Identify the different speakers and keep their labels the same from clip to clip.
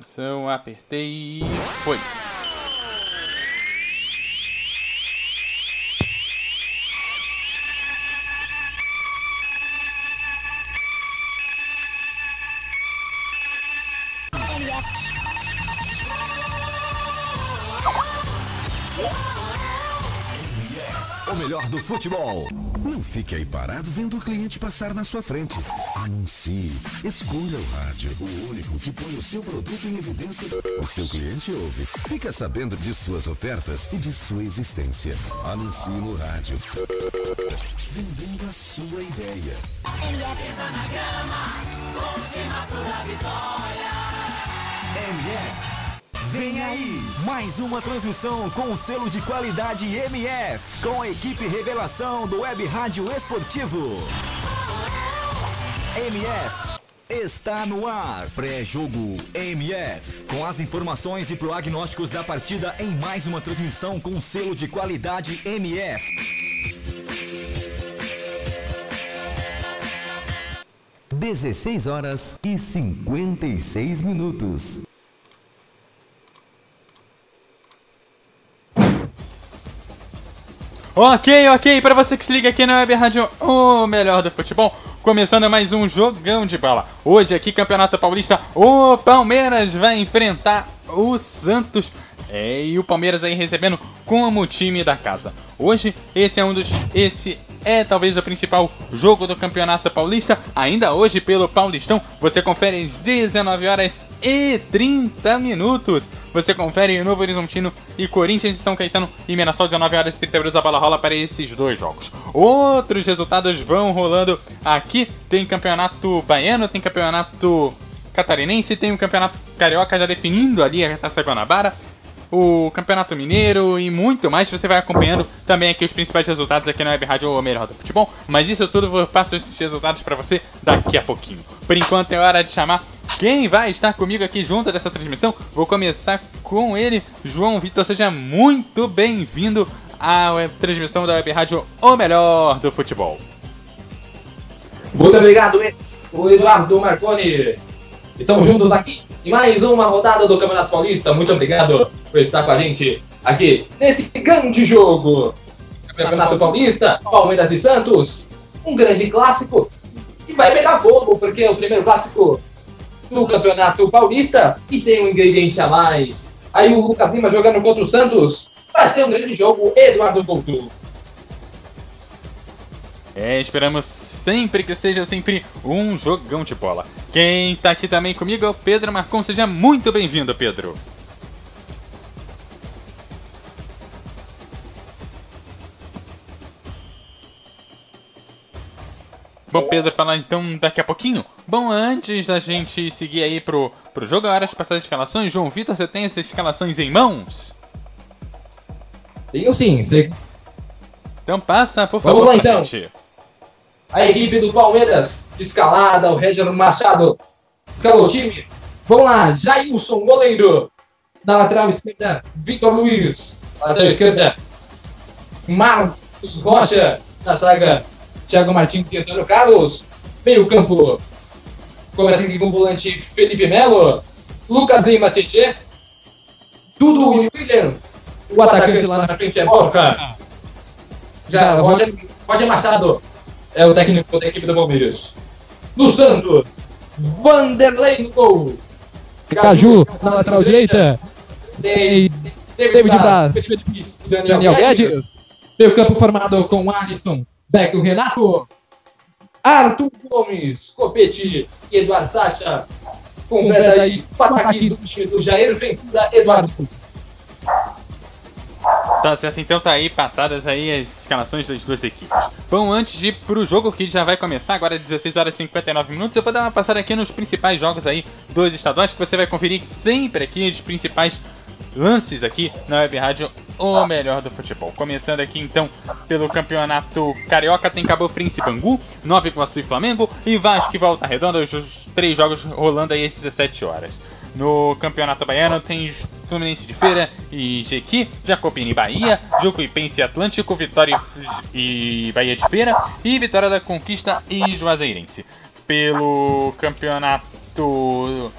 Speaker 1: Então apertei e foi.
Speaker 2: O melhor do futebol. Fique aí parado vendo o cliente passar na sua frente. Anuncie. Escolha o rádio. O único que põe o seu produto em evidência. O seu cliente ouve. Fica sabendo de suas ofertas e de sua existência. Anuncie no rádio. Vendendo a sua ideia.
Speaker 3: MF. Vem aí, mais uma transmissão com o selo de qualidade MF, com a equipe revelação do Web Rádio Esportivo. MF está no ar, pré-jogo MF, com as informações e prognósticos da partida em mais uma transmissão com selo de qualidade MF. 16 horas e 56 minutos.
Speaker 1: Ok, ok, para você que se liga aqui na Web Rádio, o melhor do futebol. Começando mais um jogão de bola. Hoje aqui, Campeonato Paulista, o Palmeiras vai enfrentar o Santos. É, e o Palmeiras aí recebendo como time da casa. Hoje, esse é um dos. Esse é talvez o principal jogo do Campeonato Paulista. Ainda hoje, pelo Paulistão, você confere às 19 horas e 30 minutos. Você confere Novo Horizontino e Corinthians estão Caetano e Mirassol 19 horas e 30 minutos. A bola rola para esses dois jogos. Outros resultados vão rolando aqui. Tem Campeonato Baiano, tem Campeonato Catarinense, tem o Campeonato Carioca já definindo ali a Taça Guanabara o Campeonato Mineiro e muito mais. Você vai acompanhando também aqui os principais resultados aqui na Web Rádio Melhor do Futebol. Mas isso tudo eu passo esses resultados para você daqui a pouquinho. Por enquanto é hora de chamar quem vai estar comigo aqui junto dessa transmissão. Vou começar com ele, João Vitor. Seja muito bem-vindo à transmissão da Web Rádio O Melhor do Futebol.
Speaker 4: Muito obrigado, o Eduardo Marconi. Estamos juntos aqui em mais uma rodada do Campeonato Paulista. Muito obrigado por estar com a gente aqui nesse grande jogo. Campeonato Paulista, Palmeiras e Santos. Um grande clássico que vai pegar fogo, porque é o primeiro clássico do Campeonato Paulista e tem um ingrediente a mais. Aí o Lucas Lima jogando contra o Santos. Vai ser um grande jogo, Eduardo Couto.
Speaker 1: É, esperamos sempre que seja sempre um jogão de bola. Quem tá aqui também comigo é o Pedro Marcon. Seja muito bem-vindo, Pedro. Bom, Pedro, falar então daqui a pouquinho. Bom, antes da gente seguir aí pro, pro jogo, é hora de passar as escalações. João Vitor, você tem essas escalações em mãos?
Speaker 4: Tenho sim. Você...
Speaker 1: Então passa, por favor,
Speaker 4: Vamos lá, então. Gente. A equipe do Palmeiras, escalada, o Reginaldo Machado, escalou o time. Vamos lá, Jailson, goleiro. Na lateral esquerda, Vitor Luiz. Na lateral esquerda, Marcos Rocha. Na zaga, Thiago Martins e Antônio Carlos. Meio campo, começa aqui com o volante Felipe Melo. Lucas Lima, Tietê. Dudu e William. O atacante lá na frente é Borja. Já, Roger, Roger Machado é o técnico da equipe do Palmeiras. No Santos, Vanderlei no gol.
Speaker 5: Caju na lateral direita.
Speaker 4: David,
Speaker 5: Braz,
Speaker 4: Daniel, Guedes. Meio campo formado com Alisson, Beco Renato, Arthur Gomes, Copete e Eduardo Sacha. Completa aí o ataque do time do Jair Ventura Eduardo.
Speaker 1: Tá certo, então tá aí passadas aí as escalações das duas equipes. Bom, antes de ir pro jogo que já vai começar, agora 16 horas e 59 minutos, eu vou dar uma passada aqui nos principais jogos aí dos estaduais, que você vai conferir sempre aqui os principais lances aqui na Web Rádio O Melhor do Futebol. Começando aqui então pelo Campeonato Carioca, tem Cabo Frense e Bangu, Nova Iguaçu e Flamengo e Vasco e Volta Redonda, os três jogos rolando aí às 17 horas. No Campeonato Baiano tem Fluminense de Feira e Jequi, Jacopini Bahia, Jucuipense Atlântico, Vitória e Bahia de Feira e Vitória da Conquista e Juazeirense. Pelo Campeonato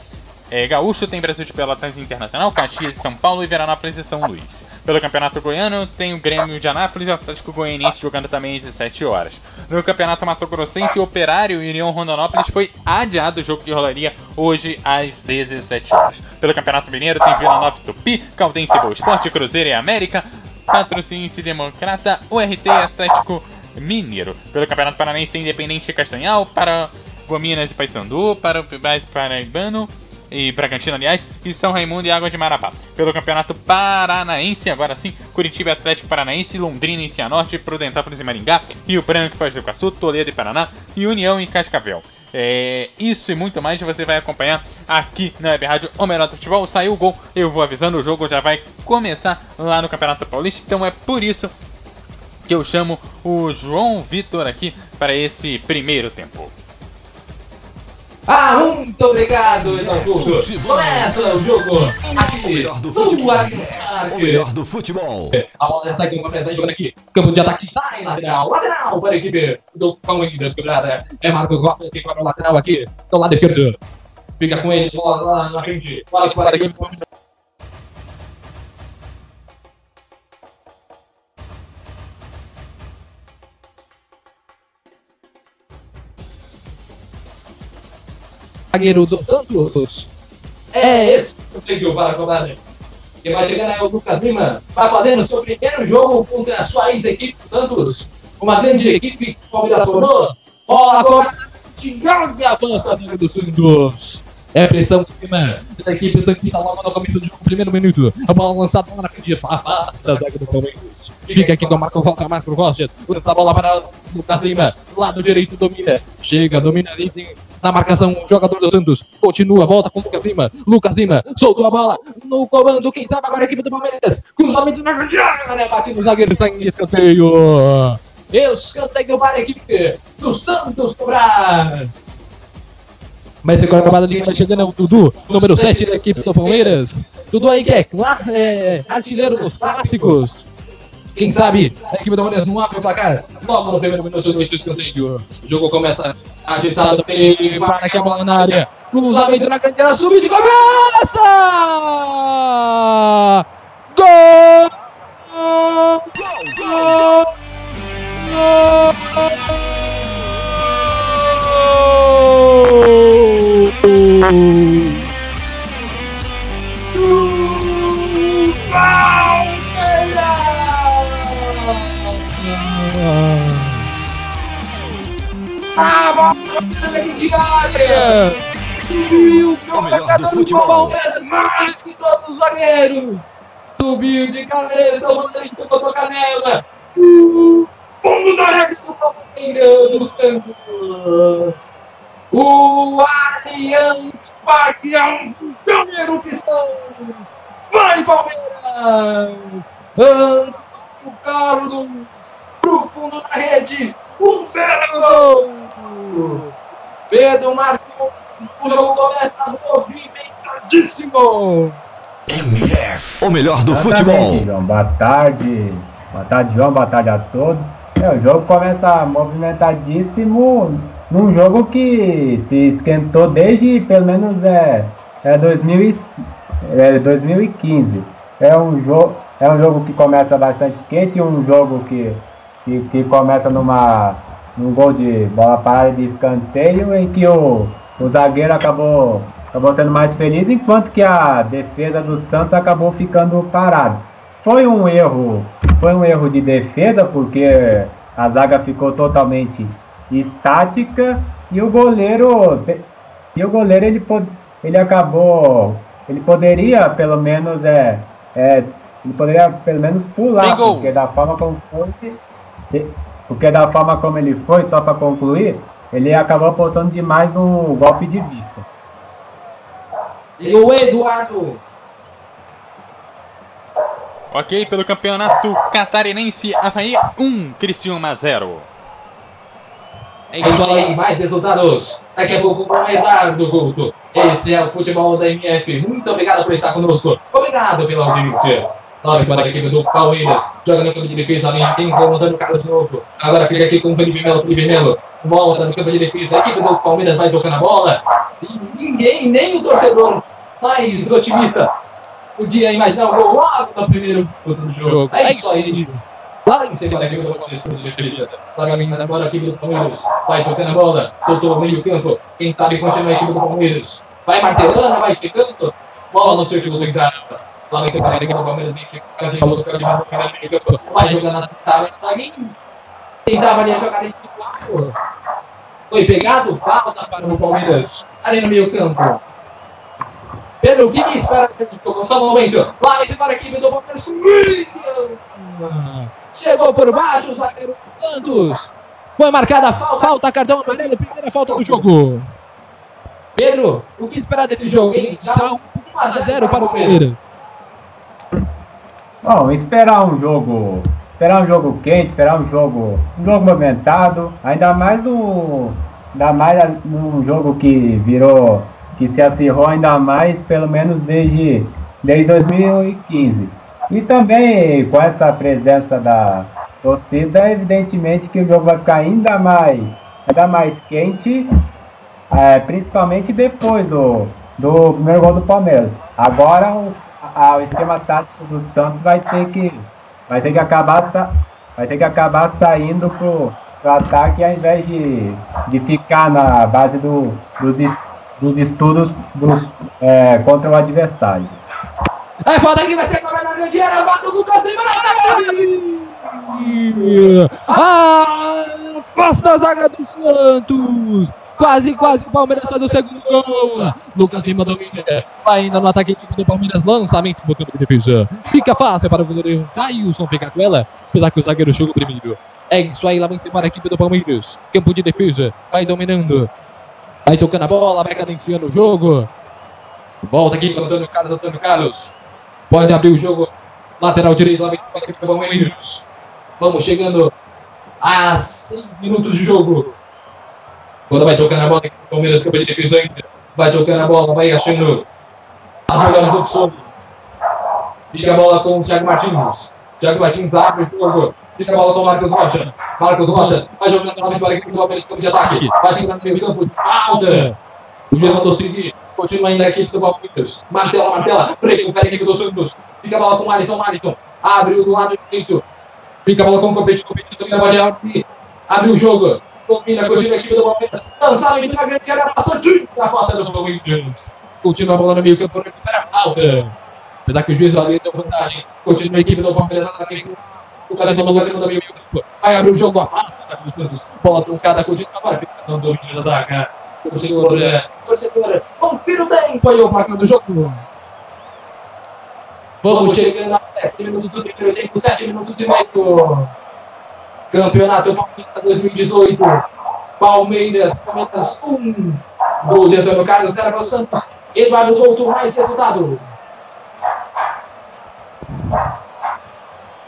Speaker 1: É, Gaúcho tem Brasil de Pelotas Internacional, Caxias e São Paulo e Veranópolis e São Luís. Pelo Campeonato Goiano tem o Grêmio de Anápolis e o Atlético Goianiense jogando também às 17 horas. No Campeonato Mato Grossense, o Operário e União Rondonópolis foi adiado o jogo que rolaria hoje às 17 horas. Pelo Campeonato Mineiro tem Vila Nova Tupi, Caldense Boa Esporte, Cruzeiro e América, Patrocínio Democrata, URT Atlético Mineiro. Pelo Campeonato Paranaense tem Independente e Castanhal, para Gominas e Paysandu, para o Paraibano e Bragantino, aliás, e São Raimundo e Água de Marabá. Pelo Campeonato Paranaense, agora sim, Curitiba Atlético Paranaense, Londrina e Cianorte, Prudentópolis e Maringá, Rio Branco e Foz do Iguaçu, Toledo e Paraná e União e Cascavel. É, isso e muito mais você vai acompanhar aqui na Web Rádio O Melhor do Futebol. Saiu o gol, eu vou avisando, o jogo já vai começar lá no Campeonato Paulista, então é por isso que eu chamo o João Vitor aqui para esse primeiro tempo.
Speaker 4: Ah, muito obrigado, Eduardo. Começa o jogo
Speaker 3: O
Speaker 4: aqui
Speaker 3: melhor do futebol. O melhor do futebol.
Speaker 4: A bola já sai com o completamente jogando aqui. Campo de ataque, sai lateral, lateral para a equipe do Palmeiras, quebrada. É Marcos Gomes que cobra o lateral aqui, do lado esquerdo. Fica com ele, bola lá na frente. Bola para a equipe
Speaker 5: Zagueiro do Santos.
Speaker 4: É esse que tenho para a cobrada. Quem vai chegando é o Lucas Lima. Vai fazendo seu primeiro jogo contra a sua ex-equipe Santos. Uma grande equipe que o Palmeiras formou. Bola cobrada. Joga avança dentro do Santos. É pressão em cima da equipe Santista logo no começo do jogo, primeiro minuto. A bola lançada lá na frente, afasta a zaga do Palmeiras. Fica aqui com o Marco Rocha, Marco Rocha. Essa bola para o Lima. Lado direito domina. Chega, domina ali na marcação, o jogador do Santos. Continua, volta com o Lucas Lima. Lucas Lima soltou a bola no comando. Quem tava agora a equipe do Palmeiras. Cruzamento na grande área, no zagueiro, está em escanteio. Escanteio para a equipe do Santos cobrar.
Speaker 5: Vai ser acabada de vai chegando é o Dudu, número 7 da equipe do Palmeiras. Dudu aí que é, é artilheiro dos clássicos.
Speaker 4: Quem sabe a equipe do Palmeiras não abre o placar logo no primeiro minuto do escanteio. O jogo começa agitado. Para aqui a bola na área. Cruzamento na canteira, sube de cabeça!
Speaker 5: Gol!
Speaker 4: De área! Subiu
Speaker 3: O melhor do.
Speaker 4: Palmeiras, mais que todos os zagueiros! Subiu de cabeça, o Rodrigo botou canela! Uh, fundo da rede do Palmeiras! O Allianz Parque é um vulcão de erupção! Vai, Palmeiras! Anda o Carlos pro fundo da rede! Um belo gol! Pedro marcou, o jogo começa movimentadíssimo!
Speaker 3: MF. O melhor do
Speaker 6: Exatamente,
Speaker 3: futebol.
Speaker 6: João. Boa tarde. Boa tarde, João. Boa tarde a todos. É, o jogo começa movimentadíssimo num jogo que se esquentou desde pelo menos é, é, 2000 e- é 2015. É um, jogo, é um jogo que começa bastante quente, um jogo que, que, que começa numa, num gol de bola parada de escanteio em que o, o zagueiro acabou, acabou sendo mais feliz, enquanto que a defesa do Santos acabou ficando parado. Foi um erro, foi um erro de defesa, porque a zaga ficou totalmente estática e o goleiro e o goleiro ele, ele acabou ele poderia pelo menos é, é ele poderia pelo menos pular porque da forma como foi porque da forma como ele foi só para concluir ele acabou apostando demais no golpe de vista
Speaker 4: E o Eduardo
Speaker 1: Ok, pelo campeonato catarinense, Havaí 1, Criciúma 0.
Speaker 4: É isso aí, mais resultados. Daqui a pouco com o Eduardo Couto. Esse é o futebol da MF. Muito obrigado por estar conosco. Obrigado pela audiência. Nove para a equipe do Palmeiras. Joga no campo de defesa. Vem aqui incomodando o Carlos de novo. Agora fica aqui com o Felipe Melo. Felipe Melo volta no campo de defesa. A equipe do Palmeiras vai tocando a bola. E ninguém, nem o torcedor
Speaker 5: mais otimista podia imaginar o gol logo no primeiro minuto do jogo. É isso aí. Lá em cima da equipe do Palmeiras, por defesa. Larga agora a equipe do Palmeiras. Vai tocando a bola. Soltou o meio campo. Quem sabe continua a equipe do Palmeiras. Vai martelando, vai chegando. Bola no círculo central. Lá vem a equipe do Palmeiras. Vem Casimiro colocando de novo no meio campo. Vai jogando na trave. Tentava ali a jogada individual. Foi pegado. Falta para o Palmeiras. Ali no meio campo. Pedro, o que, que espera? Só um momento. Lá vem para a equipe do Palmeiras. Chegou por baixo o zagueiro Santos. Foi marcada a falta, falta cartão amarelo, primeira falta do jogo. Pedro, o que esperar desse jogo, hein? Já 1 a 0 para o Palmeiras.
Speaker 6: Bom, esperar um jogo. Esperar um jogo quente, esperar um jogo. Um jogo movimentado. Ainda mais no. Ainda mais num jogo que virou. Que se acirrou ainda mais, pelo menos desde, desde 2015. E também com essa presença da torcida, evidentemente que o jogo vai ficar ainda mais, ainda mais quente, é, principalmente depois do, do primeiro gol do Palmeiras. Agora o, a, o esquema tático do Santos vai ter que, vai ter que acabar, vai ter que acabar saindo pro, pro ataque ao invés de, de ficar na base do, dos, dos estudos dos, é, contra o adversário.
Speaker 5: É foda que vai ter que na Grangeira, bota o Lucas
Speaker 4: Ah, afasta a zaga do Santos. Quase, quase o Palmeiras faz o segundo gol. Lucas Lima domina. Vai ainda no ataque do Palmeiras. Lançamento botando de defesa. Fica fácil para o goleiro Dailson pegar com ela. Apesar que o zagueiro chegou primeiro. É isso aí, lá vem para a equipe do Palmeiras. Campo de defesa. Vai dominando. Vai tocando a bola, vai cadenciando o jogo. Volta aqui o Antônio Carlos. Antônio Carlos. Pode abrir o jogo. Lateral direito, lá vem para a equipe do Palmeiras. Vamos chegando a 6 minutos de jogo. Quando vai tocando a bola, o Palmeiras campo de defesa ainda. Vai tocando a bola, vai achando as melhores opções. Fica a bola com o Thiago Martins. Thiago Martins abre o jogo. Fica a bola com o Marcos Rocha. Marcos Rocha vai jogando novamente para a equipe do Palmeiras campo de ataque. Vai chegando no meio campo. Falta. O Gil mandou seguir. Continua ainda a equipe do Palmeiras. Martela, martela. Recupera a equipe do Santos. Fica a bola com o Alisson. Alisson. Abre o do lado direito. Fica a bola com o Compete. Compete também pode abrir. Abre o jogo. Domina, continua a equipe do Palmeiras. Lançamento na grande área. Passou de na costa do Palmeiras. Continua a bola no meio campo. Recupera a falta. Apesar que o juiz ali deu vantagem. Continua a equipe do Palmeiras. O cara tomou o no meio campo. Vai abrir o jogo. A falta do Santos. Bola truncada. Continua agora. Fica no domínio da zaga. Torcedor, torcedor, confira o tempo aí, o placar do jogo. Vamos chegando a 7 minutos do primeiro tempo, 7 minutos e meio. Campeonato Paulista 2018. Palmeiras, Palmeiras 1. Gol de Antônio Carlos, 0 para o Santos. Eduardo Couto, mais resultado.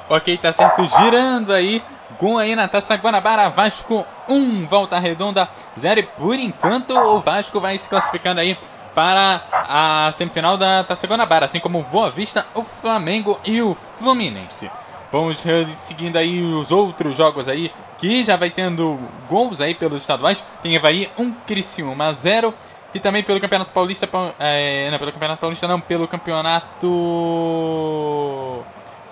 Speaker 1: Ok, tá certo. Girando aí. Gol aí na Taça Guanabara. Vasco 1, volta redonda 0. E por enquanto o Vasco vai se classificando aí para a semifinal da Taça Guanabara. Assim como Boa Vista, o Flamengo e o Fluminense. Vamos seguindo aí os outros jogos aí, que já vai tendo gols aí pelos estaduais. Tem Havaí 1, Criciúma 0. E também pelo Campeonato Paulista, é, não, pelo Campeonato Paulista não, pelo Campeonato...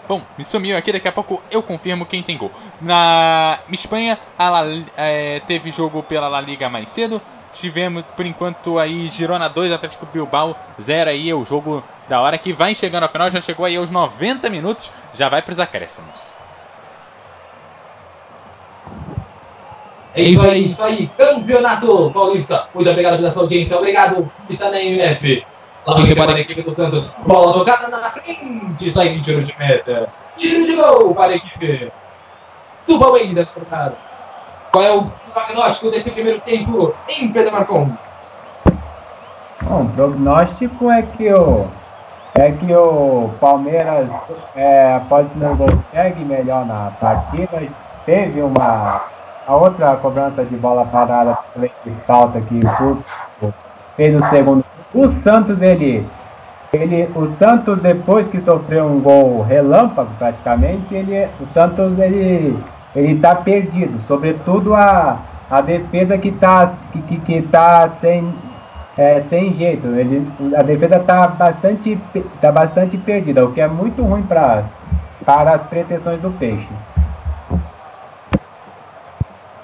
Speaker 1: Bom, me sumiu aqui, daqui a pouco eu confirmo quem tem gol. Na Espanha, La, é, teve jogo pela La Liga mais cedo. Tivemos, por enquanto, aí Girona 2, Atlético Bilbao 0 aí, o jogo da hora que vai chegando ao final, já chegou aí aos 90 minutos, já vai para os acréscimos.
Speaker 5: É isso aí, isso aí, Campeonato Paulista. Muito obrigado pela sua audiência, obrigado estar na MF. Lá vem para a equipe do Santos, bola tocada na frente, sai em tiro de meta. Tiro de gol para a equipe do Palmeiras, cara. Qual é o prognóstico desse primeiro tempo em Pedro Marcon?
Speaker 6: Bom, o prognóstico é que o, é que o Palmeiras, é, após o primeiro gol, segue melhor na partida. Teve uma a outra cobrança de bola parada de falta que o fez o segundo. O Santos, ele, ele, o Santos depois que sofreu um gol relâmpago praticamente, ele, o Santos ele ele está perdido, sobretudo a, a defesa que está que, que, que tá sem é, sem jeito. Ele, a defesa tá bastante, tá bastante perdida, o que é muito ruim pra, para as pretensões do Peixe.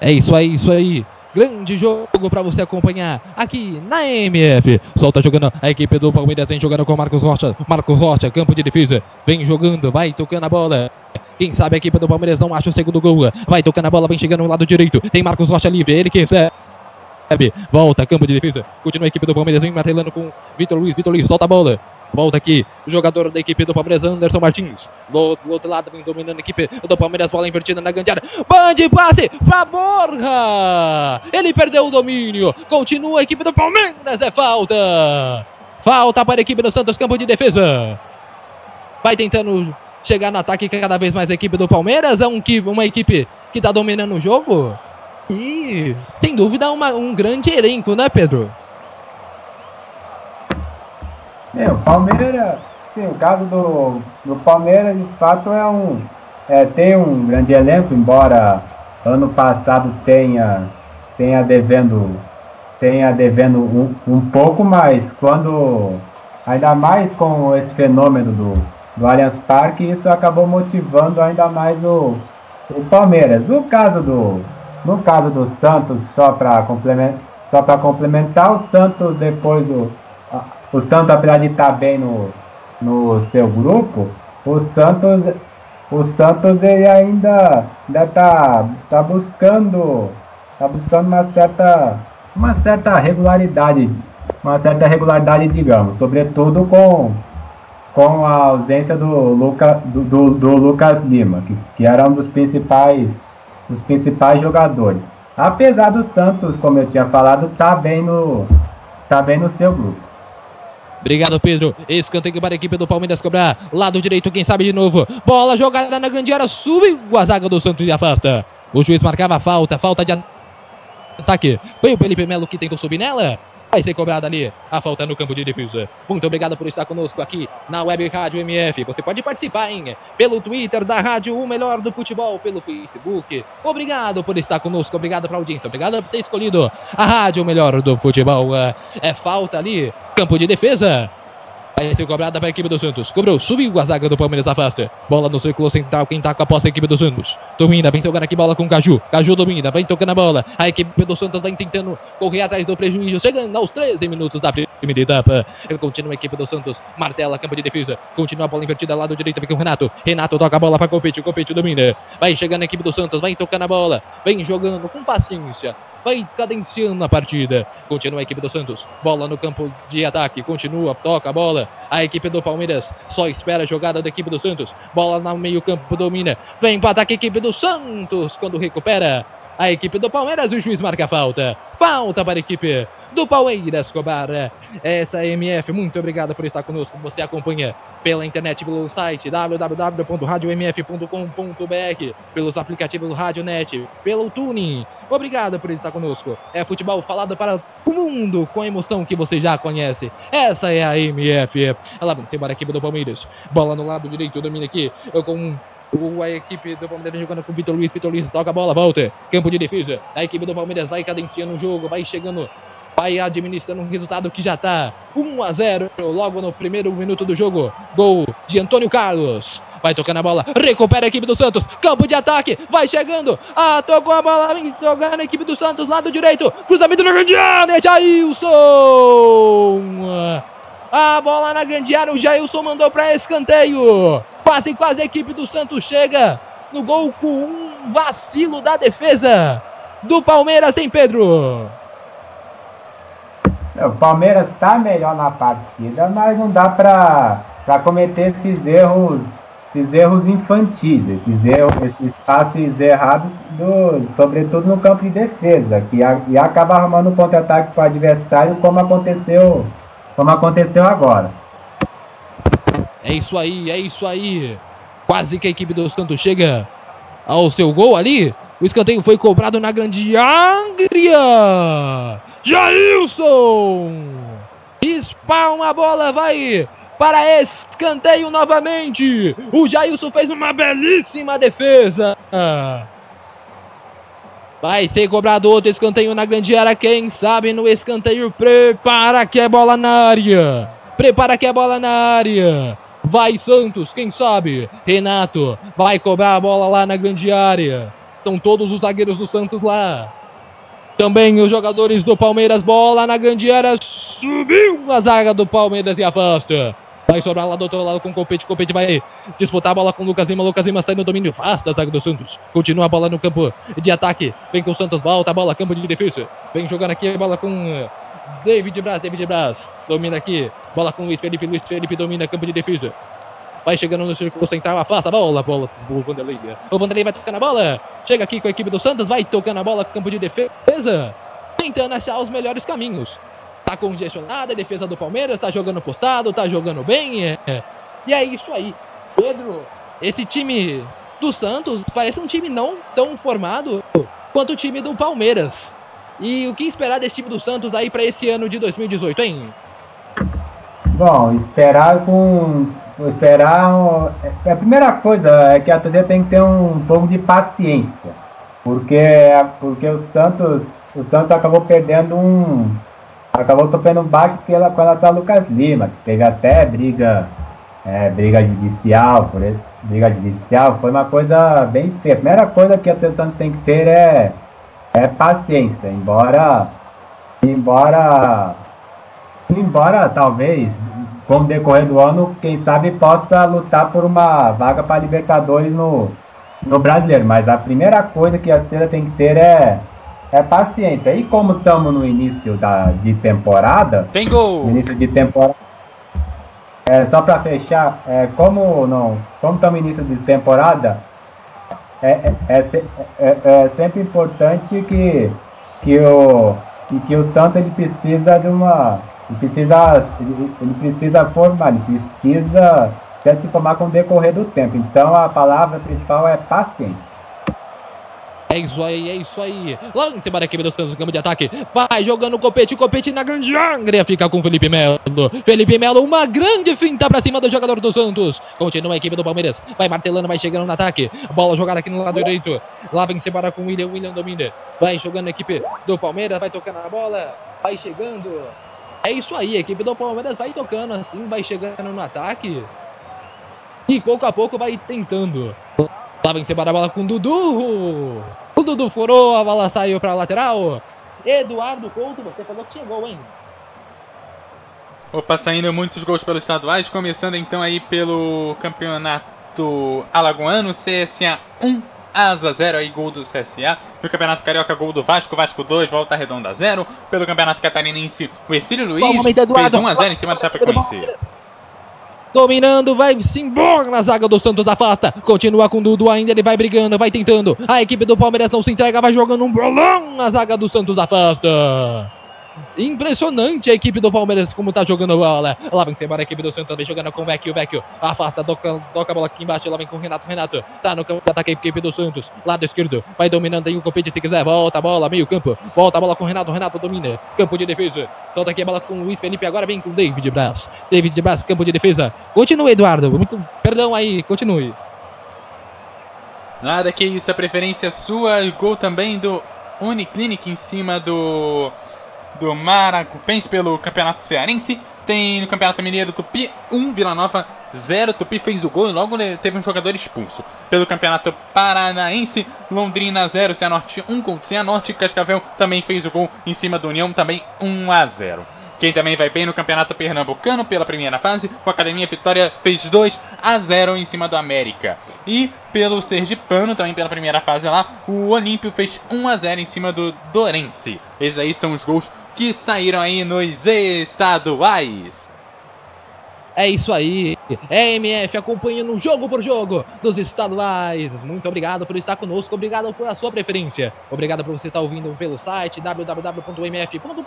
Speaker 4: É isso aí, isso aí. Grande jogo para você acompanhar aqui na MF. Solta jogando a equipe do Palmeiras, vem jogando com Marcos Rocha. Marcos Rocha, campo de defesa. Vem jogando, vai tocando a bola. Quem sabe a equipe do Palmeiras não acha o segundo gol. Vai tocando a bola, vem chegando no lado direito. Tem Marcos Rocha livre, ele que recebe. Volta, campo de defesa. Continua a equipe do Palmeiras, vem martelando com Vitor Luiz. Vitor Luiz solta a bola. Volta aqui, o jogador da equipe do Palmeiras, Anderson Martins. Do, do outro lado, vem dominando a equipe do Palmeiras, bola invertida na grande área. Bande passe pra Borja. Ele perdeu o domínio. Continua a equipe do Palmeiras, é falta. Falta para a equipe do Santos, campo de defesa. Vai tentando chegar no ataque cada vez mais a equipe do Palmeiras. É um, uma equipe que está dominando o jogo. E, sem dúvida, uma, um grande elenco, né, Pedro?
Speaker 6: É, o Palmeiras, sim, o caso do, do Palmeiras, de fato, é um. É, tem um grande elenco, embora ano passado tenha, tenha devendo, tenha devendo um, um pouco, mas quando. Ainda mais com esse fenômeno do, do Allianz Parque, isso acabou motivando ainda mais o, o Palmeiras. No caso do, no caso do Santos, só para complementar, só complementar, o Santos depois do o Santos, apesar de estar bem no, no seu grupo, o Santos, o Santos ele ainda ainda está tá buscando tá buscando uma certa uma certa regularidade, uma certa regularidade, digamos, sobretudo com com a ausência do, Luca, do, do, do Lucas Lima, que, que era um dos principais dos principais jogadores. Apesar do Santos, como eu tinha falado, tá bem no tá bem no seu grupo.
Speaker 4: Obrigado, Pedro. Escanteio para a equipe do Palmeiras cobrar. Lado direito, quem sabe de novo. Bola jogada na grande área. Sube a zaga do Santos e afasta. O juiz marcava falta. Falta de ataque. Foi o Felipe Melo que tentou subir nela. Vai ser cobrada ali a falta no campo de defesa. Muito obrigado por estar conosco aqui na Web Rádio MF. Você pode participar, hein? Pelo Twitter da Rádio O Melhor do Futebol, pelo Facebook. Obrigado por estar conosco, obrigado pela audiência, obrigado por ter escolhido a Rádio O Melhor do Futebol. É falta ali, campo de defesa. Vai ser cobrada para a equipe do Santos. Cobrou, subiu a zaga do Palmeiras, afasta. Bola no círculo central, quem tá com a posse é a equipe do Santos. Domina, vem tocando aqui bola com o Caju. Caju domina, vem tocando a bola. A equipe do Santos vem tentando correr atrás do prejuízo. Chegando aos 13 minutos da primeira etapa. Continua a equipe do Santos. Martela, campo de defesa. Continua a bola invertida, lado direito, vem com o Renato. Renato toca a bola para Copete. Copete domina. Vai chegando a equipe do Santos, vem tocando a bola. Vem jogando com paciência vai cadenciando a partida. Continua a equipe do Santos. Bola no campo de ataque. Continua, toca a bola. A equipe do Palmeiras só espera a jogada da equipe do Santos. Bola no meio-campo, domina. Vem para ataque a equipe do Santos quando recupera. A equipe do Palmeiras, o juiz marca a falta. Falta para a equipe do Palmeiras Cobar. Essa é MF, muito obrigado por estar conosco. Você acompanha pela internet, pelo site www.radiomf.com.br, pelos aplicativos Radionet, pelo Tuning. Obrigado por estar conosco. É futebol falado para o mundo com a emoção que você já conhece. Essa é a MF. Ela vem embora a equipe do Palmeiras. Bola no lado direito, domina aqui com a equipe do Palmeiras jogando com o Vitor Luiz. Vitor Luiz toca a bola, volta. Campo de defesa. A equipe do Palmeiras vai cadenciando o jogo, vai chegando vai administrando um resultado que já está 1 a 0 logo no primeiro minuto do jogo. Gol de Antônio Carlos. Vai tocando a bola, recupera a equipe do Santos, campo de ataque, vai chegando, ah, tocou a bola, jogando a equipe do Santos, lado direito, cruzamento na grande área, Jailson! A bola na grande área, o Jailson mandou para escanteio, quase, quase a equipe do Santos chega no gol com um vacilo da defesa do Palmeiras, hein, Pedro?
Speaker 6: O Palmeiras está melhor na partida, mas não dá para cometer esses erros, esses erros infantis, esses, erros, esses passes errados, do, sobretudo no campo de defesa, que a, e acaba arrumando contra-ataque para o adversário, como aconteceu, como aconteceu agora.
Speaker 4: É isso aí, é isso aí. Quase que a equipe do Santos chega ao seu gol ali. O escanteio foi cobrado na grande área. Jailson! Espalma a bola, vai para escanteio novamente. O Jailson fez uma belíssima defesa. Vai ser cobrado outro escanteio na grande área. Quem sabe no escanteio. Prepara que é bola na área. Prepara que é bola na área. Vai Santos, quem sabe? Renato vai cobrar a bola lá na grande área. Estão todos os zagueiros do Santos lá. Também os jogadores do Palmeiras. Bola na grande área. Subiu a zaga do Palmeiras e afasta. Vai sobrar lá do outro lado com o Copete. Copete vai disputar a bola com o Lucas Lima. Lucas Lima sai no domínio fácil da zaga do Santos. Continua a bola no campo de ataque. Vem com o Santos. Volta a bola, campo de defesa. Vem jogando aqui a bola com eh, David Braz. David Braz domina aqui. Bola com Luiz Felipe. Luiz Felipe domina campo de defesa. Vai chegando no círculo central, afasta a bola, bola o Vanderlei. O Vanderlei vai tocando a bola. Chega aqui com a equipe do Santos, vai tocando a bola, campo de defesa. Tentando achar os melhores caminhos. Tá congestionada a defesa do Palmeiras, tá jogando postado, tá jogando bem. É. E é isso aí. Pedro, esse time do Santos parece um time não tão formado quanto o time do Palmeiras. E o que esperar desse time do Santos aí para esse ano de 2018, hein?
Speaker 6: Bom, esperar com. Esperar. um- A primeira coisa é que a torcida tem que ter um pouco de paciência. Porque, porque o Santos. O Santos acabou perdendo um. Acabou sofrendo um baque pela, com relação a Lucas Lima, que teve até briga. é, briga judicial, por briga judicial, foi uma coisa bem feia. A primeira coisa que a Santos tem que ter é, é paciência, embora. Embora Embora talvez, com o decorrer do ano, quem sabe possa lutar por uma vaga para Libertadores no, no brasileiro. Mas a primeira coisa que a torcida tem que ter é, é paciência. E como estamos no início da, de temporada,
Speaker 1: Tem gol!
Speaker 6: início de temporada. É, só para fechar, é, como não, como estamos no início de temporada, é, é, é, se- é- é sempre importante que, que o e que o Santos ele precisa de uma ele precisa ele, precisa formar, ele precisa se formar com o decorrer do tempo. Então a palavra principal é paciência.
Speaker 4: É isso aí, é isso aí. Em cima da equipe do Santos, campo de ataque. Vai jogando o copete, copete na grande área. Fica com Felipe Melo. Felipe Melo, uma grande finta pra cima do jogador do Santos. Continua a equipe do Palmeiras. Vai martelando, vai chegando no ataque. Bola jogada aqui no lado direito. Lá vem se embora com o William. William domina. Vai jogando a equipe do Palmeiras. Vai tocando a bola. Vai chegando. É isso aí, a equipe do Palmeiras vai tocando assim, vai chegando no ataque. E pouco a pouco vai tentando. Lá vem se embora a bola com o Dudu. O Dudu furou, a bola saiu pra lateral. Eduardo Couto, você falou que gol, hein?
Speaker 1: Opa, saindo muitos gols pelos estaduais, começando então aí pelo campeonato alagoano, CSA 1, Asa 0, aí gol do CSA. No Campeonato Carioca, gol do Vasco, Vasco 2, Volta Redonda 0. Pelo Campeonato Catarinense, o Ercílio Luiz fez 1 a 0 em cima do Chapecoense.
Speaker 4: Dominando, vai-se embora na zaga do Santos, afasta. Continua com o Dudu ainda, ele vai brigando, vai tentando. A equipe do Palmeiras não se entrega, vai jogando um bolão na zaga do Santos, afasta. Impressionante a equipe do Palmeiras como tá jogando bola. Lá vem embora a equipe do Santos, vem jogando com o Vecchio, Vecchio. Afasta, toca, toca a bola aqui embaixo, lá vem com o Renato, Renato. Tá no campo de ataque a equipe do Santos. Lado esquerdo, vai dominando aí o compete se quiser. Volta a bola, meio campo. Volta a bola com o Renato, Renato domina. Campo de defesa. Solta aqui a bola com o Luiz Felipe, agora vem com o David Braz. David Braz, campo de defesa. Continue, Eduardo. Muito perdão aí, continue.
Speaker 1: Nada que isso, a preferência sua. Gol também do Uniclinic em cima do do Maracupense pelo Campeonato Cearense. Tem no Campeonato Mineiro Tupi 1, Vila Nova 0. Tupi fez o gol e logo teve um jogador expulso. Pelo Campeonato Paranaense, Londrina 0, Cianorte 1 gol do Cianorte. Cascavel também fez o gol em cima do União, também 1 a 0. Quem também vai bem no Campeonato Pernambucano pela primeira fase, o Academia Vitória fez 2 a 0 em cima do América. E pelo Sergipano, também pela primeira fase lá, o Olímpio fez 1 a 0 em cima do Dorense. Esses aí são os gols que saíram aí nos estaduais.
Speaker 4: É isso aí. É MF acompanhando jogo por jogo dos estaduais. Muito obrigado por estar conosco. Obrigado por a sua preferência. Obrigado por você estar ouvindo pelo site www.mf.com.br.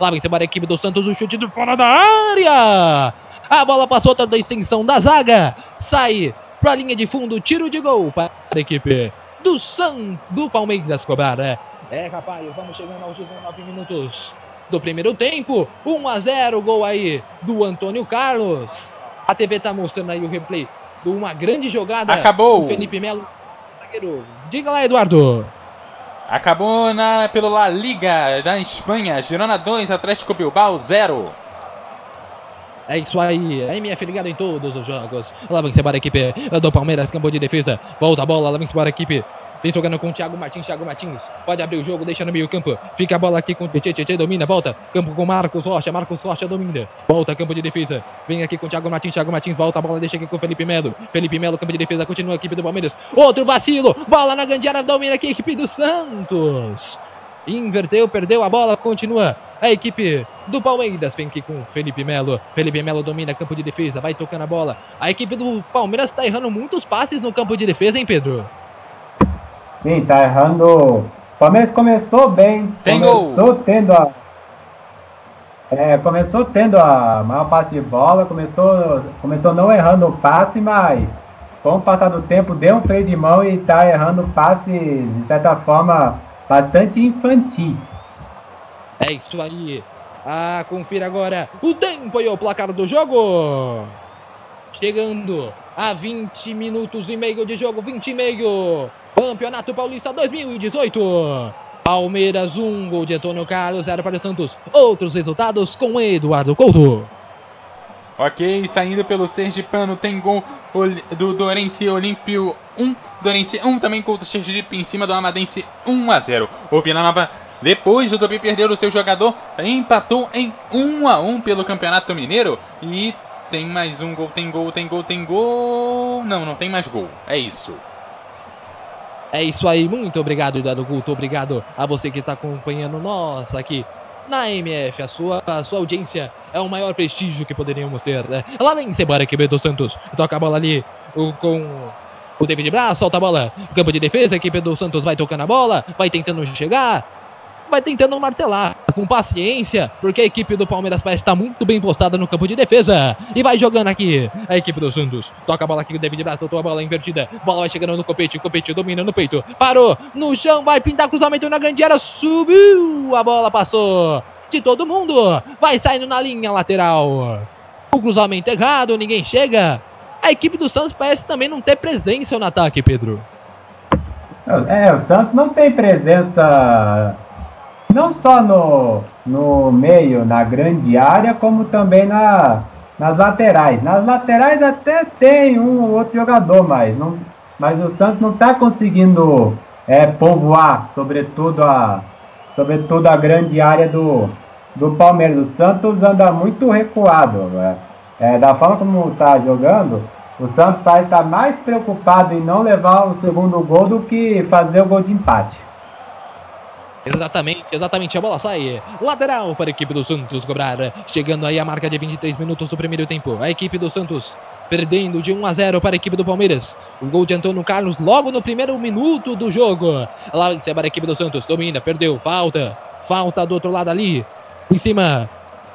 Speaker 4: Lá vem embora a equipe do Santos. O chute de fora da área. A bola passou toda a extensão da zaga. Sai para a linha de fundo. Tiro de gol para a equipe do San do Palmeiras cobrar. É, é rapaz, vamos chegando aos 19 minutos do primeiro tempo. 1 a 0, gol aí do Antônio Carlos. A TV tá mostrando aí o replay de uma grande jogada.
Speaker 1: Acabou.
Speaker 4: do Felipe Melo. Diga lá, Eduardo.
Speaker 1: Acabou na, pelo La Liga da Espanha. Girona 2, Atlético Bilbao 0.
Speaker 4: É isso aí, a MF ligado em todos os jogos. Lá vem embora a equipe do Palmeiras, campo de defesa. Volta a bola, lá vem embora a equipe Vem jogando com o Thiago Martins, Thiago Martins. Pode abrir o jogo, deixa no meio campo. Fica a bola aqui com o Tietê domina, volta. Campo com Marcos Rocha, Marcos Rocha domina. Volta, campo de defesa. Vem aqui com o Thiago Martins, Thiago Martins volta a bola, deixa aqui com o Felipe Melo. Felipe Melo, campo de defesa, continua a equipe do Palmeiras. Outro vacilo, bola na grande área, domina aqui a equipe do Santos. Inverteu, perdeu a bola, continua a equipe do Palmeiras. Vem aqui com Felipe Melo. Felipe Melo domina campo de defesa, vai tocando a bola. A equipe do Palmeiras está errando muitos passes no campo de defesa, hein, Pedro?
Speaker 6: Sim, tá errando. O Palmeiras começou bem.
Speaker 1: Tem
Speaker 6: começou
Speaker 1: gol.
Speaker 6: tendo a. É, começou tendo a maior passe de bola, começou, começou não errando o passe, mas com o passar do tempo deu um freio de mão e tá errando passes, de certa forma, bastante infantis.
Speaker 4: É isso aí. Ah, confira agora o tempo e o placar do jogo. Chegando a 20 minutos e meio de jogo, 20 e meio. Campeonato Paulista 2018. Palmeiras 1, um, gol de Antônio Carlos, 0 para o Santos. Outros resultados com Eduardo Couto.
Speaker 1: Ok, saindo pelo Sergipano, tem gol do Dorense Olímpio 1. Dorense 1 também contra o Sergipe em cima do Amadense 1 a 0. O Vila Nova, depois do Tupi perder o seu jogador, empatou em 1 a 1 pelo Campeonato Mineiro. E tem mais um gol, tem gol, tem gol, tem gol. Não, não tem mais gol. É isso.
Speaker 4: É isso aí, muito obrigado, Eduardo Culto. Obrigado a você que está acompanhando nós aqui na MF. A sua, a sua audiência é o maior prestígio que poderíamos ter. Né? Lá vem Sebara Quevedo Santos. Toca a bola ali o, com o David Braz, solta a bola. Campo de defesa, a equipe do Santos vai tocando a bola, vai tentando chegar vai tentando martelar com paciência, porque a equipe do Palmeiras parece estar muito bem postada no campo de defesa. E vai jogando aqui a equipe do Santos. Toca a bola aqui, o David Braz soltou a bola invertida. Bola vai chegando no copete, copete domina no peito. Parou no chão, vai pintar cruzamento na grande área. Subiu, a bola passou de todo mundo. Vai saindo na linha lateral. O cruzamento errado, ninguém chega. A equipe do Santos parece também não ter presença no ataque, Pedro.
Speaker 6: É, o Santos não tem presença não só no, no meio, na grande área, como também na, nas laterais. Nas laterais até tem um ou outro jogador, mas, não, mas o Santos não está conseguindo é, povoar, sobretudo a, sobretudo a grande área do, do Palmeiras. O Santos anda muito recuado. É, é, da forma como está jogando, o Santos parece estar mais preocupado em não levar o segundo gol do que fazer o gol de empate.
Speaker 4: Exatamente, exatamente. A bola sai. Lateral para a equipe do Santos cobrar. Chegando aí a marca de 23 minutos do primeiro tempo. A equipe do Santos perdendo de 1 a 0 para a equipe do Palmeiras. O gol de Antônio Carlos logo no primeiro minuto do jogo. Lá em cima a equipe do Santos. Domina, perdeu. Falta. Falta do outro lado ali. Em cima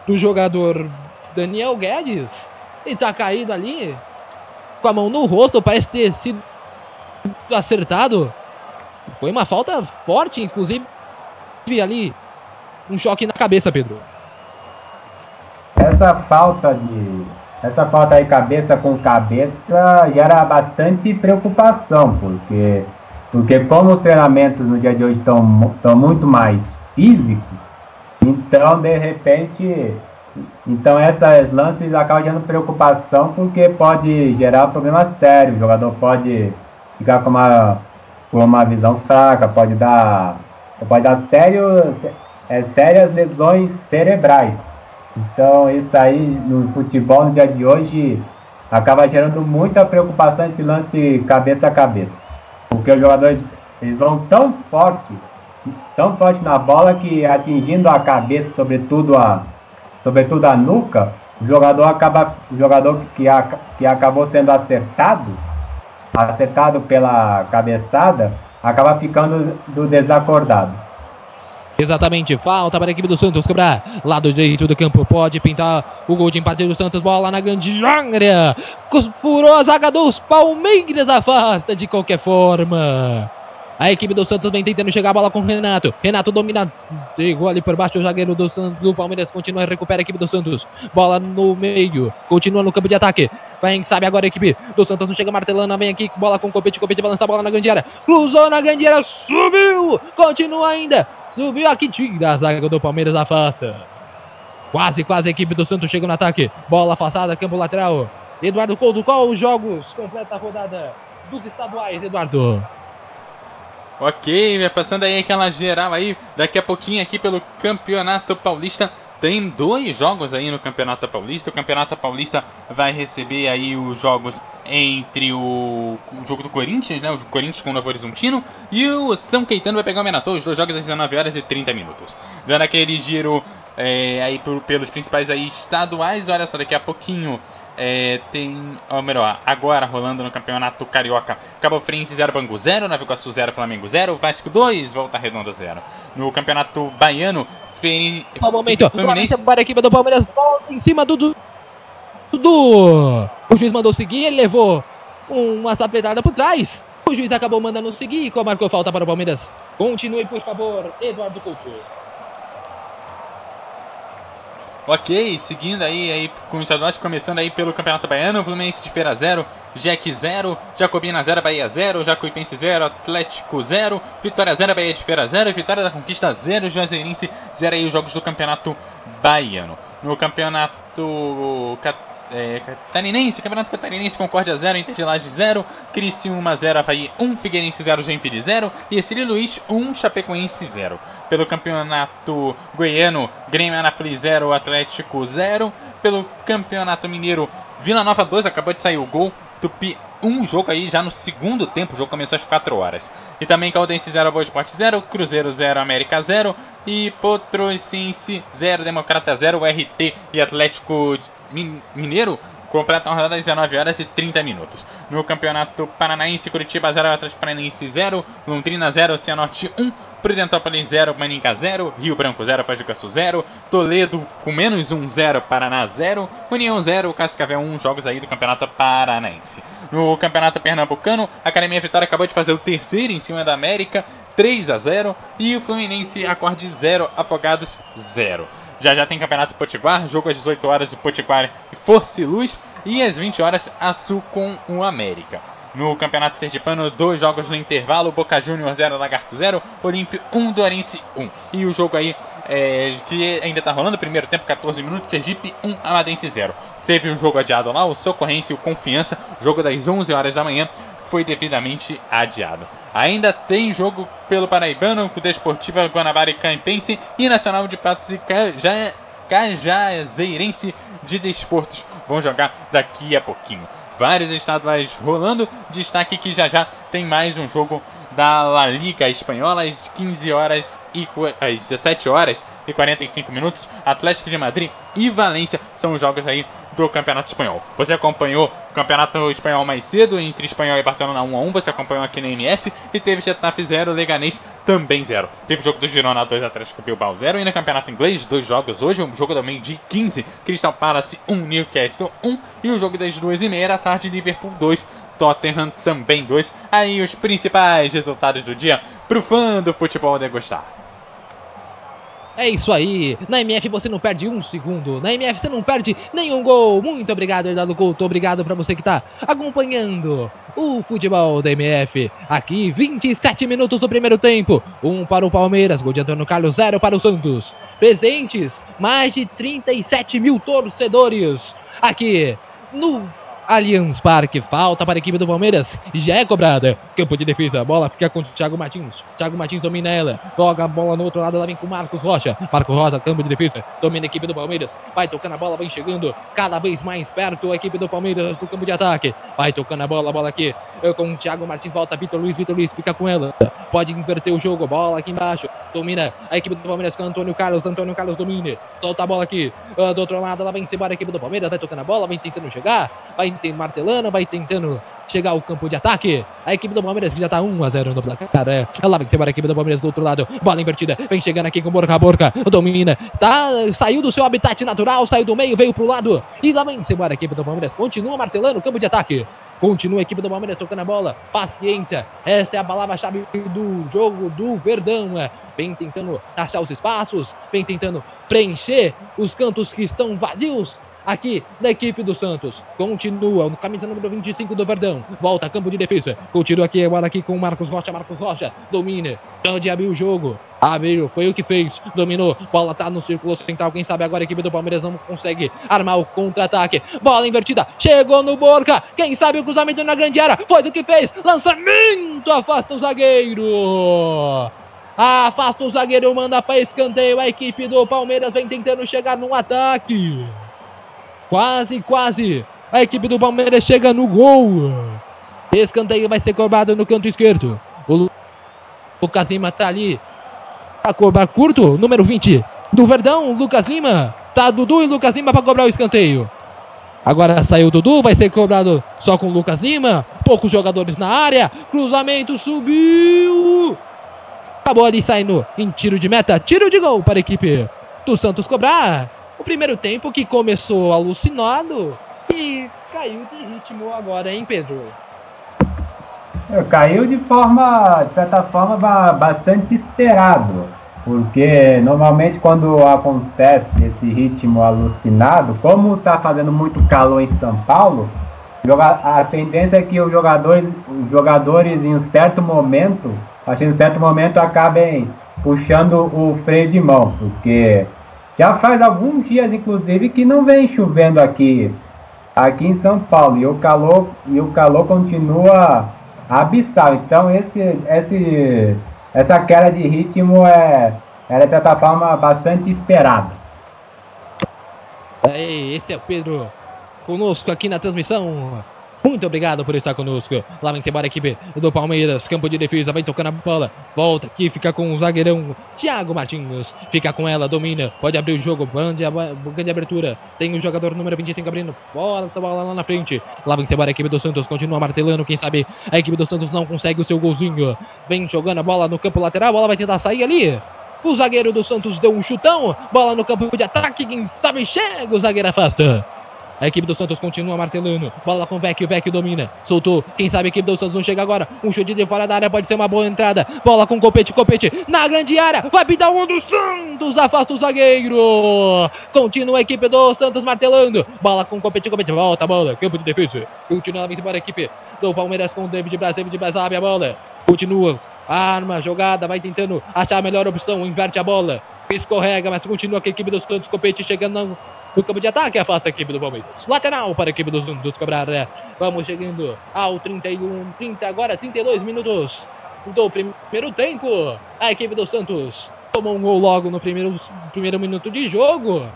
Speaker 4: do jogador Daniel Guedes. E tá caído ali. Com a mão no rosto. Parece ter sido acertado. Foi uma falta forte, inclusive ali um choque na cabeça, Pedro.
Speaker 6: Essa falta de. Essa falta aí cabeça com cabeça gera bastante preocupação, porque, porque como os treinamentos no dia de hoje estão, estão muito mais físicos, então de repente. Então essas lances acabam gerando preocupação porque pode gerar problemas sérios. O jogador pode ficar com uma, com uma visão fraca, pode dar pode dar é, sérias lesões cerebrais. Então isso aí no futebol no dia de hoje acaba gerando muita preocupação esse lance cabeça a cabeça. Porque os jogadores eles vão tão forte, tão forte na bola que atingindo a cabeça, sobretudo a, sobretudo a nuca, o jogador acaba, o jogador que, a, que acabou sendo acertado, acertado pela cabeçada, acaba ficando do desacordado.
Speaker 4: Exatamente, falta para a equipe do Santos cobrar. Lado direito do campo, pode pintar o gol de empate do Santos. Bola na grande área. Furou a zaga dos Palmeiras, afasta de qualquer forma. A equipe do Santos vem tentando chegar a bola com o Renato. Renato domina. Chegou ali por baixo o zagueiro do Santos. Do Palmeiras continua, recupera a equipe do Santos. Bola no meio. Continua no campo de ataque. Vem, sabe agora a equipe do Santos. Não chega martelando. Vem aqui. Bola com o Copete. Copete balança a bola na grande área. Cruzou na grande área. Subiu. Continua ainda. Subiu aqui. Tira a zaga do Palmeiras. Afasta. Quase, quase a equipe do Santos chega no ataque. Bola afastada. Campo lateral. Eduardo Couto. Qual os jogos? Completa a rodada dos estaduais, Eduardo.
Speaker 1: Ok, passando aí aquela geral aí, daqui a pouquinho aqui pelo Campeonato Paulista. Tem dois jogos aí no Campeonato Paulista. O Campeonato Paulista vai receber aí os jogos entre o, o jogo do Corinthians, né? O Corinthians com o Novo Horizontino. E o São Caetano vai pegar o Menaçou, os dois jogos às 19 horas e 30 minutos. Dando aquele giro é, aí por, pelos principais aí estaduais. Olha só, daqui a pouquinho é, tem, ou melhor, agora rolando no Campeonato Carioca, Cabo Friense 0, Bangu 0, Nova Iguaçu 0, Flamengo 0, Vasco 2, Volta Redonda 0. No Campeonato Baiano, Feni...
Speaker 4: Qual momento?
Speaker 1: Fluminense...
Speaker 4: Para a equipe do Palmeiras, volta em cima do Dudu. O juiz mandou seguir, ele levou uma sapetada por trás. O juiz acabou mandando seguir e marcou falta para o Palmeiras. Continue, por favor, Eduardo Couto.
Speaker 1: Ok, seguindo aí, aí com os estaduais, começando aí pelo Campeonato Baiano, Fluminense de Feira 0, Jack 0, Jacobina 0, Bahia 0, Jacuipense 0, Atlético 0, Vitória 0, Bahia de Feira 0, Vitória da Conquista 0, Juazeirense 0 aí os jogos do Campeonato Baiano. No Campeonato é, Catarinense, Campeonato Catarinense, Concórdia 0, Inter de Laje 0, Criciúma 0, Havaí 1, Figueirense 0, Joinville 0 e Cílio Luiz 1, Chapecoense 0. Pelo Campeonato Goiano, Grêmio Anápolis 0, Atlético 0. Pelo Campeonato Mineiro, Vila Nova 2, acabou de sair o gol, Tupi um jogo aí já no segundo tempo, o jogo começou às 4 horas. E também Caldense 0, Boa Esporte 0, Cruzeiro 0, América 0 e Potrocense 0, Democrata 0, RT e Atlético Mineiro completam a rodada às 19 horas e 30 minutos. No Campeonato Paranaense, Curitiba 0, Atlético Paranaense 0, Londrina 0, Cianorte 1, Prudentópolis 0, Maninga 0, Rio Branco 0, Foz do Iguaçu 0, Toledo com menos 1, 0, Paraná 0, União 0, Cascavel 1, jogos aí do Campeonato Paranaense. No Campeonato Pernambucano, a Academia Vitória acabou de fazer o terceiro em cima da América, 3 a 0, e o Fluminense acorde 0, Afogados 0. Já já tem Campeonato Potiguar, jogo às 18 horas do Potiguar e Força e Luz, e às 20 horas a Sul com o América. No Campeonato Sergipano, dois jogos no intervalo, Boca Juniors 0, Lagarto 0, Olímpio 1, Dorense 1. E o jogo aí, é, que ainda tá rolando, primeiro tempo, 14 minutos, Sergipe 1, Amadense 0. Teve um jogo adiado lá, o Socorrense e o Confiança, jogo das 11 horas da manhã, foi devidamente adiado. Ainda tem jogo pelo Paraibano, com Desportiva Guanabara e Campense e Nacional de Patos e Caja, Cajazeirense de Desportos vão jogar daqui a pouquinho. Vários estaduais rolando. Destaque que já já tem mais um jogo da La Liga Espanhola às 15 horas e às 17 horas e 45 minutos. Atlético de Madrid e Valência são os jogos aí do Campeonato Espanhol. Você acompanhou o Campeonato Espanhol mais cedo, entre Espanhol e Barcelona 1 a 1 você acompanhou aqui na MF, e teve Getafe 0, Leganês também 0. Teve o jogo do Girona 2, Atlético Bilbao 0, e no Campeonato Inglês, dois jogos hoje, um jogo também de 15, Crystal Palace 1, Newcastle 1, e o jogo das 2h30 da tarde, Liverpool 2, Tottenham também 2. Aí os principais resultados do dia pro fã do futebol degustar.
Speaker 4: É isso aí. Na MF você não perde um segundo. Na MF você não perde nenhum gol. Muito obrigado, Hernando Couto. Obrigado para você que está acompanhando o futebol da MF. Aqui, 27 minutos do primeiro tempo. Um para o Palmeiras, gol de Antônio Carlos, zero para o Santos. Presentes, mais de 37 mil torcedores aqui no Allianz Parque. Falta para a equipe do Palmeiras. Já é cobrada. Campo de defesa. A bola fica com o Thiago Martins. Thiago Martins domina ela. Joga a bola no outro lado. Ela vem com Marcos Rocha. Marcos Rocha, campo de defesa. Domina a equipe do Palmeiras. Vai tocando a bola. Vem chegando cada vez mais perto a equipe do Palmeiras do campo de ataque. Vai tocando a bola. Bola aqui com o Thiago Martins. Volta Vitor Luiz. Vitor Luiz fica com ela. Pode inverter o jogo. Bola aqui embaixo. Domina a equipe do Palmeiras com Antônio Carlos. Antônio Carlos domina. Solta a bola aqui. Uh, do outro lado. Ela vem embora a equipe do Palmeiras. Vai tocando a bola. Vem tentando chegar. Vai martelando. Vai tentando chegar ao campo de ataque. A equipe do Palmeiras que já tá 1 a 0 no placar. É, ela vem a equipe do Palmeiras do outro lado. Bola invertida. Vem chegando aqui com boca a boca. Domina. Tá, saiu do seu habitat natural. Saiu do meio. Veio pro lado. E lá vem a equipe do Palmeiras. Continua martelando o campo de ataque. Continua a equipe do Palmeiras tocando a bola. Paciência. Essa é a palavra-chave do jogo do Verdão. É, vem tentando achar os espaços, vem tentando preencher os cantos que estão vazios aqui da equipe do Santos. Continua no camisa número 25 do Verdão. Volta campo de defesa. Continua aqui agora aqui com o Marcos Rocha. Marcos Rocha domina. Pode abrir o jogo. Abriu, foi o que fez. Dominou. Bola tá no círculo central. Quem sabe agora a equipe do Palmeiras não consegue armar o contra-ataque. Bola invertida. Chegou no Borca. Quem sabe o cruzamento na grande área. Foi do que fez. Lançamento. Afasta o zagueiro. Afasta o zagueiro, manda para escanteio. A equipe do Palmeiras vem tentando chegar no ataque. Quase, quase. A equipe do Palmeiras chega no gol. Escanteio vai ser cobrado no canto esquerdo. O Lucas Lima tá ali. Pra cobrar curto, número 20 do Verdão, Lucas Lima. Tá Dudu e Lucas Lima para cobrar o escanteio. Agora saiu o Dudu, vai ser cobrado só com o Lucas Lima. Poucos jogadores na área. Cruzamento subiu. Acabou ali saindo em tiro de meta. Tiro de gol para a equipe do Santos cobrar. O primeiro tempo que começou alucinado e caiu de ritmo agora, hein, Pedro?
Speaker 6: Caiu de forma, de certa forma, ba- bastante esperado. Porque normalmente quando acontece esse ritmo alucinado, como está fazendo muito calor em São Paulo, a tendência é que os jogadores, os jogadores em um certo momento, acho que em um certo momento acabem puxando o freio de mão, porque já faz alguns dias inclusive que não vem chovendo aqui aqui em São Paulo e o calor e o calor continua abissal. Então esse, esse essa queda de ritmo é era de certa forma bastante esperada.
Speaker 4: Aí, esse é o Pedro conosco aqui na transmissão. Muito obrigado por estar conosco. Lá vem embora a equipe do Palmeiras. Campo de defesa, vai tocando a bola. Volta aqui, fica com o zagueirão Thiago Martins. Fica com ela, domina. Pode abrir o jogo. Grande, grande abertura. Tem o jogador número 25 abrindo. Bola, bola lá na frente. Lá vem embora a equipe do Santos. Continua martelando. Quem sabe a equipe do Santos não consegue o seu golzinho. Vem jogando a bola no campo lateral. A bola vai tentar sair ali. O zagueiro do Santos deu um chutão. Bola no campo de ataque. Quem sabe chega. O zagueiro afasta. A equipe do Santos continua martelando. Bola com o Vecchio. Vecchio domina. Soltou. Quem sabe a equipe do Santos não chega agora. Um chute de fora da área pode ser uma boa entrada. Bola com o Copete. Copete na grande área. Vai pintar um do Santos. Afasta o zagueiro. Continua a equipe do Santos martelando. Bola com o Copete. Copete. Volta a bola. Campo de defesa. Continua a embora a equipe do Palmeiras com o David Braz. David Braz abre a bola. Continua. Arma, jogada, vai tentando achar a melhor opção, inverte a bola, escorrega, mas continua com a equipe do Santos, Copete chegando no, campo de ataque, afasta a equipe do Palmeiras. Lateral para a equipe do Santos cobrar. né? Vamos chegando ao 31, 30, agora 32 minutos do primeiro tempo. A equipe do Santos tomou um gol logo no primeiro, primeiro minuto de jogo.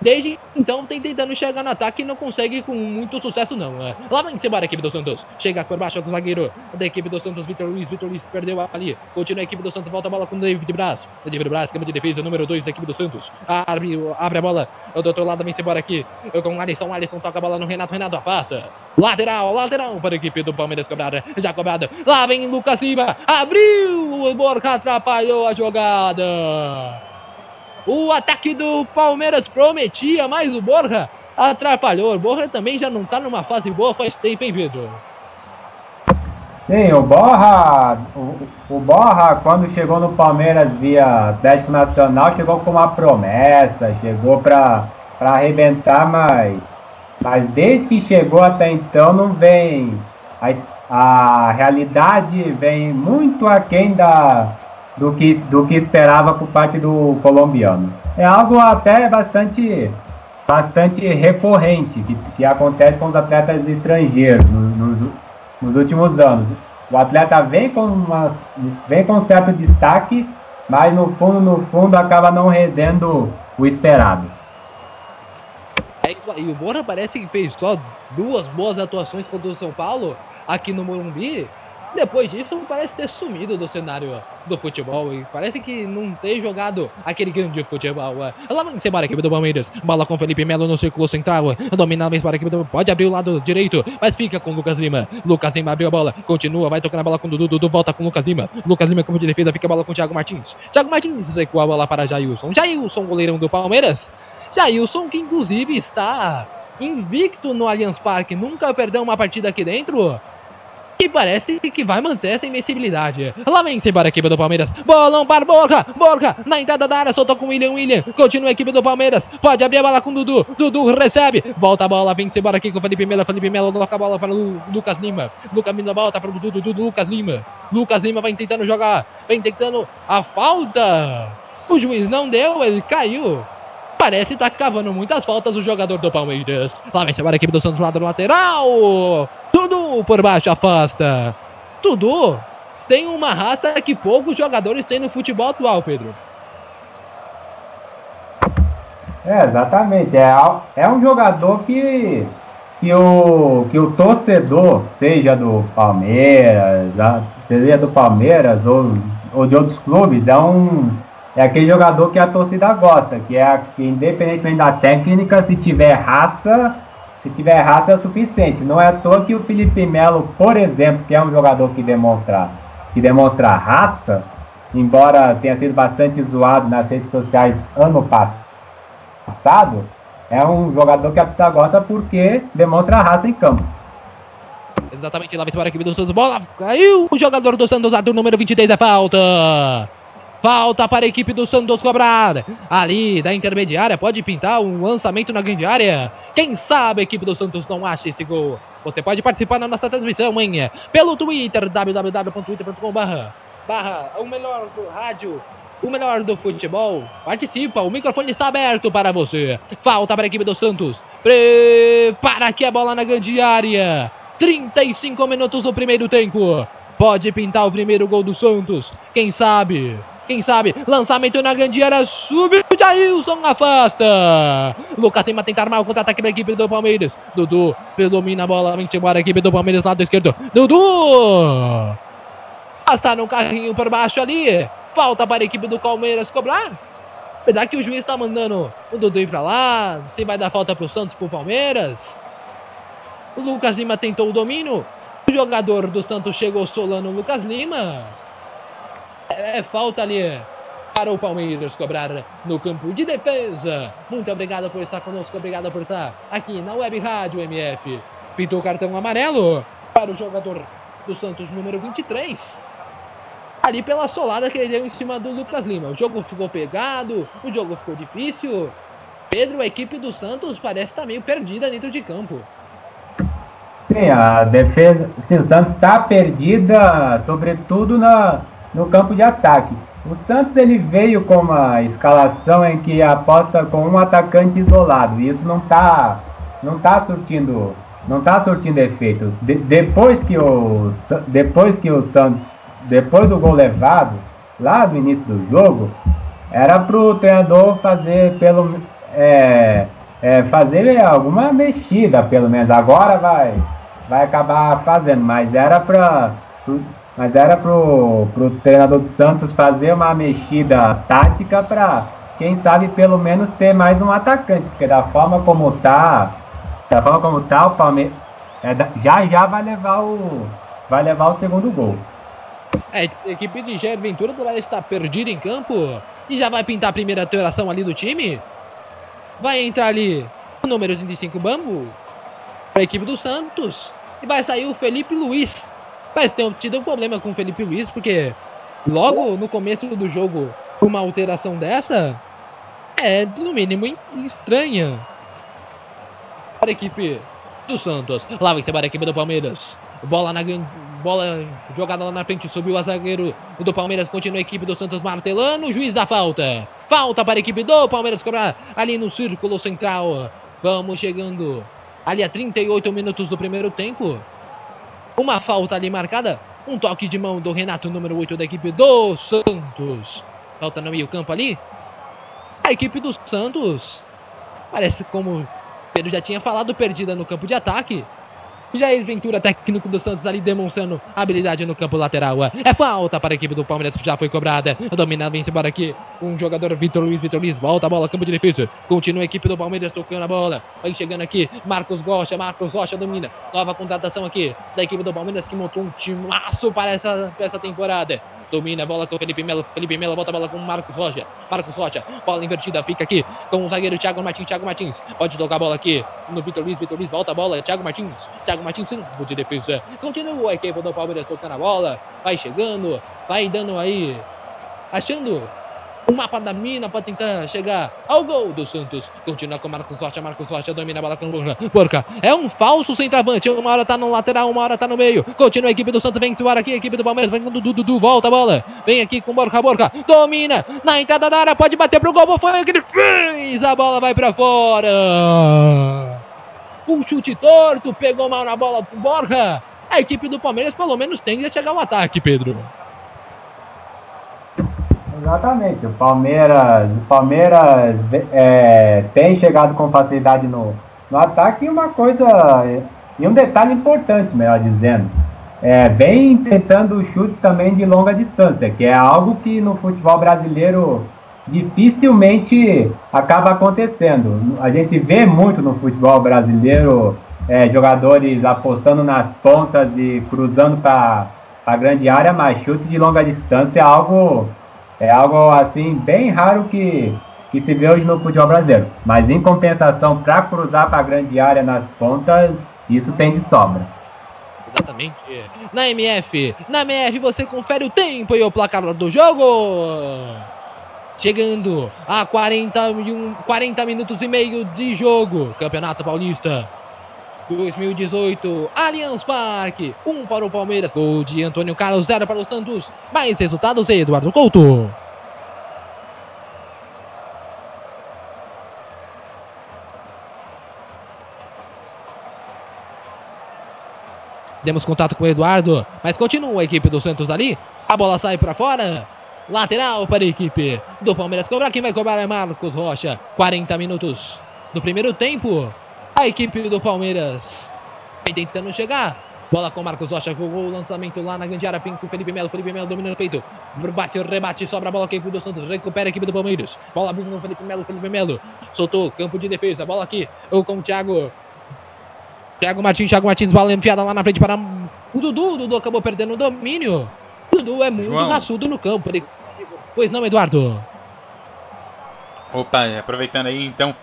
Speaker 4: Desde então tem tentando chegar no ataque e não consegue com muito sucesso não. né? Lá vai embora a equipe do Santos. Chega por baixo do zagueiro da equipe do Santos, Vitor Luiz. Vitor Luiz perdeu ali. Continua a equipe do Santos, volta a bola com o David Braz. David Braz, campo de defesa, número 2 da equipe do Santos. Abre, abre a bola. Do outro lado vem embora aqui. Eu com o Alisson. Alisson toca a bola no Renato. Renato afasta. Lateral, lateral para a equipe do Palmeiras cobrar. Já cobrado. Lá vem Lucas Silva. Abriu. O Borca atrapalhou a jogada. O ataque do Palmeiras prometia, mas o Borja atrapalhou. O Borja também já não tá numa fase boa faz tempo, hein, Pedro?
Speaker 6: Sim, o Borra, o, o quando chegou no Palmeiras via Atlético Nacional, chegou com uma promessa, chegou para arrebentar, mas, mas desde que chegou até então não vem. A, a realidade vem muito aquém da, do, que, do que esperava por parte do colombiano. É algo até bastante, bastante recorrente que, que acontece com os atletas estrangeiros nos, nos, nos últimos anos. O atleta vem com, uma, vem com certo destaque, mas no fundo, no fundo, acaba não rendendo o esperado.
Speaker 4: É aí, o Borja parece que fez só duas boas atuações contra o São Paulo aqui no Morumbi. Depois disso, parece ter sumido do cenário do futebol e parece que não ter jogado aquele grande futebol. Lá vai embora a equipe do Palmeiras. Bola com Felipe Melo no círculo central. Domina a para a equipe do. Pode abrir o lado direito, mas fica com Lucas Lima. Lucas Lima abriu a bola, continua, vai tocando a bola com o Dudu. Dudu volta com o Lucas Lima. Lucas Lima, como de defesa, fica a bola com o Thiago Martins. Thiago Martins recua a bola para Jailson. Jailson, goleirão do Palmeiras. Jailson, que inclusive está invicto no Allianz Parque, nunca perdeu uma partida aqui dentro. E parece que vai manter essa invencibilidade. Lá vem embora a equipe do Palmeiras. Bolão para Borja. Borja na entrada da área. Soltou com William. William. Continua a equipe do Palmeiras. Pode abrir a bola com Dudu. Dudu recebe. Volta a bola. Vem embora aqui com o Felipe Melo. Felipe Melo coloca a bola para o Lucas Lima. Lucas Lima volta para o Dudu. Dudu. Lucas Lima. Lucas Lima vai tentando jogar. Vem tentando a falta. O juiz não deu. Ele caiu. Parece estar tá cavando muitas faltas o jogador do Palmeiras. Lá vem embora a equipe do Santos lado lateral. Tudo por baixo afasta. Tudo tem uma raça que poucos jogadores têm no futebol atual, Pedro.
Speaker 6: É, exatamente. É, é um jogador que, que, o, que o torcedor, seja do Palmeiras, seja do Palmeiras ou, ou de outros clubes, é, um, é aquele jogador que a torcida gosta, que é que independentemente da técnica, se tiver raça, se tiver raça é o suficiente. Não é à toa que o Felipe Melo, por exemplo, que é um jogador que demonstra, que demonstra raça, embora tenha sido bastante zoado nas redes sociais ano passado, é um jogador que a torcida gosta porque demonstra raça em campo.
Speaker 4: Exatamente, lá vem para a equipe do Santos. Bola caiu. O jogador do Santos, Arthur, número 23, é falta. Falta para a equipe do Santos cobrar. Ali da intermediária pode pintar um lançamento na grande área. Quem sabe a equipe do Santos não acha esse gol. Você pode participar na nossa transmissão, hein? Pelo Twitter, www.twitter.com barra o melhor do rádio, o melhor do futebol. Participa, o microfone está aberto para você. Falta para a equipe do Santos. Prepara aqui a bola na grande área. 35 minutos do primeiro tempo. Pode pintar o primeiro gol do Santos. Quem sabe? Quem sabe? Lançamento na grande área. Subiu Jailson. Afasta. Lucas Lima tenta armar o contra-ataque da equipe do Palmeiras. Dudu predomina a bola. Vem embora a equipe do Palmeiras lado esquerdo. Dudu. Passar no carrinho por baixo ali. Falta para a equipe do Palmeiras cobrar. Apesar que o juiz está mandando o Dudu ir para lá. Se vai dar falta para o Santos para o Palmeiras. O Lucas Lima tentou o domínio. O jogador do Santos chegou solando o Lucas Lima. É, falta ali para o Palmeiras cobrar no campo de defesa. Muito obrigado por estar conosco, obrigado por estar aqui na Web Rádio MF. Pintou o cartão amarelo para o jogador do Santos, número 23. Ali pela solada que ele deu em cima do Lucas Lima. O jogo ficou pegado, o jogo ficou difícil. Pedro, a equipe do Santos parece estar meio perdida dentro de campo.
Speaker 6: Sim, a defesa. Sim, o Santos está perdida, sobretudo na, no campo de ataque. O Santos ele veio com uma escalação em que aposta com um atacante isolado. E isso não está não tá surtindo não tá surtindo efeito. De, depois que o depois que o Santos depois do gol levado lá no início do jogo era para o treinador fazer pelo é, é, fazer alguma mexida pelo menos agora vai vai acabar fazendo mas era para mas era pro, pro treinador do Santos fazer uma mexida tática para, quem sabe, pelo menos ter mais um atacante. Porque da forma como tá, da forma como tá, o Palmeiras é, já já vai levar o. Vai levar o segundo gol.
Speaker 4: É, a equipe de Jair Ventura vai estar perdida em campo e já vai pintar a primeira alteração ali do time. Vai entrar ali o número 35 Bambu para a equipe do Santos e vai sair o Felipe Luiz mas tem tido um problema com o Felipe Luiz, porque logo no começo do jogo, uma alteração dessa é, no mínimo, estranha para a equipe do Santos. Lá vai para a equipe do Palmeiras. Bola na bola jogada lá na frente, subiu a zagueiro do Palmeiras, continua a equipe do Santos martelando, o juiz dá falta. Falta para a equipe do Palmeiras cobrar ali no círculo central. Vamos chegando ali a 38 minutos do primeiro tempo. Uma falta ali marcada. Um toque de mão do Renato, número 8 da equipe do Santos. Falta no meio campo ali. A equipe do Santos parece como Pedro já tinha falado, perdida no campo de ataque. Jair Ventura, técnico do Santos, ali demonstrando habilidade no campo lateral. É falta para a equipe do Palmeiras, já foi cobrada. Domina, vem embora aqui. Um jogador, Vitor Luiz, Vitor Luiz, volta a bola, campo de defesa. Continua a equipe do Palmeiras tocando a bola. Vai chegando aqui, Marcos Rocha, Marcos Rocha domina. Nova contratação aqui da equipe do Palmeiras que montou um timaço para essa, para essa temporada. Domina a bola com o Felipe Melo. Felipe Melo volta a bola com o Marcos Rocha. Marcos Rocha. Bola invertida. Fica aqui com o zagueiro Thiago Martins. Thiago Martins. Pode tocar a bola aqui no Vitor Luiz. Vitor Luiz volta a bola. Thiago Martins. Thiago Martins centro de defesa. Continua a equipe do Palmeiras tocando a bola. Vai chegando. Vai dando aí. Achando o mapa da mina para tentar chegar ao gol do Santos. Continua com Marcos Rocha. Marcos Rocha domina a bola com o. Borca é um falso centroavante. Uma hora tá no lateral, uma hora tá no meio. Continua a equipe do Santos. Vem embora aqui. A equipe do Palmeiras. Vem com o Dudu. Volta a bola. Vem aqui com o Borca. Borca domina na entrada da área. Pode bater pro gol. Foi o que ele fez. A bola vai para fora. Um chute torto. Pegou mal na bola com o Borca. A equipe do Palmeiras pelo menos tem que chegar ao ataque, Pedro.
Speaker 6: Exatamente. O Palmeiras, o Palmeiras é, tem chegado com facilidade no, no ataque e uma coisa e um detalhe importante, melhor dizendo, é, vem tentando chutes também de longa distância, que é algo que no futebol brasileiro dificilmente acaba acontecendo. A gente vê muito no futebol brasileiro é, jogadores apostando nas pontas e cruzando para a grande área, mas chute de longa distância é algo é algo assim bem raro que, que se vê hoje no futebol brasileiro. Mas em compensação, para cruzar para a grande área nas pontas, isso tem de sobra.
Speaker 4: Exatamente. Na MF, na MF você confere o tempo e o placar do jogo. Chegando a 41, 40 minutos e meio de jogo. Campeonato Paulista. 2018, Allianz Parque, 1 um para o Palmeiras, gol de Antônio Carlos, 0 para o Santos. Mais resultados, Eduardo Couto. Demos contato com o Eduardo, mas continua a equipe do Santos ali. A bola sai para fora. Lateral para a equipe do Palmeiras cobrar. Quem vai cobrar é Marcos Rocha. 40 minutos do primeiro tempo. A equipe do Palmeiras vai tentando chegar. Bola com Marcos Rocha, jogou o lançamento lá na grande área, com o Felipe Melo, Felipe Melo domina no peito, bate, rebate, sobra a bola aqui do Santos, recupera a equipe do Palmeiras, bola abrindo no Felipe Melo, Felipe Melo, soltou, campo de defesa, bola aqui, ou com o Thiago, Thiago Martins, Thiago Martins, bola enfiada lá na frente para o Dudu, o Dudu acabou perdendo o domínio, o Dudu é muito
Speaker 1: João.
Speaker 4: raçudo no campo, ele... pois não, Eduardo?
Speaker 1: Opa, aproveitando aí então,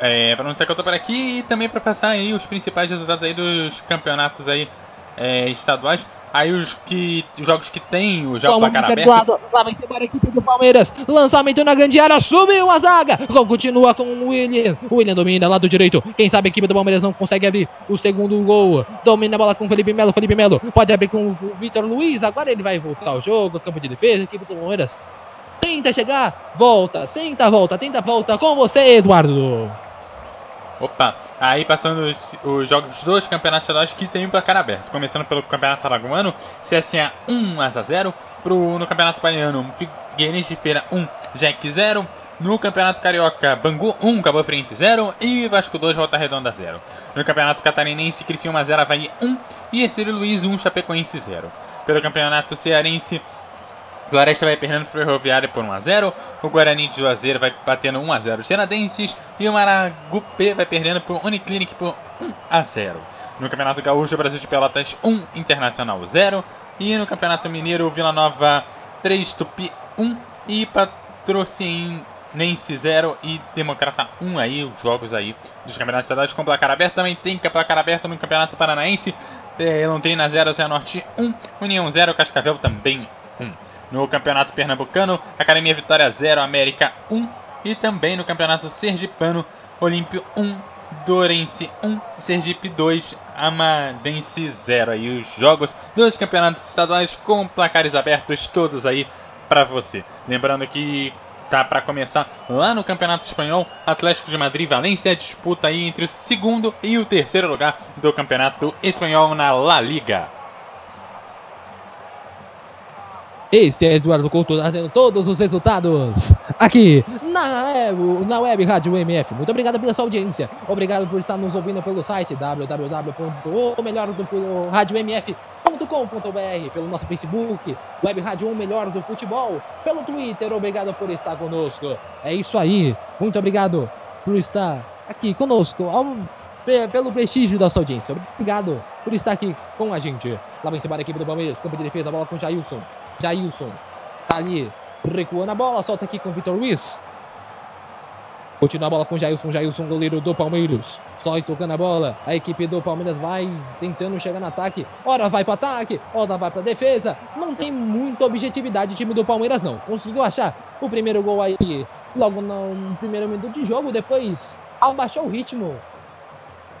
Speaker 1: é, para anunciar que eu tô por aqui e também para passar aí os principais resultados aí dos campeonatos aí é, estaduais. Aí os que os jogos que tem o jogo placar aberto.
Speaker 4: perdoado. Lá vai embora a equipe do Palmeiras. Lançamento na grande área. Subiu a zaga. Continua com o William. O William domina lado direito. Quem sabe a equipe do Palmeiras não consegue abrir o segundo gol. Domina a bola com o Felipe Melo. Felipe Melo pode abrir com o Vitor Luiz. Agora ele vai voltar ao jogo. Campo de defesa. Equipe do Palmeiras tenta chegar. Volta. Tenta, volta. Tenta, volta. Com você, Eduardo.
Speaker 1: Opa, aí passando os, os jogos dos campeonatos estaduais que tem o placar aberto. Começando pelo Campeonato Araguano, CSA 1 a 0 pro, no Campeonato Baiano, Figueirense de Feira 1, Jack 0. No Campeonato Carioca, Bangu 1, Cabo Friense 0 e Vasco 2, Volta Redonda 0. No Campeonato Catarinense, Criciúma 0, Havaí 1 e Ercílio Luiz 1, Chapecoense 0. Pelo Campeonato Cearense, Floresta vai perdendo pro Ferroviário por 1x0. O Guarani de Juazeiro vai batendo 1x0 Tiradentes. E o Maragupe vai perdendo pro Uniclinic por 1x0. No Campeonato Gaúcho, Brasil de Pelotas 1, Internacional 0. E no Campeonato Mineiro, Vila Nova 3, Tupi 1 e Patrocinense 0 e Democrata 1 aí, os jogos aí dos campeonatos estaduais com placar aberto. Também tem placar aberto no Campeonato Paranaense. É, Londrina 0, Zé Norte 1, União 0, Cascavel também 1. No Campeonato Pernambucano, Academia Vitória 0, América 1. E também no Campeonato Sergipano, Olímpio 1, Dorense 1, Sergipe 2, Amadense 0. Aí os jogos dos campeonatos estaduais com placares abertos, todos aí para você. Lembrando que tá para começar lá no Campeonato Espanhol, Atlético de Madrid Valência disputa aí entre o segundo e o terceiro lugar do Campeonato Espanhol na La Liga.
Speaker 4: Esse é Eduardo Couto trazendo todos os resultados aqui na web, na web Rádio MF. Muito obrigado pela sua audiência. Obrigado por estar nos ouvindo pelo site www.omelhordofutebol.com.br, pelo nosso Facebook, Web Rádio 1 Melhor do Futebol, pelo Twitter. Obrigado por estar conosco. É isso aí. Muito obrigado por estar aqui conosco. Ao, pelo prestígio da sua audiência. Obrigado por estar aqui com a gente. Lá vem embora a equipe do Palmeiras, campo de defesa, bola com Jailson. Jailson Tá ali, recuando a bola, solta aqui com o Vitor Luiz. Continua a bola com o Jailson, Jailson, goleiro do Palmeiras. Só tocando a bola. A equipe do Palmeiras vai tentando chegar no ataque. Ora vai para ataque, ora vai para defesa. Não tem muita objetividade o time do Palmeiras, não. Conseguiu achar o primeiro gol aí logo no primeiro minuto de jogo. Depois abaixou o ritmo.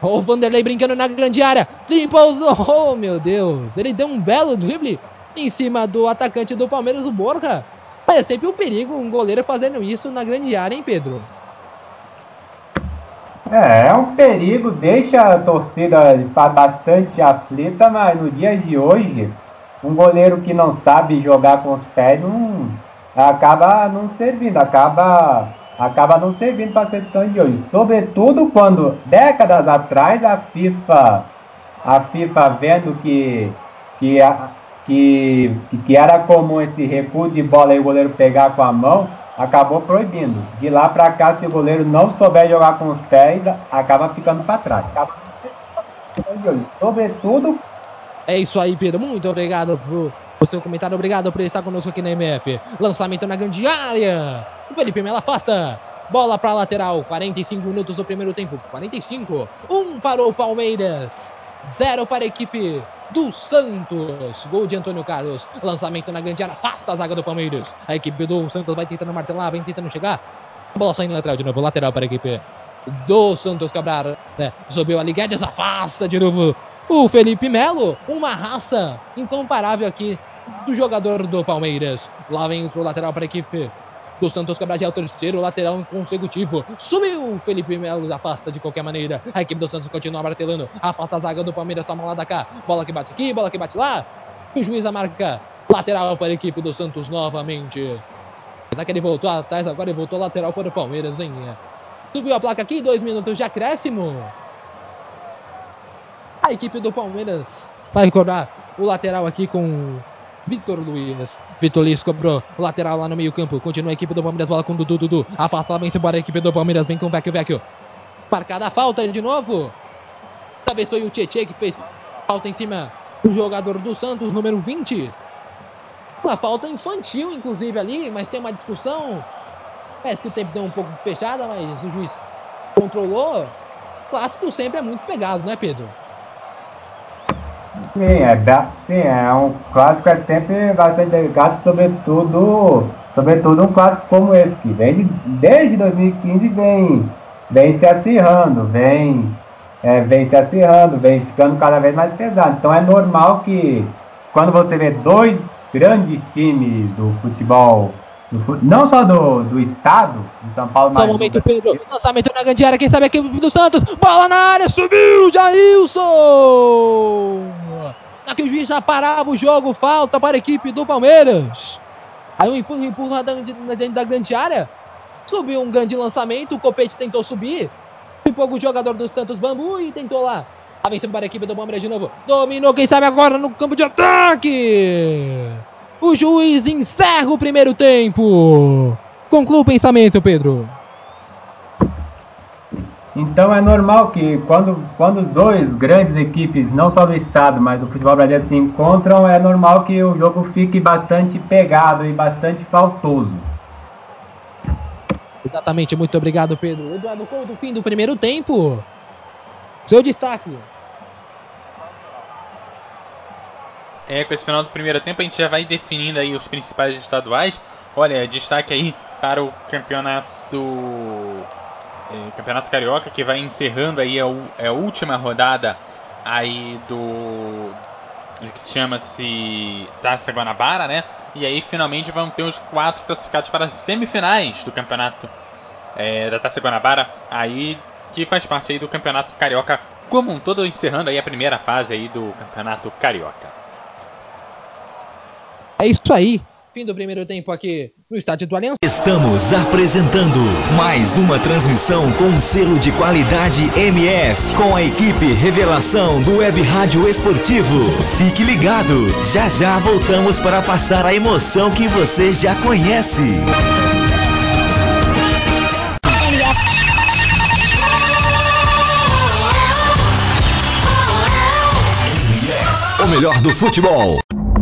Speaker 4: O Vanderlei brincando na grande área. Limpou Oh, meu Deus. Ele deu um belo drible em cima do atacante do Palmeiras, o Borja. É sempre um perigo um goleiro fazendo isso na grande área, hein, Pedro?
Speaker 6: É, é um perigo, deixa a torcida bastante aflita, mas no dia de hoje, um goleiro que não sabe jogar com os pés não, acaba não servindo, acaba, acaba não servindo para a seleção de hoje. Sobretudo quando, décadas atrás, a FIFA, a FIFA vendo que, que, que, que era comum esse recuo de bola e o goleiro pegar com a mão, acabou proibindo. De lá para cá, se o goleiro não souber jogar com os pés, acaba ficando para trás. Acaba... Sobretudo.
Speaker 4: É isso aí, Pedro. Muito obrigado por o seu comentário. Obrigado por estar conosco aqui na MF. Lançamento na grande área. O Felipe Melo afasta. Bola para lateral. 45 minutos do primeiro tempo. 45. Um para o Palmeiras. Zero para a equipe do Santos. Gol de Antônio Carlos. Lançamento na grande área. Afasta a zaga do Palmeiras. A equipe do Santos vai tentando martelar, vem tentando chegar. Bola saindo lateral de novo. Lateral para a equipe do Santos Cabral. Né? Subiu ali Guedes. Afasta de novo o Felipe Melo. Uma raça incomparável aqui do jogador do Palmeiras. Lá vem o lateral para a equipe do Santos Cabral é o terceiro lateral consecutivo. Subiu o Felipe Melo, afasta de qualquer maneira. A equipe do Santos continua martelando. Afasta a zaga do Palmeiras, toma lá da cá. Bola que bate aqui, bola que bate lá. O juiz a marca lateral para a equipe do Santos novamente. Será que ele voltou atrás agora e voltou lateral para o Palmeiras, hein? Subiu a placa aqui, dois minutos de acréscimo. A equipe do Palmeiras vai cobrar o lateral aqui com Vitor Luiz. Vitor Luiz cobrou lateral lá no meio campo. Continua a equipe do Palmeiras, bola com o Dudu, Dudu. Afastamento para a equipe do Palmeiras, vem com o Vecchio, Vecchio. Marcada a falta de novo. Talvez foi o Tietchan que fez falta em cima do jogador do Santos, número 20. Uma falta infantil, inclusive, ali, mas tem uma discussão. Parece que o tempo deu um pouco fechada, mas o juiz controlou. Clássico sempre é muito pegado, né, Pedro?
Speaker 6: Sim, é, sim, é um clássico é sempre bastante delicado, sobretudo, sobretudo um clássico como esse, que vem de, desde 2015 vem, vem se acirrando, vem, é, vem se acirrando, vem ficando cada vez mais pesado. Então é normal que quando você vê dois grandes times do futebol não só do, do estado de São Paulo,
Speaker 4: mas. Momento, Pedro. Lançamento na grande área. Quem sabe aqui do Santos. Bola na área. Subiu, Jailson. Aqui o juiz já parava o jogo. Falta para a equipe do Palmeiras. Aí um empurra, empurra dentro da grande área. Subiu um grande lançamento. O Copete tentou subir. Empurra o jogador do Santos Bambu e tentou lá. Avançando para a equipe do Palmeiras de novo. Dominou, quem sabe agora no campo de ataque. O juiz encerra o primeiro tempo. Conclua o pensamento, Pedro.
Speaker 6: Então é normal que quando, quando dois grandes equipes, não só do estado, mas do futebol brasileiro se encontram, é normal que o jogo fique bastante pegado e bastante faltoso.
Speaker 4: Exatamente, muito obrigado, Pedro. Eduardo Couto, fim do primeiro tempo. Seu destaque.
Speaker 1: É, com esse final do primeiro tempo a gente já vai definindo aí os principais estaduais. Olha, destaque aí para o campeonato é, campeonato carioca que vai encerrando aí a, a última rodada aí do que se chama-se Taça Guanabara, né? E aí finalmente vão ter os quatro classificados para as semifinais do campeonato é, da Taça Guanabara, aí que faz parte aí do campeonato carioca como um todo, encerrando aí a primeira fase aí do campeonato carioca.
Speaker 4: É isso aí. Fim do primeiro tempo aqui no estádio do Aliança.
Speaker 3: Estamos apresentando mais uma transmissão com selo de qualidade MF com a equipe Revelação do Web Rádio Esportivo. Fique ligado, já já voltamos para passar a emoção que você já conhece. O melhor do futebol.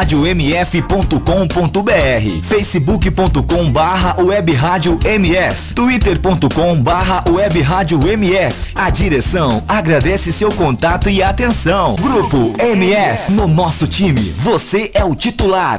Speaker 3: radiomf.com.br facebook.com barra web rádio MF twitter.com barra web rádio MF A direção agradece seu contato e atenção. Grupo MF, no nosso time, você é o titular.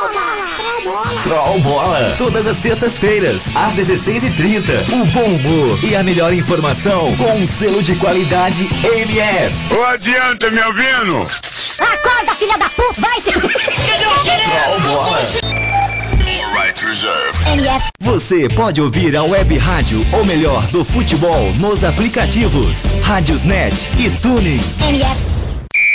Speaker 3: Troll Bola, todas as sextas-feiras, às 16h30. O bom humor e a melhor informação com um selo de qualidade MF.
Speaker 7: Ô, adianta, me ouvindo?
Speaker 8: Acorda, filha da puta! Vai se...
Speaker 3: Troll Bola. Você pode ouvir a web rádio, ou melhor, do futebol, nos aplicativos Rádiosnet e Tuning.
Speaker 8: MF.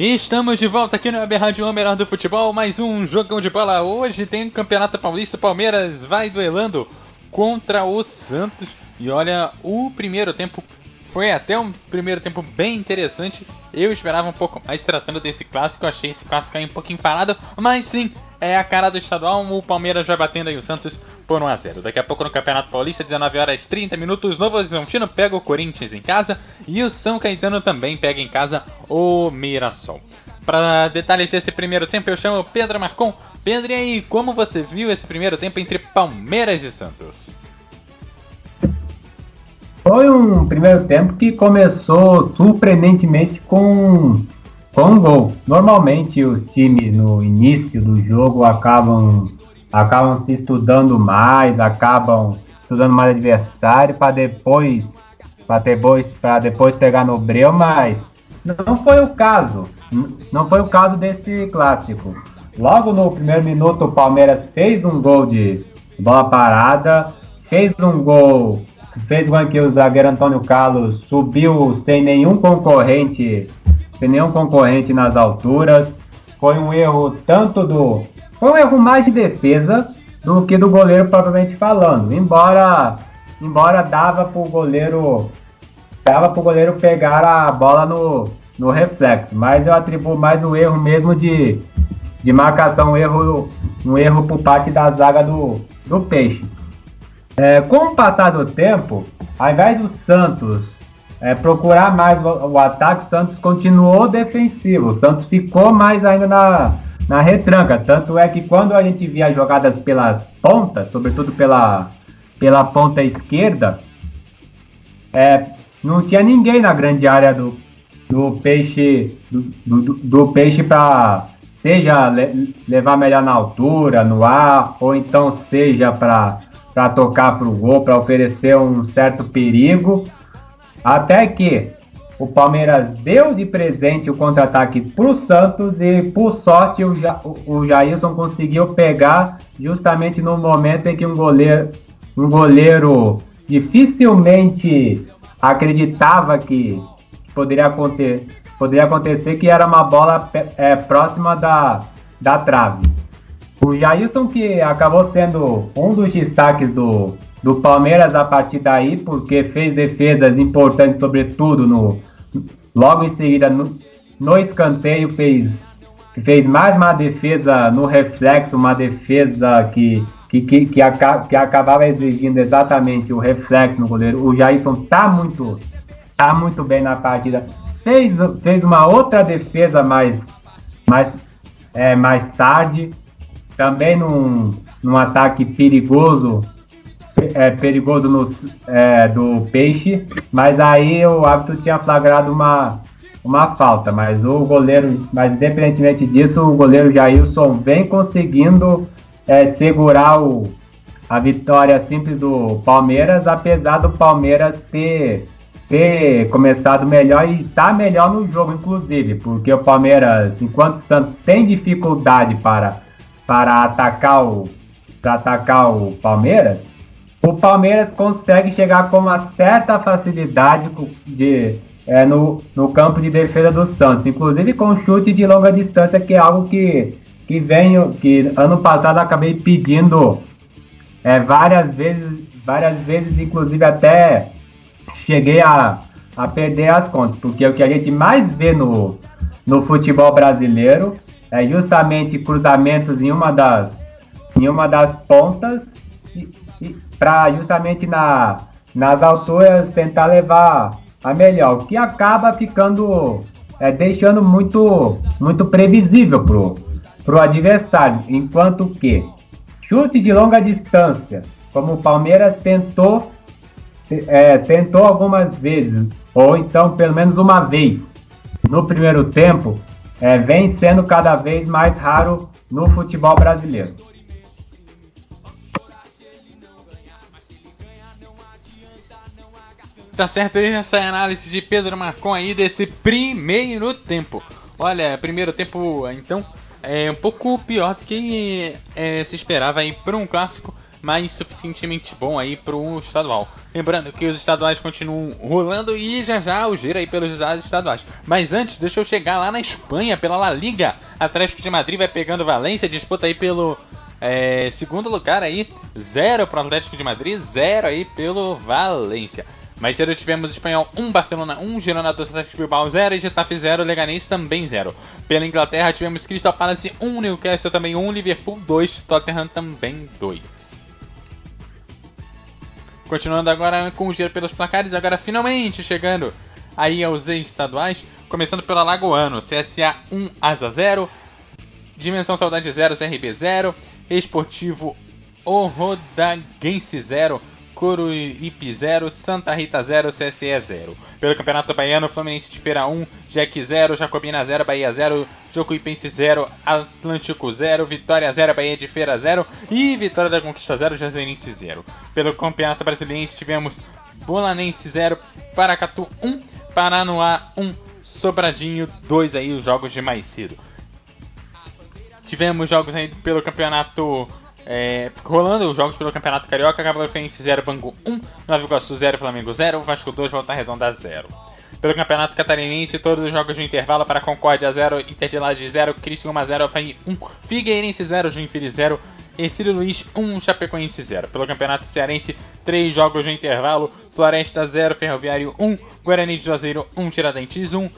Speaker 1: E estamos de volta aqui no Web Rádio O Melhor do Futebol, mais um jogão de bola. Hoje tem o Campeonato Paulista, Palmeiras vai duelando contra o Santos. E olha, o primeiro tempo foi até um primeiro tempo bem interessante. Eu esperava um pouco mais tratando desse clássico, achei esse clássico aí um pouquinho parado, mas sim, é a cara do estadual, o Palmeiras vai batendo aí o Santos por 1 a 0. Daqui a pouco no Campeonato Paulista, 19 horas 30 minutos, Novo Horizontino pega o Corinthians em casa e o São Caetano também pega em casa o Mirassol. Para detalhes desse primeiro tempo, eu chamo Pedro Marcon. Pedro, e aí, como você viu esse primeiro tempo entre Palmeiras e Santos?
Speaker 6: Foi um primeiro tempo que começou surpreendentemente com, com um gol. Normalmente os times no início do jogo acabam, acabam se estudando mais, acabam estudando mais adversário para depois para depois, depois pegar no breu, mas não foi o caso. Não foi o caso desse clássico. Logo no primeiro minuto o Palmeiras fez um gol de bola parada, fez um gol fez com que o zagueiro Antônio Carlos subiu sem nenhum concorrente sem nenhum concorrente nas alturas. Foi um erro tanto do. Foi um erro mais de defesa do que do goleiro propriamente falando. Embora embora dava pro goleiro dava pro goleiro pegar a bola no, no reflexo, mas eu atribuo mais o erro mesmo de, de marcação, um erro, um erro por parte da zaga do, do Peixe. É, com o passar do tempo, ao invés do Santos é, procurar mais o, o, ataque, o Santos continuou defensivo. O Santos ficou mais ainda na, na retranca. Tanto é que quando a gente via jogadas pelas pontas, sobretudo pela, pela ponta esquerda, é, não tinha ninguém na grande área do, do peixe do, do, do peixe para seja le, levar melhor na altura, no ar, ou então seja para tocar para o gol, para oferecer um certo perigo, até que o Palmeiras deu de presente o contra-ataque para o Santos e, por sorte, o, ja, o Jailson conseguiu pegar justamente no momento em que um goleiro, um goleiro dificilmente acreditava que poderia acontecer, poderia acontecer que era uma bola é, próxima da, da trave. O Jailson que acabou sendo um dos destaques do, do Palmeiras a partir daí, porque fez defesas importantes, sobretudo no logo em seguida no, no escanteio fez fez mais uma defesa no reflexo, uma defesa que que, que, que, que acabava exigindo exatamente o reflexo no goleiro. O Jailson tá muito tá muito bem na partida. Fez, fez uma outra defesa mais mais é, mais tarde também num, num ataque perigoso, é, perigoso no, é, do peixe, mas aí o árbitro tinha flagrado uma, uma falta, mas o goleiro, mas independentemente disso, o goleiro Jailson vem conseguindo é, segurar o, a vitória simples do Palmeiras, apesar do Palmeiras ter, ter começado melhor e estar tá melhor no jogo, inclusive, porque o Palmeiras, enquanto o Santos tem dificuldade para para atacar o para atacar o Palmeiras, o Palmeiras consegue chegar com uma certa facilidade de, é, no, no campo de defesa do Santos, inclusive com chute de longa distância, que é algo que, que venho, que ano passado acabei pedindo é, várias vezes, várias vezes, inclusive até cheguei a, a perder as contas, porque o que a gente mais vê no, no futebol brasileiro é justamente cruzamentos em uma das, em uma das pontas para justamente na, nas alturas tentar levar a melhor, o que acaba ficando é, deixando muito, muito previsível pro, pro adversário, enquanto que chute de longa distância, como o Palmeiras tentou é, tentou algumas vezes, ou então pelo menos uma vez. No primeiro tempo, é, vem sendo cada vez mais raro no futebol brasileiro.
Speaker 1: Tá certo aí essa análise de Pedro Marcon aí desse primeiro tempo. Olha, primeiro tempo então é um pouco pior do que é, se esperava aí para um clássico mas suficientemente bom aí para o estadual. Lembrando que os estaduais continuam rolando e já já o giro aí pelos estaduais. Mas antes, deixa eu chegar lá na Espanha, pela La Liga. Atlético de Madrid vai pegando Valência, disputa aí pelo é, segundo lugar aí. Zero para o Atlético de Madrid, zero aí pelo Valência. Mais cedo tivemos Espanhol 1, Barcelona 1, Girona 2, Atlético Bilbao 0 e Getafe 0, Leganés também 0. Pela Inglaterra tivemos Crystal Palace 1, Newcastle também 1, Liverpool 2, Tottenham também 2. Continuando agora com o giro pelos placares, agora finalmente chegando aí aos estaduais, começando pelo Alagoano, CSA 1 Asa 0, Dimensão Saudade 0, CRB 0, Esportivo Orodaguense 0, Coruripe 0, Santa Rita 0, CSE 0. Pelo Campeonato Baiano, Fluminense de Feira 1, Jack 0, Jacobina 0, Bahia 0, Jocuipense 0, Atlântico 0, Vitória 0, Bahia de Feira 0 e Vitória da Conquista 0, Jazeirense 0. Pelo Campeonato Brasiliense tivemos Bolanense 0, Paracatu 1, Paranoá 1, Sobradinho 2 aí os jogos de mais cedo. Tivemos jogos aí pelo Campeonato é, rolando os jogos pelo Campeonato Carioca, Cavaleiro Fluminense 0, Bangu 1, Nova Iguaçu 0, Flamengo 0, Vasco 2, Volta Redonda 0. Pelo Campeonato Catarinense, todos os jogos de intervalo para Concórdia 0, Inter de Laje 0, Criciúma 0, Havaí 1, Figueirense 0, Joinville 0, Ercílio Luiz 1, Chapecoense 0. Pelo Campeonato Cearense, 3 jogos de intervalo, Floresta 0, Ferroviário 1, Guarani de Juazeiro 1, Tiradentes 1,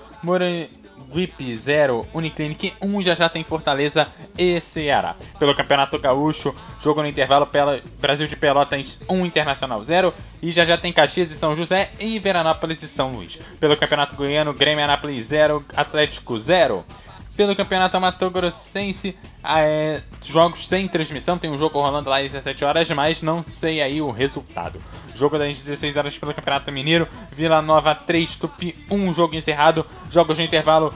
Speaker 1: Moranguipe 0, Uniclinic 1, já já tem Fortaleza e Ceará. Pelo Campeonato Gaúcho, jogo no intervalo, Pela- Brasil de Pelotas 1, Internacional 0, e já já tem Caxias e São José e Veranópolis e São Luís. Pelo Campeonato Goiano, Grêmio Anápolis 0, Atlético 0. Pelo Campeonato Mato Grossense, ah, é, jogos sem transmissão, tem um jogo rolando lá às 17 horas, mas não sei aí o resultado. Jogo das 16 horas pelo Campeonato Mineiro, Vila Nova 3, Tupi 1, jogo encerrado, jogos de intervalo,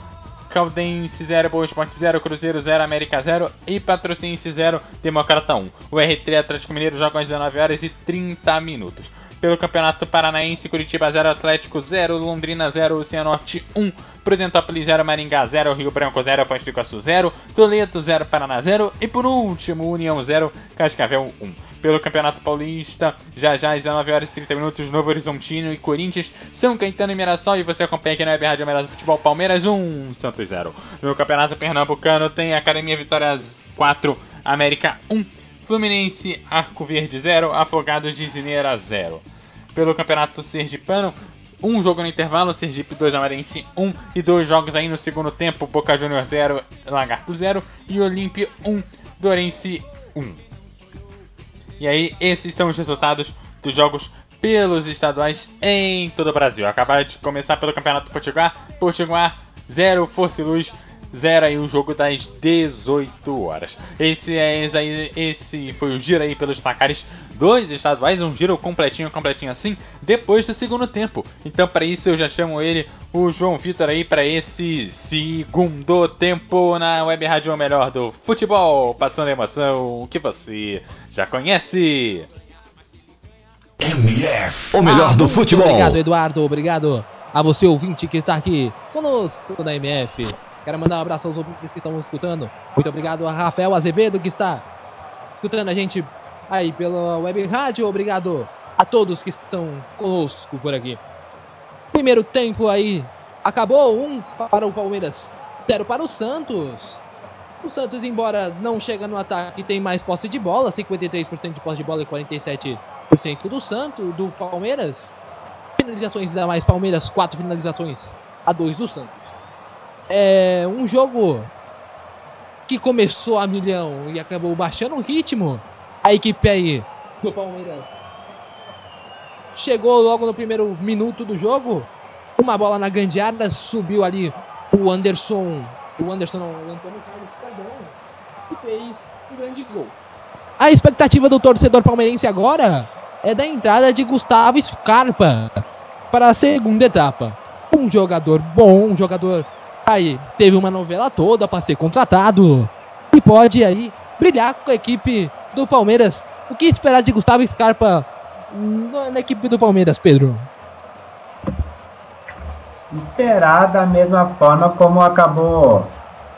Speaker 1: Caldense 0, Boa Esporte 0, Cruzeiro 0, América 0 e Patrocínio 0, Democrata 1. O R3 Atlético Mineiro joga às 19 horas e 30 minutos. Pelo Campeonato Paranaense, Curitiba 0, Atlético 0, Londrina 0, Cianorte 1, Prudentópolis 0, Maringá 0, Rio Branco 0, Foz do Iguaçu 0, Toledo 0, Paraná 0 e por último, União 0, Cascavel 1. Pelo Campeonato Paulista, já já às 19 horas e 30 minutos, Novo Horizontino e Corinthians, São Caetano e Mirassol. E você acompanha aqui na Web Rádio Melhor Futebol Palmeiras 1, Santos 0. No Campeonato Pernambucano tem Academia Vitórias 4, América 1, Fluminense Arco Verde 0, Afogados de Zineira 0. Pelo Campeonato Sergipano, um jogo no intervalo, Sergipe 2, Amarense 1 e dois jogos aí no segundo tempo, Boca Juniors 0, Lagarto 0 e Olímpia 1, Dorense 1. E aí, esses são os resultados dos jogos pelos estaduais em todo o Brasil. Acabaram de começar pelo Campeonato Potiguar, Potiguar 0, Força e Luz 0 aí o jogo das 18 horas. Esse é esse, aí, esse foi o giro aí pelos placares dos estaduais, um giro completinho, completinho assim, depois do segundo tempo. Então para isso eu já chamo ele, o João Vitor aí para esse segundo tempo na Web Rádio Melhor do Futebol, passando a emoção que você já conhece.
Speaker 2: MF, o melhor do
Speaker 4: muito
Speaker 2: futebol.
Speaker 4: Obrigado, Eduardo. Obrigado a você, ouvinte, que está aqui conosco na MF. Quero mandar um abraço aos ouvintes que estão escutando. Muito obrigado a Rafael Azevedo, que está escutando a gente aí pela web rádio. Obrigado a todos que estão conosco por aqui. Primeiro tempo aí acabou. Um para o Palmeiras, zero para o Santos. O Santos, embora não chega no ataque, tem mais posse de bola, 53% de posse de bola e 47% do Santos, do Palmeiras. Finalizações a mais Palmeiras, 4 finalizações a 2 do Santos. É um jogo que começou a milhão e acabou baixando o ritmo. A equipe aí do Palmeiras chegou logo no primeiro minuto do jogo. Uma bola na grande área, subiu ali o Anderson. O Anderson não, o Antônio Carlos Perdão, e fez um grande gol. A expectativa do torcedor palmeirense agora é da entrada de Gustavo Scarpa para a segunda etapa. Um jogador bom, um jogador aí teve uma novela toda para ser contratado e pode aí brilhar com a equipe do Palmeiras. O que esperar de Gustavo Scarpa na equipe do Palmeiras, Pedro?
Speaker 6: esperar da mesma forma como acabou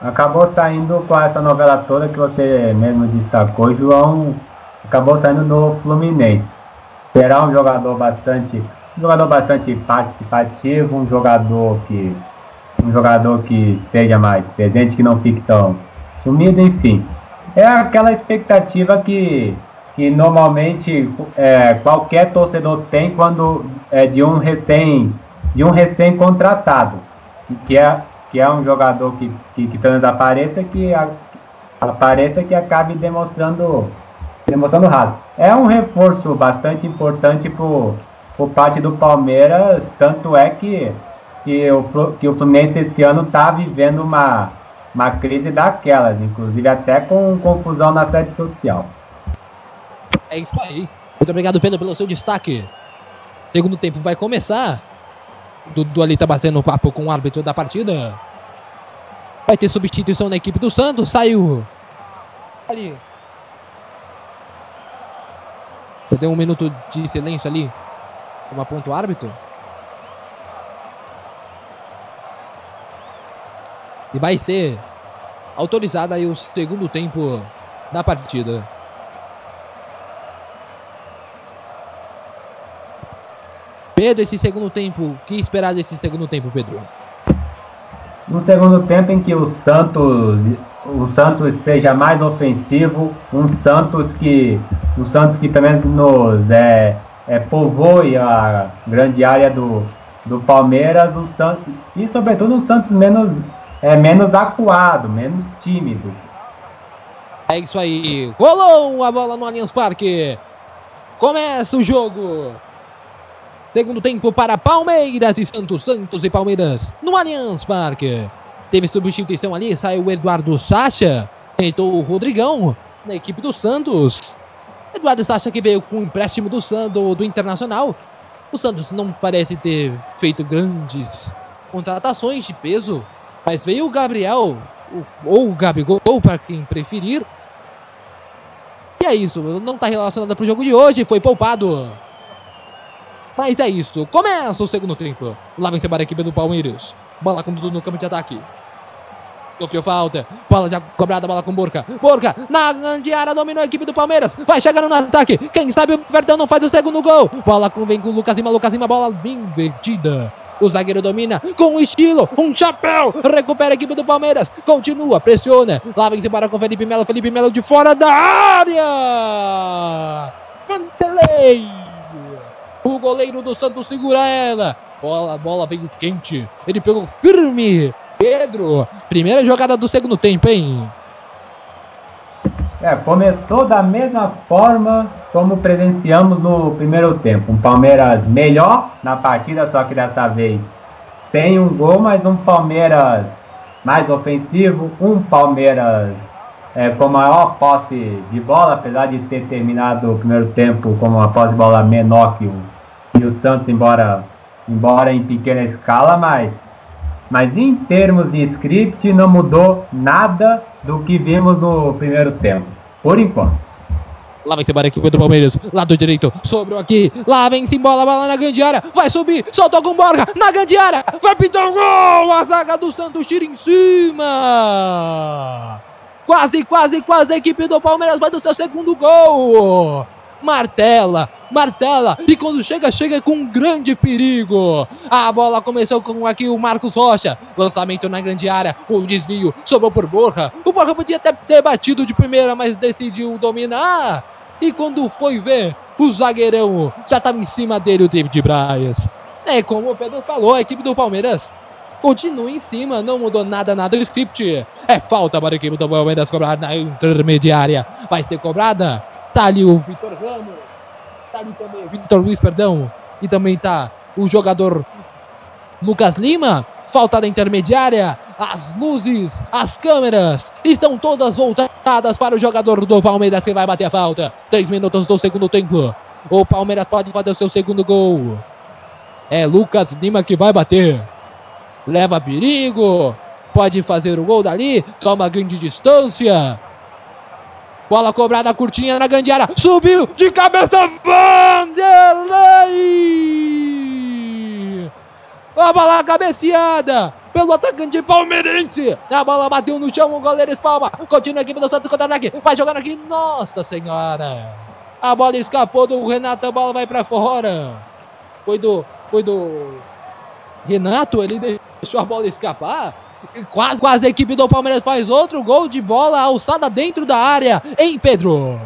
Speaker 6: acabou saindo com essa novela toda que você mesmo destacou, João acabou saindo do Fluminense. Será um jogador bastante um jogador bastante participativo, um jogador que um jogador que esteja mais presente, que não fique tão sumido, enfim. É aquela expectativa que, que normalmente é, qualquer torcedor tem quando é de um recém de um recém contratado, que é que é um jogador que que, que apareça que a, apareça que acabe demonstrando demonstrando raso. É um reforço bastante importante por, por parte do Palmeiras, tanto é que que o, que o Fluminense esse ano está vivendo uma, uma crise daquelas, inclusive até com confusão na sede social.
Speaker 4: É isso aí. Muito obrigado, Pedro, pelo seu destaque. Segundo tempo vai começar. Dudu ali tá batendo papo com o árbitro da partida. Vai ter substituição na equipe do Santos. Saiu. Ali. Deu um minuto de silêncio ali. Como aponta o árbitro. E vai ser autorizado aí o segundo tempo da partida. Pedro, esse segundo tempo, o que esperar desse segundo tempo, Pedro?
Speaker 6: No segundo tempo em que o Santos, o Santos seja mais ofensivo, um Santos que, um Santos que também nos é, é, povoe a grande área do, do Palmeiras, um Santos, e sobretudo um Santos menos, é, menos acuado, menos tímido.
Speaker 4: É isso aí. Rolou a bola no Allianz Parque. Começa o jogo. Segundo tempo para Palmeiras e Santos. Santos e Palmeiras no Allianz Parque. Teve substituição ali, saiu o Eduardo Sacha. Entrou o Rodrigão na equipe do Santos. Eduardo Sacha que veio com o empréstimo do Santos do Internacional. O Santos não parece ter feito grandes contratações de peso, mas veio o Gabriel ou o Gabigol, para quem preferir. E é isso, não está relacionado para o jogo de hoje, foi poupado. Mas é isso, começa o segundo tempo. Lá vem a equipe do Palmeiras. Bola com tudo no campo de ataque. Sofreu falta. Bola já cobrada, bola com Borca. Borca na grande área, dominou a equipe do Palmeiras. Vai chegando no ataque. Quem sabe o Verdão não faz o segundo gol. Bola com, vem com o Lucas Lima. Lucas Lima, bola invertida. O zagueiro domina com estilo, um chapéu. Recupera a equipe do Palmeiras. Continua, pressiona. Lá vem embora com Felipe Melo. Felipe Melo de fora da área. Vanderlei. O goleiro do Santos segura ela. Bola, bola veio quente. Ele pegou firme. Pedro, primeira jogada do segundo tempo, hein?
Speaker 6: É, começou da mesma forma como presenciamos no primeiro tempo. Um Palmeiras melhor na partida, só que dessa vez sem um gol, mas um Palmeiras mais ofensivo, um Palmeiras é, com maior posse de bola, apesar de ter terminado o primeiro tempo com uma posse de bola menor que o, que o Santos, embora, embora em pequena escala, mas, mas em termos de script não mudou nada do que vimos no primeiro tempo, por enquanto.
Speaker 4: Lá vem embora a equipe do Palmeiras. Lado direito. Sobrou aqui. Lá vem se bola, bola na grande área. Vai subir. Soltou com Borja. Na grande área. Vai pintar o gol. A zaga do Santos tira em cima. Quase, quase, quase. A equipe do Palmeiras vai do seu segundo gol. Martela, martela, e quando chega, chega com grande perigo. A bola começou com aqui o Marcos Rocha. Lançamento na grande área, o desvio sobrou por Borja. O Borja podia até ter batido de primeira, mas decidiu dominar. E quando foi ver, o zagueirão já estava em cima dele, o David Braz. É como o Pedro falou, a equipe do Palmeiras continua em cima, não mudou nada, nada o script. É falta para a equipe do Palmeiras cobrar na intermediária. Vai ser cobrada. Tá ali o Vitor Ramos. Tá ali também o Vitor Luiz, perdão. E também tá o jogador Lucas Lima. Falta da intermediária. As luzes, as câmeras estão todas voltadas para o jogador do Palmeiras que vai bater a falta. Três minutos do segundo tempo. O Palmeiras pode fazer o seu segundo gol. É Lucas Lima que vai bater. Leva perigo. Pode fazer o gol dali. Toma grande distância. Bola cobrada curtinha na grande área. Subiu de cabeça. Vanderlei. A bola cabeceada pelo atacante palmeirense. A bola bateu no chão. O goleiro espalma. Continua a equipe do Santos contra-ataque. Vai jogando aqui. Nossa Senhora. A bola escapou do Renato. A bola vai para fora. Foi do. Foi do. Renato. Ele deixou a bola escapar. Quase, quase a equipe do Palmeiras faz outro gol de bola alçada dentro da área, hein, Pedro?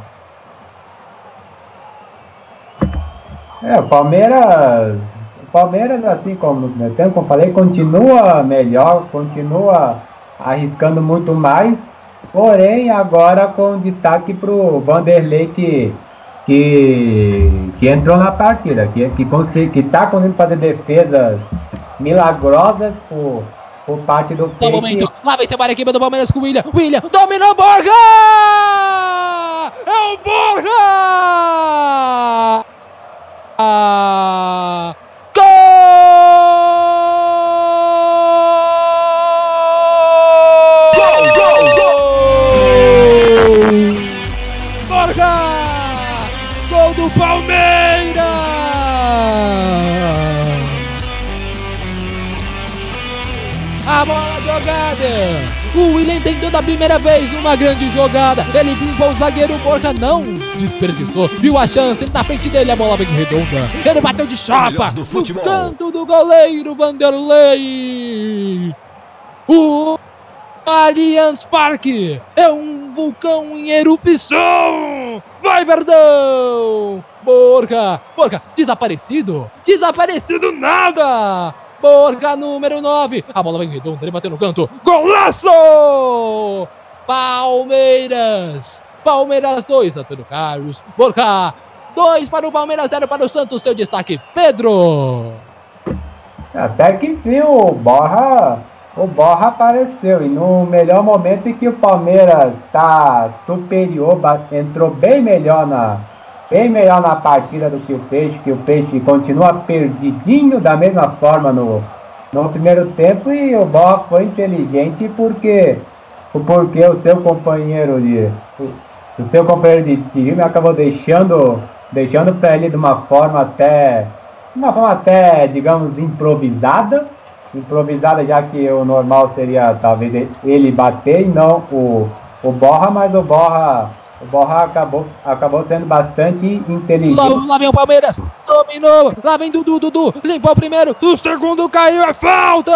Speaker 6: É, o Palmeiras. O Palmeiras, assim como no primeiro tempo, como eu falei, continua melhor, continua arriscando muito mais. Porém, agora com destaque para o Vanderlei que, que, que entrou na partida, que está que, que tá conseguindo fazer defesas milagrosas por, por parte do Peite.
Speaker 4: momento, lá vai embora a equipe do Palmeiras com o William. William dominou Borja! É o Borja! Ah, O William tentou da primeira vez uma grande jogada. Ele limpou o zagueiro Borja, não desperdiçou. Viu a chance na frente dele, a bola vem redonda. Ele bateu de chapa
Speaker 2: do
Speaker 4: no
Speaker 2: futebol.
Speaker 4: canto do goleiro Vanderlei. O Allianz Parque é um vulcão em erupção. Vai, Verdão! Borja, Borja, desaparecido, desaparecido nada. Borja, número 9. A bola vem redonda, ele bateu no canto. Golaço! Palmeiras. Palmeiras 2, Antônio Carlos. Borja, 2 para o Palmeiras, 0 para o Santos. Seu destaque, Pedro.
Speaker 6: Até que enfim o Borra, o Borra apareceu e no melhor momento em que o Palmeiras está superior, entrou bem melhor na bem melhor na partida do que o Peixe, que o Peixe continua perdidinho da mesma forma no, no primeiro tempo e o Borra foi inteligente porque porque o seu companheiro de o seu companheiro de time acabou deixando deixando para ele de uma forma até uma forma até, digamos, improvisada. Improvisada, já que o normal seria talvez ele bater e não o, o Borra, mas o Borra, o Borra acabou, acabou sendo bastante inteligente.
Speaker 4: Lá, lá vem o Palmeiras, dominou, lá vem Dudu, Dudu, limpou o primeiro, o segundo caiu, é falta!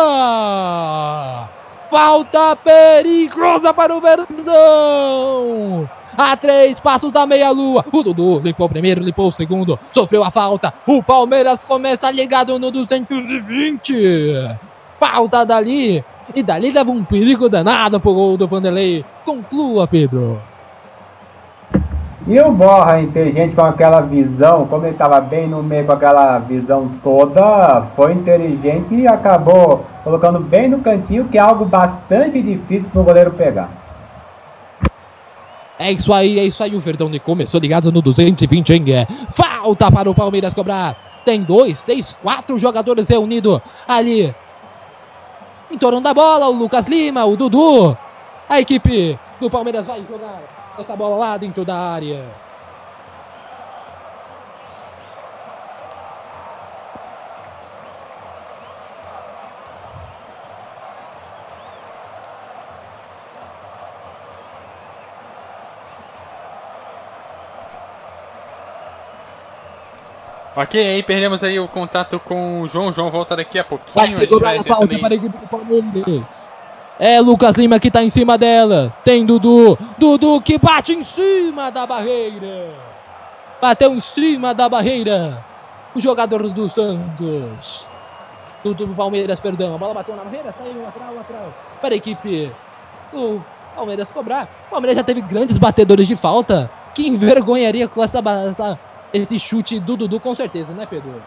Speaker 4: Falta perigosa para o Verdão! A três passos da meia-lua, o Dudu limpou o primeiro, limpou o segundo, sofreu a falta, o Palmeiras começa ligado no 220! Falta dali, e dali leva um perigo danado pro gol do Vanderlei. Conclua, Pedro.
Speaker 6: E o Borra, inteligente com aquela visão, como ele estava bem no meio com aquela visão toda, foi inteligente e acabou colocando bem no cantinho, que é algo bastante difícil para o goleiro pegar.
Speaker 4: É isso aí, é isso aí. O Verdão começou ligado no 220, hein? É. Falta para o Palmeiras cobrar. Tem dois, três, quatro jogadores reunidos ali. Em torno da bola, o Lucas Lima, o Dudu. A equipe do Palmeiras vai jogar essa bola lá dentro da área.
Speaker 1: Ok, aí perdemos aí o contato com o João. O João volta daqui a
Speaker 4: Vai
Speaker 1: pouquinho. A gente vai
Speaker 4: a falta
Speaker 1: também-
Speaker 4: para a equipe do Palmeiras. É Lucas Lima que tá em cima dela. Tem Dudu. Dudu que bate em cima da barreira. Bateu em cima da barreira. O jogador do Santos. Dudu do Palmeiras, perdão. A bola bateu na barreira. Saiu lateral, lateral. Para a equipe do Palmeiras cobrar. O Palmeiras já teve grandes batedores de falta. Que envergonharia com essa, essa- esse chute do Dudu, com certeza, né, Pedro?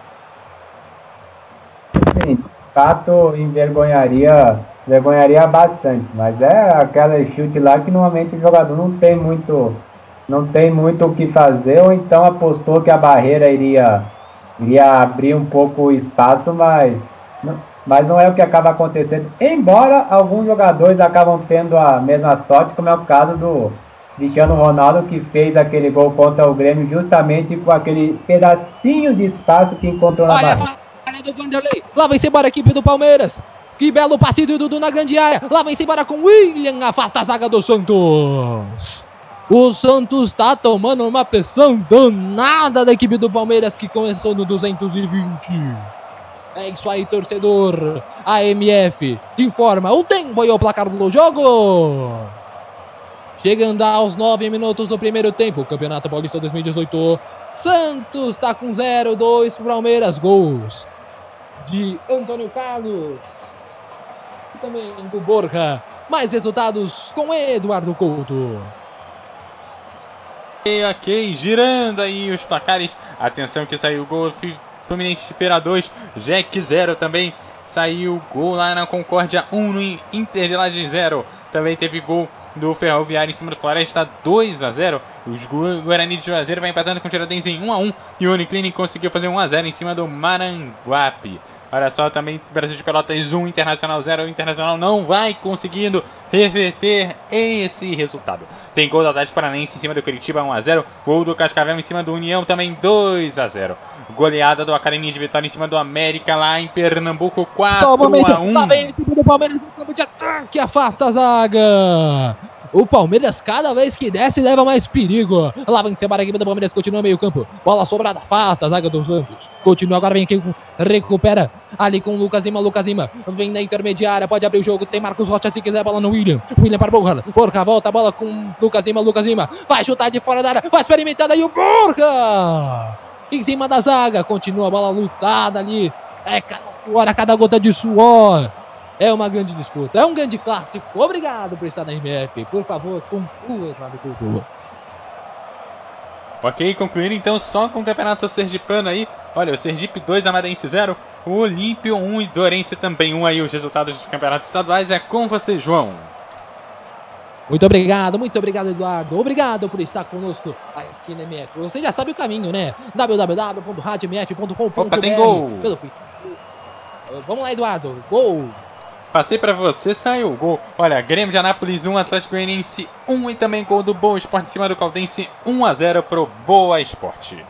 Speaker 6: Sim, de fato envergonharia, envergonharia bastante, mas é aquela chute lá que normalmente o jogador não tem muito, não tem muito o que fazer, ou então apostou que a barreira iria, iria abrir um pouco o espaço, mas, não- mas não é o que acaba acontecendo. Embora alguns jogadores acabam tendo a mesma sorte, como é o caso do Cristiano Ronaldo, que fez aquele gol contra o Grêmio justamente com aquele pedacinho de espaço que encontrou na
Speaker 4: Olha
Speaker 6: barreira.
Speaker 4: falha do Vanderlei. Lá vem-se embora a equipe do Palmeiras. Que belo passe do Dudu na grande área. Lá vem-se embora com William. Afasta a zaga do Santos. O Santos tá tomando uma pressão danada da equipe do Palmeiras que começou no 220. É isso aí, torcedor. A MF informa o tempo e o placar do jogo. Chegando aos 9 minutos do primeiro tempo, Campeonato Paulista 2018. Santos tá com 0, 2 pro Palmeiras. Gols de Antônio Carlos. Também do Borja. Mais resultados com Eduardo Couto.
Speaker 1: Ok, ok, girando aí os placares. Atenção que saiu o gol Fluminense Feira 2, Jack 0 também. Saiu gol lá na Concórdia 1 no Inter de Laje 0. Também teve gol do Ferroviário em cima do Floresta 2 a 0. Os Gu- Guarani de Juazeiro vai empatando com o Tiradentes em 1 a 1 e o Uniclinic conseguiu fazer 1 a 0 em cima do Maranguape. Olha só, também Brasil de Pelotas 1, Internacional 0. O Internacional não vai conseguindo reverter esse resultado. Tem gol do Atlético Paranaense em cima do Curitiba 1 a 0. Gol do Cascavel em cima do União também 2 a 0. Goleada do Academia de Vitória em cima do América lá em Pernambuco 4
Speaker 4: momento,
Speaker 1: a 1.
Speaker 4: lá vem a equipe do Palmeiras no campo de ataque, afasta a zaga. O Palmeiras, cada vez que desce, leva mais perigo. Lá vem embora a equipe do Palmeiras, continua meio campo. Bola sobrada, afasta a zaga do Santos. Continua, agora vem aqui, recupera ali com o Lucas Lima. Lucas Lima vem na intermediária, pode abrir o jogo. Tem Marcos Rocha se quiser, bola no William. William para Borja. Borja volta, bola com Lucas Lima. Lucas Lima vai chutar de fora da área, vai experimentar aí o Borja. Em cima da zaga, continua a bola lutada ali. É cada suor, a cada gota de suor. É uma grande disputa, é um grande clássico. Obrigado por estar na MF. Por favor, conclua, Flávio Couto.
Speaker 1: Ok, concluindo então só com o Campeonato Sergipano aí. Olha, o Sergipe 2, Amadense 0, o Olímpio 1 e Dorense também 1 aí. Os resultados dos campeonatos estaduais é com você, João.
Speaker 4: Muito obrigado, muito obrigado, Eduardo. Obrigado por estar conosco aqui na MF. Você já sabe o caminho, né? www.radiomf.com.br
Speaker 1: Opa, tem gol.
Speaker 4: Pelo... Vamos lá, Eduardo. Gol.
Speaker 1: Passei pra você, saiu o gol. Olha, Grêmio de Anápolis 1, Atlético Goianiense 1 e também gol do Boa Esporte em cima do Caldense 1 a 0 pro Boa Esporte.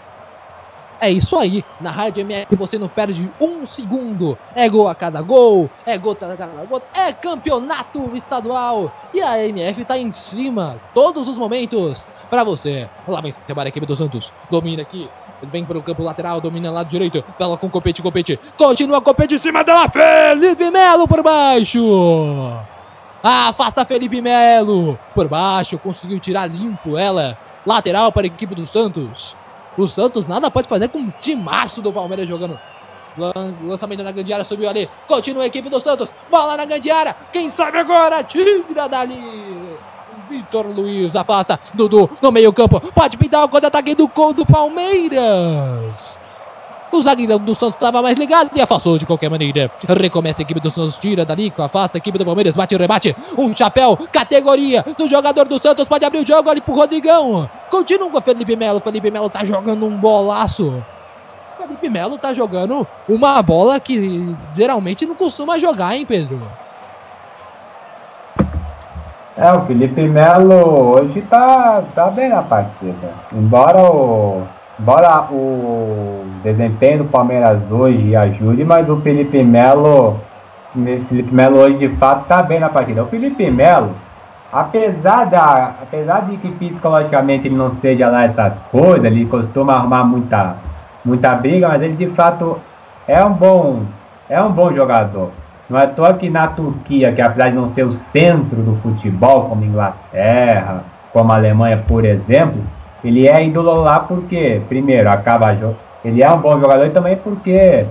Speaker 4: É isso aí, na Rádio MF você não perde um segundo. É gol a cada gol, é gota a cada gota, é campeonato estadual. E a MF tá em cima, todos os momentos, para você. Lá vem a equipe do Santos, domina aqui, vem para o campo lateral, domina lado direito, bola com Copete, Copete, continua Copete em cima dela, Felipe Melo por baixo. Afasta Felipe Melo por baixo, conseguiu tirar limpo ela. Lateral para a equipe do Santos. O Santos nada pode fazer com um timaço do Palmeiras jogando. Lançamento na grande área, subiu ali. Continua a equipe do Santos. Bola na grande área. Quem sabe agora? Tira dali. Vitor Luiz, a pata. Dudu no meio-campo. Pode pintar o contra-ataque do gol do Palmeiras. O zagueirão do Santos estava mais ligado e afastou de qualquer maneira. Recomeça a equipe do Santos, tira dali, afasta a equipe do Palmeiras, bate o rebate. Um chapéu, categoria do jogador do Santos, pode abrir o jogo ali pro Rodrigão. Continua com Felipe Melo. Felipe Melo tá jogando um bolaço. Felipe Melo tá jogando uma bola que geralmente não costuma jogar, hein, Pedro?
Speaker 6: É, o Felipe Melo hoje tá, tá bem na partida. Embora o Embora o desempenho do Palmeiras hoje ajude, mas o Felipe Melo, Felipe Melo hoje de fato está bem na partida. O Felipe Melo, apesar, da, apesar de que psicologicamente ele não seja lá essas coisas, ele costuma arrumar muita, muita briga, mas ele de fato é um bom, é um bom jogador. Não é à toa que na Turquia, que apesar de não ser o centro do futebol, como Inglaterra, como Alemanha, por exemplo, ele é ídolo lá porque, primeiro, acaba ele é um bom jogador e também porque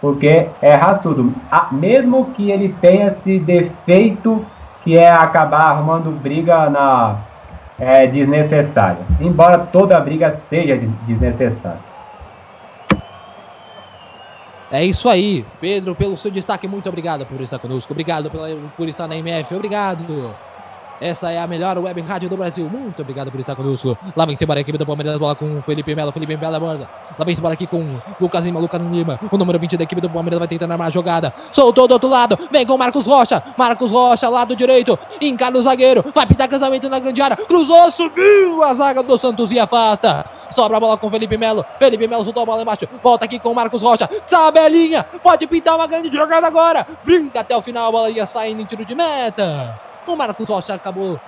Speaker 6: porque é raçudo. mesmo que ele tenha esse defeito que é acabar arrumando briga na é, desnecessária. Embora toda briga seja desnecessária.
Speaker 4: É isso aí, Pedro, pelo seu destaque, muito obrigado por estar conosco. Obrigado pela, por estar na MF. Obrigado. Essa é a melhor web rádio do Brasil. Muito obrigado por estar conosco. Lá vem embora a equipe do Palmeiras, bola com Felipe Melo. Felipe Melo borda. Lá vem embora aqui com Lucas Lima, Lucas Lima. O número 20 da equipe do Palmeiras vai tentando armar a jogada. Soltou do outro lado. Vem com Marcos Rocha. Marcos Rocha, lado direito. Encara o zagueiro. Vai pintar casamento na grande área. Cruzou, subiu a zaga do Santos e afasta. Sobra a bola com Felipe Melo. Felipe Melo soltou a bola embaixo. Volta aqui com Marcos Rocha. Tabelinha. Pode pintar uma grande jogada agora. Brinca até o final. A bola ia saindo em tiro de meta. O Marcos Rocha acabou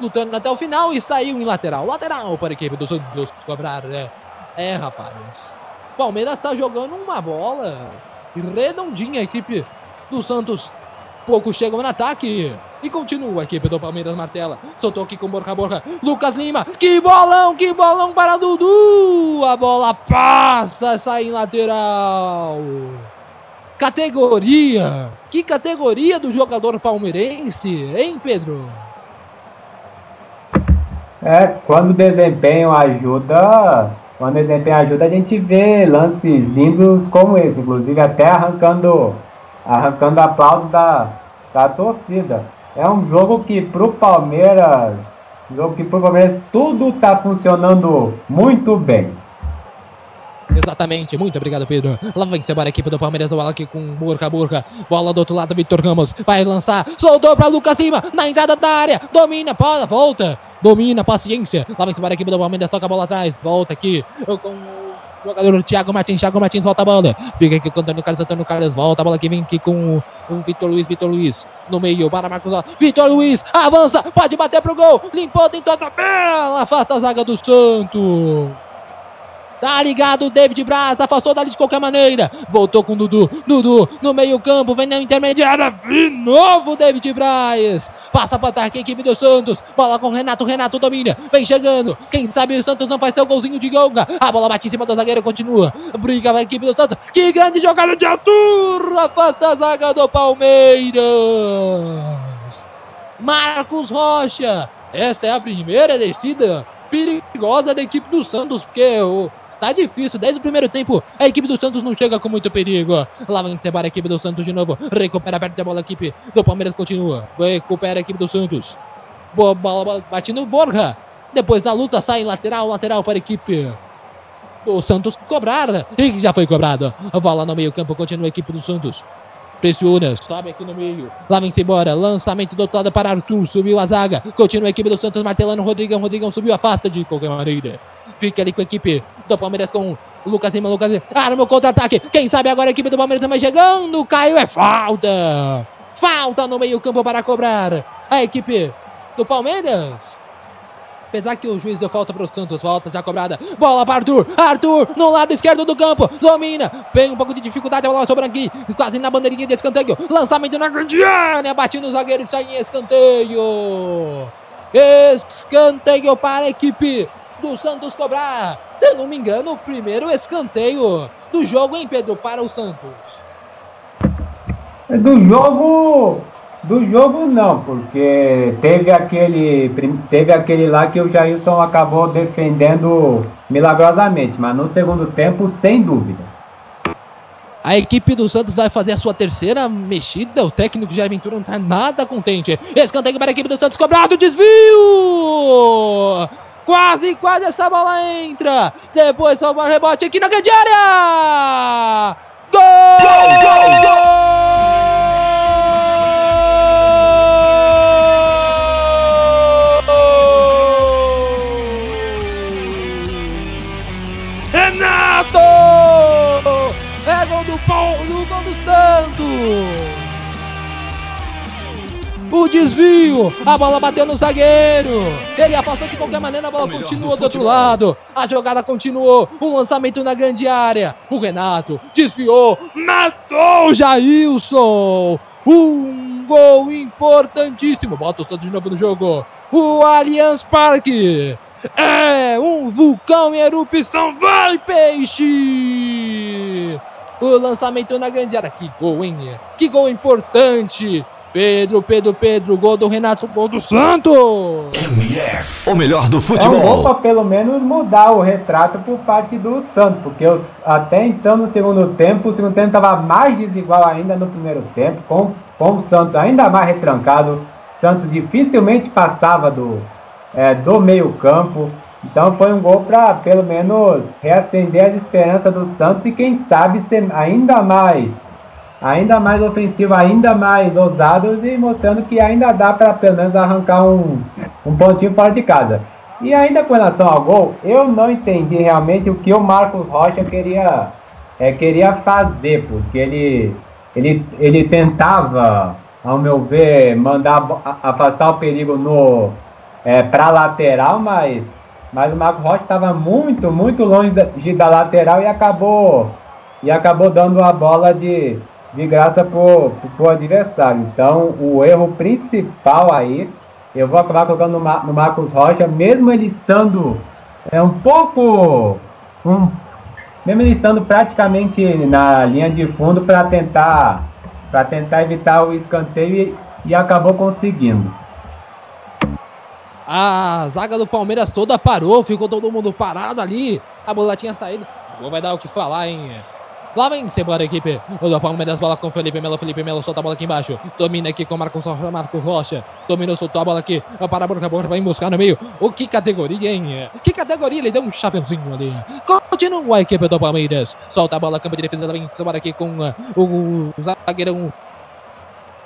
Speaker 4: lutando até o final e saiu em lateral. Lateral para a equipe do Santos cobrar. É, é rapaz. Palmeiras está jogando uma bola redondinha a equipe do Santos. Poucos chegam no ataque. E continua a equipe do Palmeiras Martela. Soltou aqui com Borca Borca. Lucas Lima. Que bolão, que bolão para Dudu. A bola passa, sai em lateral. Categoria. Que categoria do jogador palmeirense, hein, Pedro?
Speaker 6: É, quando o desempenho ajuda, quando o desempenho ajuda, a gente vê lances lindos como esse, inclusive até arrancando, arrancando aplausos da, da torcida. É um jogo que pro Palmeiras, jogo que pro Palmeiras tudo está funcionando muito bem.
Speaker 4: Exatamente, muito obrigado, Pedro. Lá vem embora a equipe do Palmeiras, bola aqui com Burca, Burca. Bola do outro lado, Vitor Ramos. Vai lançar, soltou para Lucas Lima, na entrada da área. Domina, bola, volta. Domina, paciência. Lá vem embora a equipe do Palmeiras, toca a bola atrás. Volta aqui com Jogador Thiago Martins, Thiago Martins volta a bola. Fica aqui com o Antônio Carlos, Antônio Carlos volta a bola que vem aqui com o o Vitor Luiz, Vitor Luiz no meio para Marcos. Vitor Luiz avança, pode bater pro gol. Limpou, tentou a tabela, afasta a zaga do Santos. Tá ligado o David Braz, afastou dali de qualquer maneira. Voltou com o Dudu. Dudu no meio-campo, vem na intermediária. De novo David Braz. Passa para ataque a equipe do Santos. Bola com o Renato. Renato domina. Vem chegando. Quem sabe o Santos não faz seu golzinho de gonga. A bola bate em cima do zagueiro, continua. Briga a equipe do Santos. Que grande jogada de Arthur. Afasta a zaga do Palmeiras. Marcos Rocha. Essa é a primeira descida perigosa da equipe do Santos, porque o Tá difícil, desde o primeiro tempo a equipe do Santos não chega com muito perigo. Lá vai encerrar a equipe do Santos de novo. Recupera perto da bola a equipe do Palmeiras continua. Recupera a equipe do Santos. Boa bola, bola bate no Borja. Depois da luta sai lateral, lateral para a equipe do Santos cobrar. E já foi cobrado. A bola no meio campo continua a equipe do Santos. Pressiona, sobe aqui no meio. Lá vem-se embora. Lançamento do outro lado para Arthur. Subiu a zaga. Continua a equipe do Santos martelando. Rodrigão. Rodrigão subiu. Afasta de qualquer maneira. Fica ali com a equipe do Palmeiras com o Lucas Lima. Lucas Lima. Arma o contra-ataque. Quem sabe agora a equipe do Palmeiras também chegando. Caiu. É falta. Falta no meio-campo para cobrar. A equipe do Palmeiras. Apesar que o juiz deu falta para o Santos, falta já cobrada. Bola para Arthur. Arthur no lado esquerdo do campo. Domina. Vem um pouco de dificuldade. A bola sobrando aqui. Quase na bandeirinha de escanteio. Lançamento na grande área. Bate no zagueiro. Sai em escanteio. Escanteio para a equipe do Santos cobrar. Se não me engano, o primeiro escanteio do jogo, hein, Pedro, para o Santos.
Speaker 6: Do jogo. Do jogo não, porque teve aquele, teve aquele lá que o Jailson acabou defendendo milagrosamente, mas no segundo tempo, sem dúvida.
Speaker 4: A equipe do Santos vai fazer a sua terceira mexida. O técnico Jair Ventura não está nada contente. Escanteio para a equipe do Santos, cobrado, desvio! Quase, quase essa bola entra. Depois só o rebote aqui na grande área. Gol! Gol, gol, gol! Renato! É gol do Paulo, gol do Santos! O desvio, a bola bateu no zagueiro. Ele afastou de qualquer maneira, a bola continuou do, outro lado. A jogada continuou. Um lançamento na grande área. O Renato desviou, matou o Jailson. Um gol importantíssimo. Bota o Santos de novo no jogo. O Allianz Parque. É um vulcão em erupção. Vai, peixe! O lançamento na grande área. Que gol, hein? Que gol importante. Pedro, Pedro, Pedro, gol do Renato, gol do Santos!
Speaker 3: MF, o melhor do
Speaker 6: É um
Speaker 3: futebol.
Speaker 6: gol pra pelo menos mudar o retrato por parte do Santos, porque os- até então no segundo tempo, o segundo tempo estava mais desigual ainda no primeiro tempo, com, com o Santos ainda mais retrancado. O Santos dificilmente passava do, é, do meio campo. Então foi um gol para pelo menos reacender as esperanças do Santos e quem sabe ser ainda mais ainda mais ofensivo, ainda mais ousados e mostrando que ainda dá para pelo menos arrancar um, um pontinho fora de casa. E ainda com relação ao gol, eu não entendi realmente o que o Marcos Rocha queria, é, queria fazer, porque ele, ele, ele tentava, ao meu ver, mandar afastar o perigo no é, para lateral, mas, mas o Marcos Rocha estava muito, muito longe da, da lateral e acabou e acabou dando a bola de, de graça pro, pro adversário. Então, o erro principal aí, eu vou acabar colocando no, no Marcos Rocha, mesmo ele estando é, um pouco. Um, mesmo ele estando praticamente na linha de fundo para tentar, para tentar evitar o escanteio e, e acabou conseguindo.
Speaker 4: A zaga do Palmeiras toda parou, ficou todo mundo parado ali. A bola tinha saído. O gol vai dar o que falar, hein? Lá vem-se embora a equipe. O Palmeiras bola com Felipe Melo. Felipe Melo solta a bola aqui embaixo. Domina aqui com Marcos. Marcos Rocha. Dominou, soltou a bola aqui. Para a. Borja vai buscar no meio. O que categoria, hein? Que categoria? Ele deu um chapeuzinho ali. Continua a equipe do Palmeiras. Solta a bola, campo de defesa. Lá vem-se embora aqui com uh, o, o zagueirão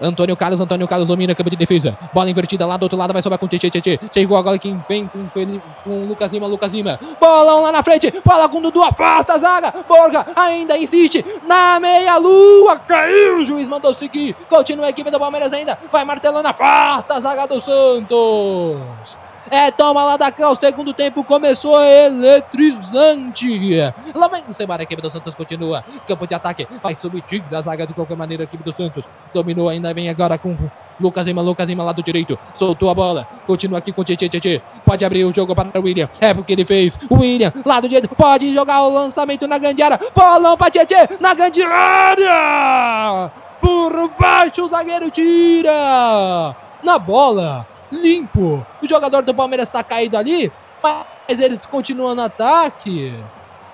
Speaker 4: Antônio Carlos, Antônio Carlos domina campo de defesa. Bola invertida lá do outro lado, vai sobrar com o Tietê, Tietê. Chegou agora quem vem com, com, o Lucas Lima, Lucas Lima. Bolão lá na frente, bola com o Dudu, afasta a zaga. Borja ainda insiste na meia-lua, caiu. O juiz mandou seguir. Continua a equipe do Palmeiras ainda. Vai martelando, afasta a zaga do Santos. É, toma lá da cá, o segundo tempo começou eletrizante. Lá vem o Semar, a equipe do Santos continua. Campo de ataque, vai subir da zaga de qualquer maneira, a equipe do Santos. Dominou, ainda vem agora com Lucas Lima, Lucas Lima, lado direito. Soltou a bola, continua aqui com o Tietê. Pode abrir o jogo para o William, é porque ele fez. William, lado direito, pode jogar o lançamento na grande área. Bolão para Tietê, na grande área. Por baixo, o zagueiro tira. Na bola, limpo. O jogador do Palmeiras está caído ali, mas eles continuam no ataque.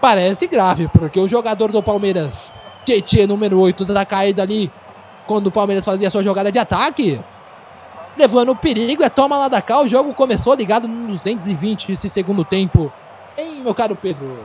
Speaker 4: Parece grave, porque o jogador do Palmeiras, Tietê, número 8, está caído ali quando o Palmeiras fazia sua jogada de ataque. Levando perigo, é toma lá da cá. O jogo começou ligado nos 220 esse segundo tempo. Hein, meu caro Pedro?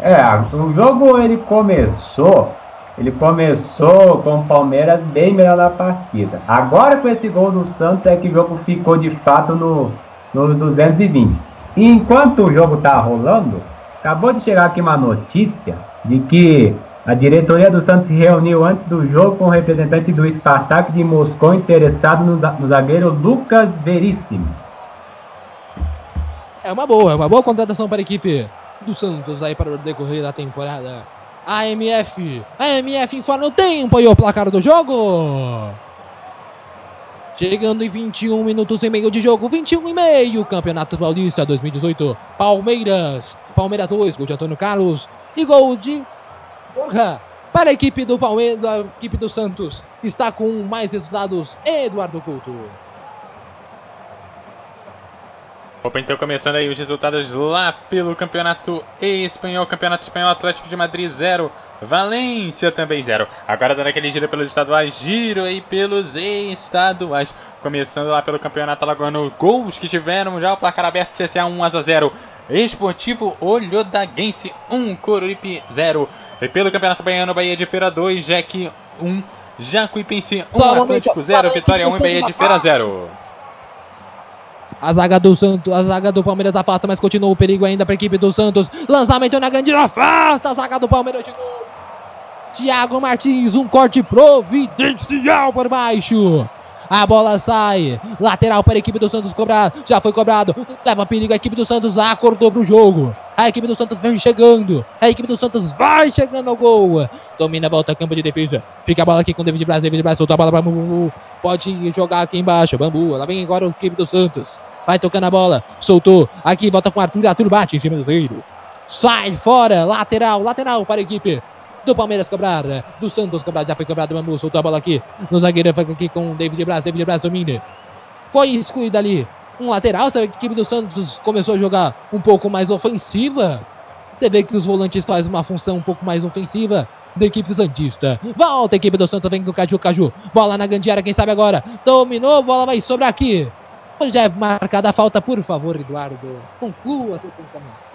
Speaker 6: É, o jogo ele começou ele começou com o Palmeiras bem melhor na partida. Agora com esse gol do Santos é que o jogo ficou de fato no, no 220. E enquanto o jogo tá rolando, acabou de chegar aqui uma notícia de que a diretoria do Santos se reuniu antes do jogo com o representante do Spartak de Moscou interessado no, no zagueiro Lucas Veríssimo.
Speaker 4: É uma boa, é uma boa contratação para a equipe do Santos aí para o decorrer da temporada. AMF. AMF informa o tempo e o placar do jogo. Chegando em 21 minutos e meio de jogo, 21 e meio, Campeonato Paulista 2018. Palmeiras, Palmeiras 2, gol de Antônio Carlos e gol de Borja. Para a equipe do Palmeiras, a equipe do Santos, está com mais resultados, Eduardo Couto.
Speaker 1: Opa, então começando aí os resultados lá pelo Campeonato Espanhol, Campeonato Espanhol Atlético de Madrid 0, Valência também 0. Agora dando aquele giro pelos estaduais, giro aí pelos estaduais. Começando lá pelo Campeonato Alagoano, gols que tiveram já o placar aberto, CSA 1 a 0. Esportivo Olhodaguense 1, Coruripe 0. E pelo Campeonato Baiano, Bahia de Feira 2, Jack 1, Jacuipense 1, Atlético 0, Vitória 1 e Bahia de Feira 0.
Speaker 4: A zaga do Santos, a zaga do Palmeiras afasta, mas continua o perigo ainda para a equipe do Santos. Lançamento na grande afasta a zaga do Palmeiras de novo. Thiago Martins, um corte providencial por baixo. A bola sai. Lateral para a equipe do Santos cobrar. Já foi cobrado. Leva perigo. A equipe do Santos acordou pro jogo. A equipe do Santos vem chegando. A equipe do Santos vai chegando ao gol. Domina, volta campo de defesa. Fica a bola aqui com o David Braz. David Braz soltou a bola para Bambu. Pode jogar aqui embaixo. Bambu. Lá vem agora a equipe do Santos. Vai tocando a bola. Soltou. Aqui volta com o Arthur. Arthur bate em cima do zagueiro. Sai fora. Lateral. Lateral para a equipe do Palmeiras cobrar, do Santos cobrar, já foi cobrado o Bambu, soltou a bola aqui, no zagueiro, aqui com o David Braz, David Braz domina, foi excluído ali, um lateral, sabe, a equipe do Santos começou a jogar um pouco mais ofensiva, teve que os volantes fazem uma função um pouco mais ofensiva, da equipe Santista. Volta a equipe do Santos, vem com o Caju, Caju. Bola na grande área, quem sabe agora. Dominou, bola vai sobrar aqui. Já é marcada a falta, por favor, Eduardo. Conclua seu pensamento.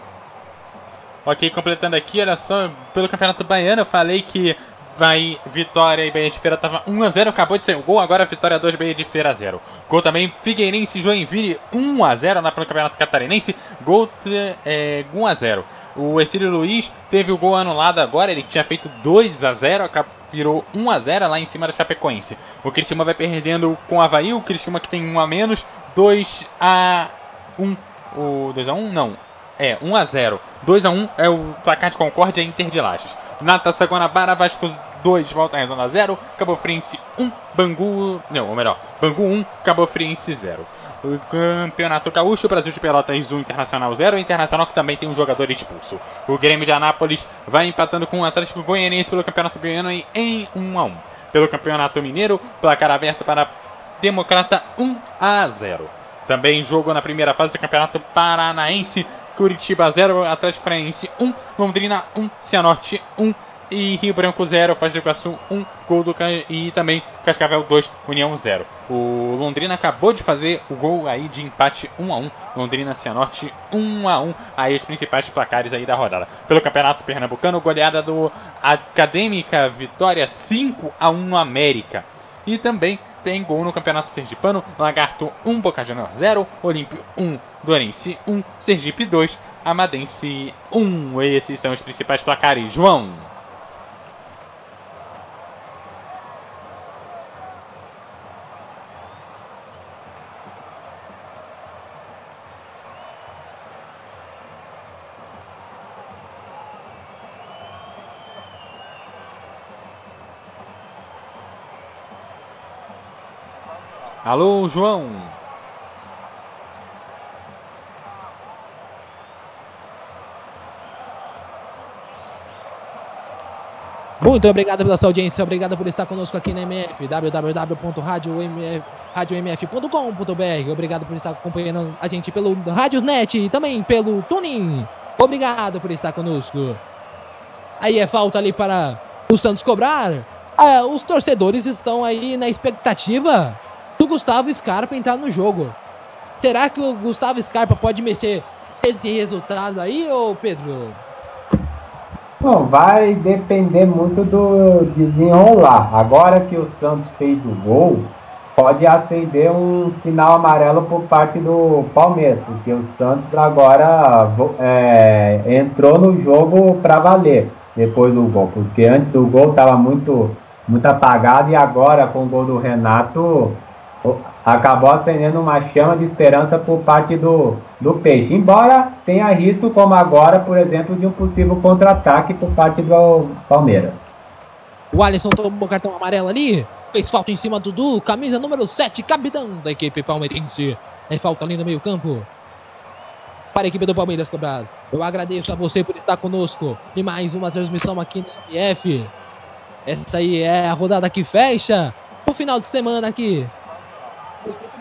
Speaker 1: Ok, completando aqui, olha só, pelo Campeonato Baiano, eu falei que vai Vitória e Bahia de Feira tava 1x0, acabou de sair o gol, agora Vitória 2, Bahia de Feira 0. Gol também Figueirense Joinville 1x0 lá pelo Campeonato Catarinense, gol é, 1x0. O Exílio Luiz teve o gol anulado agora, ele tinha feito 2x0, virou 1x0 lá em cima da Chapecoense. O Criciúma vai perdendo com o Havaí, o Criciúma que tem 1 a menos, 2x1. O 2x1? Não, é 1 a 0 2 a 1 é o placar de Concórdia Inter de Lages. Na Taça Guanabara, Vasco 2, Volta Redonda 0, Cabo Friense 1, Bangu... Não, ou melhor, Bangu 1, Cabo Friense 0. O Campeonato Gaúcho, Brasil de Pelotas 1, Internacional 0, Internacional que também tem um jogador expulso. O Grêmio de Anápolis vai empatando com o Atlético Goianiense pelo Campeonato Goiano em 1 a 1. Pelo Campeonato Mineiro, placar aberto para Democrata 1 a 0. Também jogo na primeira fase do Campeonato Paranaense, Curitiba 0, Atlético Paranaense 1, Londrina 1, Cianorte 1, E Rio Branco 0, Foz do Iguaçu 1, gol do e também Cascavel 2, União 0. O Londrina acabou de fazer o gol aí de empate 1 a 1, Londrina Cianorte 1 a 1, aí os principais placares aí da rodada. Pelo Campeonato Pernambucano, goleada do Acadêmica, vitória 5 a 1 no América. E também tem gol no Campeonato Sergipano, Lagarto 1, Boca Juniors 0, Olímpio 1, Dorense 1, Sergipe 2, Amadense 1. Esses são os principais placares. João. Alô, João.
Speaker 4: Muito obrigado pela sua audiência, obrigado por estar conosco aqui na MF, www.radiomf.com.br. Obrigado por estar acompanhando a gente pelo Radionet e também pelo Tuning. Obrigado por estar conosco. Aí é falta ali para o Santos cobrar. Ah, os torcedores estão aí na expectativa do Gustavo Scarpa entrar no jogo. Será que o Gustavo Scarpa pode mexer esse resultado aí, ô Pedro?
Speaker 6: Bom, vai depender muito do desenrolar. Agora que o Santos fez o gol, pode acender um sinal amarelo por parte do Palmeiras, porque o Santos agora é, entrou no jogo para valer depois do gol, porque antes do gol estava muito, muito apagado e agora com o gol do Renato acabou acendendo uma chama de esperança por parte do, do Peixe. Embora tenha risco, como agora, por exemplo, de um possível contra-ataque por parte do Palmeiras.
Speaker 4: O Alisson tomou cartão amarelo ali. Fez falta em cima do Dudu. Camisa número 7, capitão da equipe palmeirense. É falta ali no meio campo. Para a equipe do Palmeiras cobrar. Eu agradeço a você por estar conosco. E mais uma transmissão aqui na MF. Essa aí é a rodada que fecha. O final de semana aqui.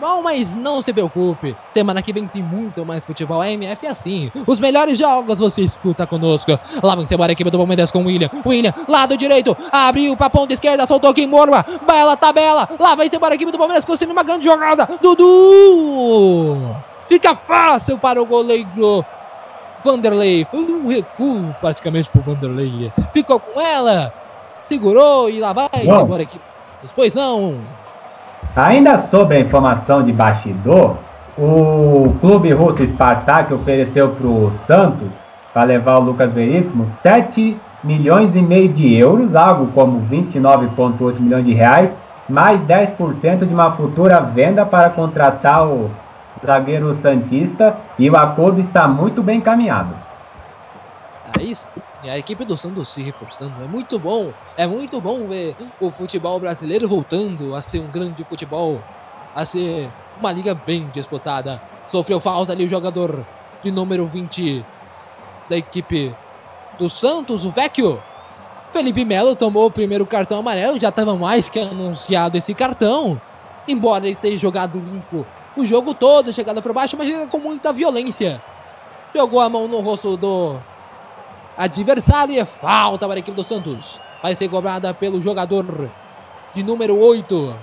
Speaker 4: Futebol, mas não se preocupe. Semana que vem tem muito mais futebol. A MF é assim. Os melhores jogos você escuta conosco. Lá vem embora a equipe do Palmeiras com o William. William, lado direito. Abriu pra ponta esquerda. Soltou aqui em Morma. Bela tabela. Lá vai embora a equipe do Palmeiras conseguindo uma grande jogada. Dudu. Fica fácil para o goleiro. Vanderlei. Foi um recuo praticamente pro Vanderlei. Ficou com ela. Segurou e lá vai
Speaker 6: Bom.
Speaker 4: embora a equipe. Pois não.
Speaker 6: Ainda sobre a informação de bastidor, o clube russo Spartak ofereceu para o Santos, para levar o Lucas Veríssimo, 7 milhões e meio de euros, algo como 29,8 milhões de reais, mais 10% de uma futura venda para contratar o zagueiro Santista e o acordo está muito bem encaminhado.
Speaker 4: Aí sim, a equipe do Santos se reforçando. É muito bom. É muito bom ver o futebol brasileiro voltando a ser um grande futebol. A ser uma liga bem disputada. Sofreu falta ali o jogador de número 20 da equipe do Santos, o Vecchio. Felipe Melo tomou o primeiro cartão amarelo. Já estava mais que anunciado esse cartão. Embora ele tenha jogado limpo o jogo todo, chegado por baixo, mas com muita violência. Jogou a mão no rosto do adversário e é falta para a equipe do Santos. Vai ser cobrada pelo jogador de número 8.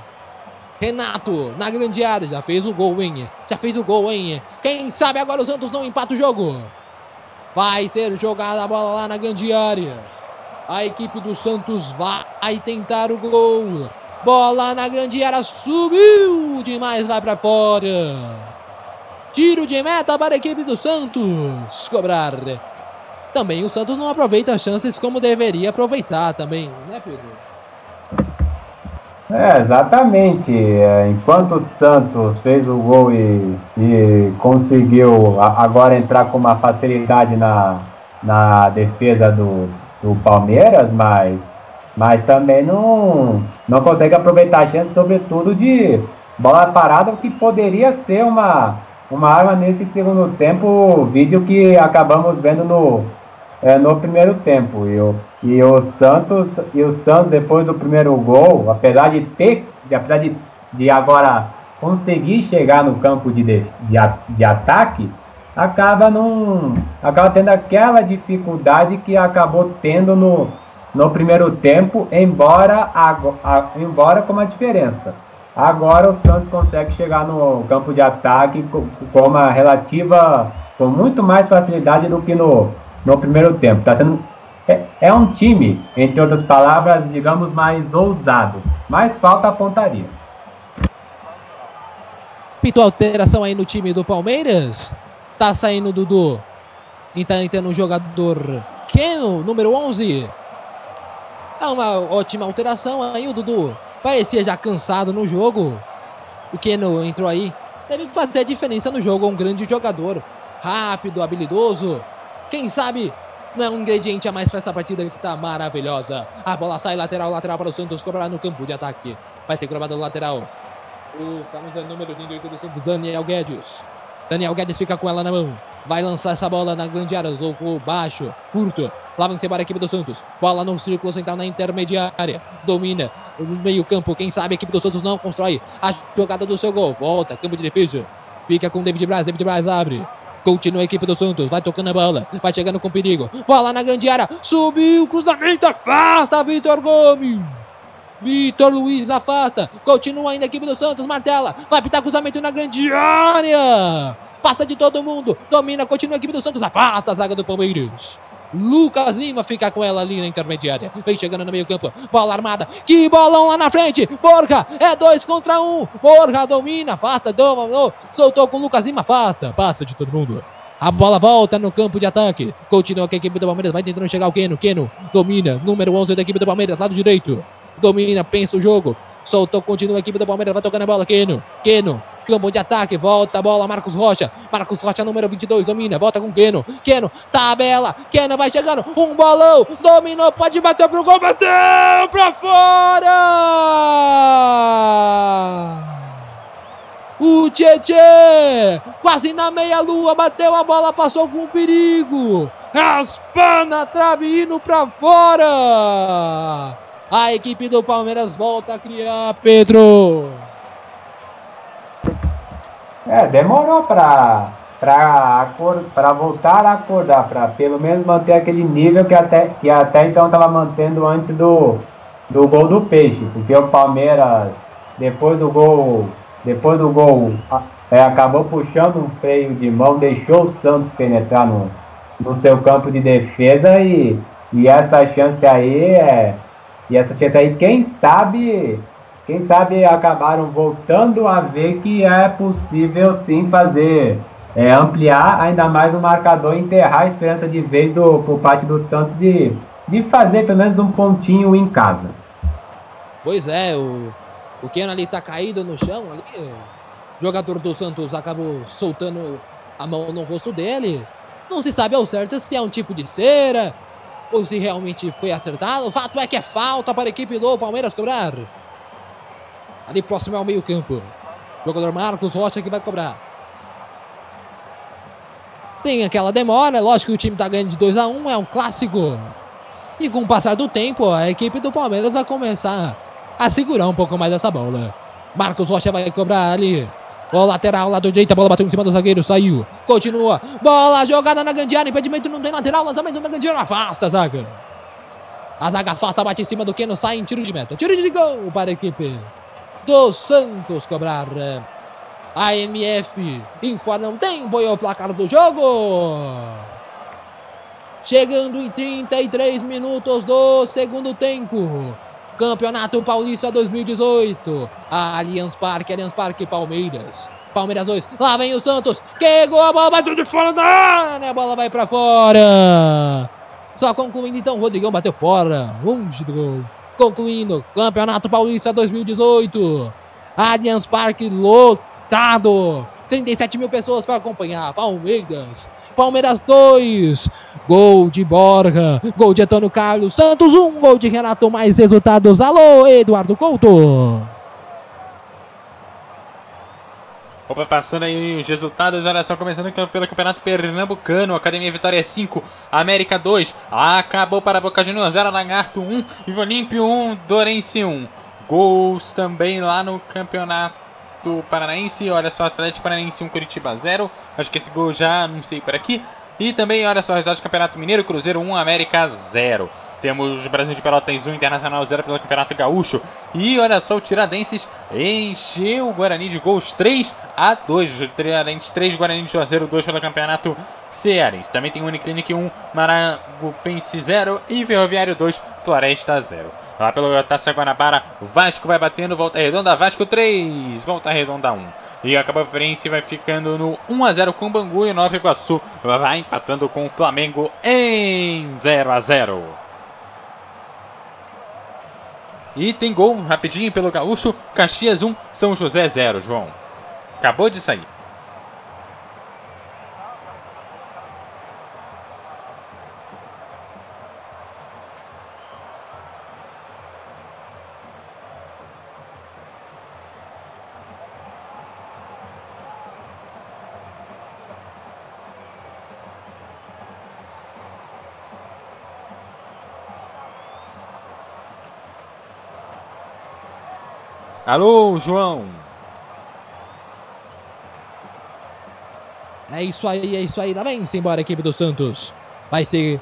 Speaker 4: Renato, na grande área, já fez o gol, hein? Já fez o gol, hein? Quem sabe agora o Santos não empata o jogo. Vai ser jogada a bola lá na grande área. A equipe do Santos vai tentar o gol. Bola na grande área, subiu demais lá para fora. Tiro de meta para a equipe do Santos cobrar. Também o Santos não aproveita as chances como deveria aproveitar também, né, Pedro?
Speaker 6: É, exatamente. É, Enquanto o Santos fez o gol e, e conseguiu agora entrar com uma facilidade na, na defesa do, do Palmeiras, mas, mas também não, não consegue aproveitar a chance, sobretudo de bola parada, o que poderia ser uma, uma arma nesse segundo tempo, vídeo que acabamos vendo no, é, no primeiro tempo. E o, e o Santos, e o Santos depois do primeiro gol, apesar de ter, de, apesar de, de agora conseguir chegar no campo de, de, de, a- ataque, acaba num, acaba tendo aquela dificuldade que acabou tendo no, no primeiro tempo, embora, ago- a- embora com uma diferença. Agora o Santos consegue chegar no campo de ataque com, uma relativa, com muito mais facilidade do que no, no primeiro tempo. Tá sendo, é, é um time, entre outras palavras, digamos, mais ousado, mas falta a pontaria.
Speaker 4: Pintou alteração aí no time do Palmeiras. Tá saindo Dudu. E tá entrando o jogador Keno, número 11. É uma ótima alteração aí o Dudu. Parecia já cansado no jogo. O Keno entrou aí. Deve fazer diferença no jogo. É um grande jogador. Rápido, habilidoso. Quem sabe não é um ingrediente a mais para essa partida que tá maravilhosa. A bola sai lateral, lateral para o Santos. Cobrar no campo de ataque. Vai ser cobrado lateral. O camisa número 28 do Santos, Daniel Guedes. Daniel Guedes fica com ela na mão. Vai lançar essa bola na grande área. Tocou baixo, curto. Lá vem embora a equipe do Santos. Bola no círculo central na intermediária. Domina o meio campo. Quem sabe a equipe do Santos não constrói a jogada do seu gol. Volta, campo de defesa. Fica com David Braz. David Braz abre. Continua a equipe do Santos. Vai tocando a bola. Vai chegando com perigo. Bola na grande área. Subiu. Cruzamento. Afasta. Vitor Gomes. Vitor Luiz afasta. Continua ainda a equipe do Santos. Martela. Vai pitar cruzamento na grande área. Passa de todo mundo. Domina. Continua a equipe do Santos. Afasta a zaga do Palmeiras. Lucas Lima fica com ela ali na intermediária. Vem chegando no meio campo. Bola armada. Que bolão lá na frente. Borja. É dois contra um. Borja domina. Afasta. Dominou. Soltou com o Lucas Lima. Afasta. Passa de todo mundo. A bola volta no campo de ataque. Continua com a equipe do Palmeiras. Vai tentando chegar o Keno. Keno domina. Número 11 da equipe do Palmeiras. Lado direito. Domina. Pensa o jogo. Soltou. Continua a equipe do Palmeiras. Vai tocando a bola. Keno. Keno. Campo de ataque. Volta a bola. Marcos Rocha. Marcos Rocha, número 22. Domina. Volta com Keno. Keno. Tabela. Keno vai chegando. Um bolão. Dominou. Pode bater pro gol. Bateu pra fora. O Tietê, quase na meia-lua, bateu a bola, passou com perigo. Raspa na trave, indo pra fora. A equipe do Palmeiras volta a criar, Pedro.
Speaker 6: É, demorou pra, pra, pra voltar a acordar, pra pelo menos manter aquele nível que até, que até então tava mantendo antes do, do gol do Peixe. Porque o Palmeiras, depois do gol, depois do gol, é, acabou puxando um freio de mão, deixou o Santos penetrar no, no seu campo de defesa e, e essa chance aí é. E essa chance aí, quem sabe quem sabe acabaram voltando a ver que é possível sim fazer é, ampliar ainda mais o marcador e enterrar a esperança de vez do, por parte do Santos de, de fazer pelo menos um pontinho em casa.
Speaker 4: Pois é, o, o Keno ali tá caído no chão ali. O jogador do Santos acabou soltando a mão no rosto dele. Não se sabe ao certo se é um tipo de cera ou se realmente foi acertado. O fato é que é falta para a equipe do Palmeiras cobrar. Ali próximo ao meio campo. Jogador Marcos Rocha que vai cobrar. Tem aquela demora, lógico que o time tá ganhando de 2 a 1 é um clássico. E com o passar do tempo, a equipe do Palmeiras vai começar a segurar um pouco mais essa bola. Marcos Rocha vai cobrar ali. O lateral, lado direito, a bola bateu em cima do zagueiro, saiu. Continua. Bola jogada na grande área, impedimento não tem lateral, lançamento na grande área, afasta a zaga. A zaga afasta, bate em cima do Keno, sai em tiro de meta. Tiro de gol para a equipe do Santos cobrar. A MF informa, não tem foi o placar do jogo. Chegando em 33 minutos do segundo tempo. Campeonato Paulista 2018. Allianz Parque, Allianz Parque, Palmeiras. Palmeiras 2. Lá vem o Santos. Que gol, a bola bateu de fora da área. A bola vai pra fora. Só concluindo então, Rodrigão bateu fora. Longe do gol. Concluindo, Campeonato Paulista 2018. Allianz Parque lotado. 37 mil pessoas para acompanhar. Palmeiras. Palmeiras 2. Gol de Borja. Gol de Antônio Carlos Santos. Um gol de Renato. Mais resultados. Alô, Eduardo Couto.
Speaker 1: Opa, passando aí os resultados, olha só, começando pelo Campeonato Pernambucano, Academia Vitória 5, América 2, acabou para Boca Juniors 0, Lagarto 1, Vivo Olímpio 1, Dorense 1. Gols também lá no Campeonato Paranaense, olha só, Atlético Paranaense 1, Curitiba 0, acho que esse gol já anunciei por aqui. E também, olha só, resultados do Campeonato Mineiro, Cruzeiro 1, América 0. Temos Brasil de Pelotas 1, Internacional 0 pelo Campeonato Gaúcho. E olha só, o Tiradentes encheu o Guarani de gols 3 a 2. O Tiradentes 3, Guarani de Juazeiro 2 pelo Campeonato Cearense. Também tem Uniclinic 1, Maragopense 0 e Ferroviário 2, Floresta 0. Lá pelo Taça Guanabara, Vasco vai batendo, volta redonda, Vasco 3, volta redonda 1. E a Cabo vai ficando no 1x0 com o Bangu e Nova Iguaçu vai empatando com o Flamengo em 0x0. E tem gol rapidinho pelo Gaúcho, Caxias 1, São José 0, João. Acabou de sair. Alô, João.
Speaker 4: É isso aí, é isso aí. Lá vem-se embora a equipe do Santos. Vai ser.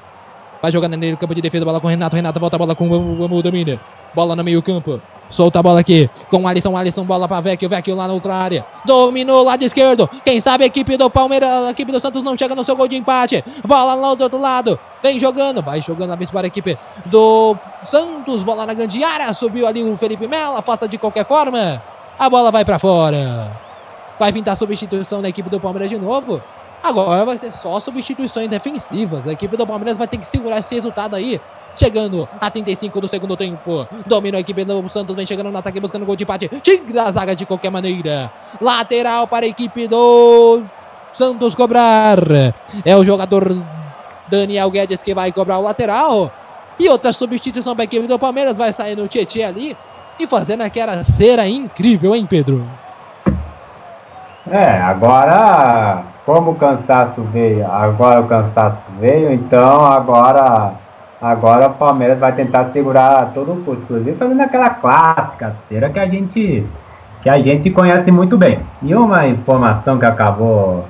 Speaker 4: Vai nele no campo de defesa. Bola com o Renato. Renato volta a bola com o domínio. Bola no meio campo. Solta a bola aqui com o Alisson. Alisson, bola para Vecchio. Vecchio lá na outra área. Dominou lado esquerdo. Quem sabe a equipe do Palmeiras, a equipe do Santos não chega no seu gol de empate. Bola lá do outro lado. Vem jogando. Vai jogando a vez para a equipe do Santos. Bola na grande área. Subiu ali o Felipe Melo. Afasta de qualquer forma. A bola vai para fora. Vai pintar substituição da equipe do Palmeiras de novo. Agora vai ser só substituições defensivas. A equipe do Palmeiras vai ter que segurar esse resultado aí. Chegando a 35 do segundo tempo. Domina a equipe do Santos. Vem chegando no ataque buscando gol de empate. Tira a zaga de qualquer maneira. Lateral para a equipe do Santos cobrar. É o jogador Daniel Guedes que vai cobrar o lateral. E outra substituição para a equipe do Palmeiras. Vai sair no Tietchan ali. E fazendo aquela cera incrível, hein, Pedro?
Speaker 6: É, agora, como o cansaço veio, agora o cansaço veio, então agora, agora o Palmeiras vai tentar segurar todo o curso, inclusive fazendo aquela clássica cera que a gente, que a gente conhece muito bem. E uma informação que acabou,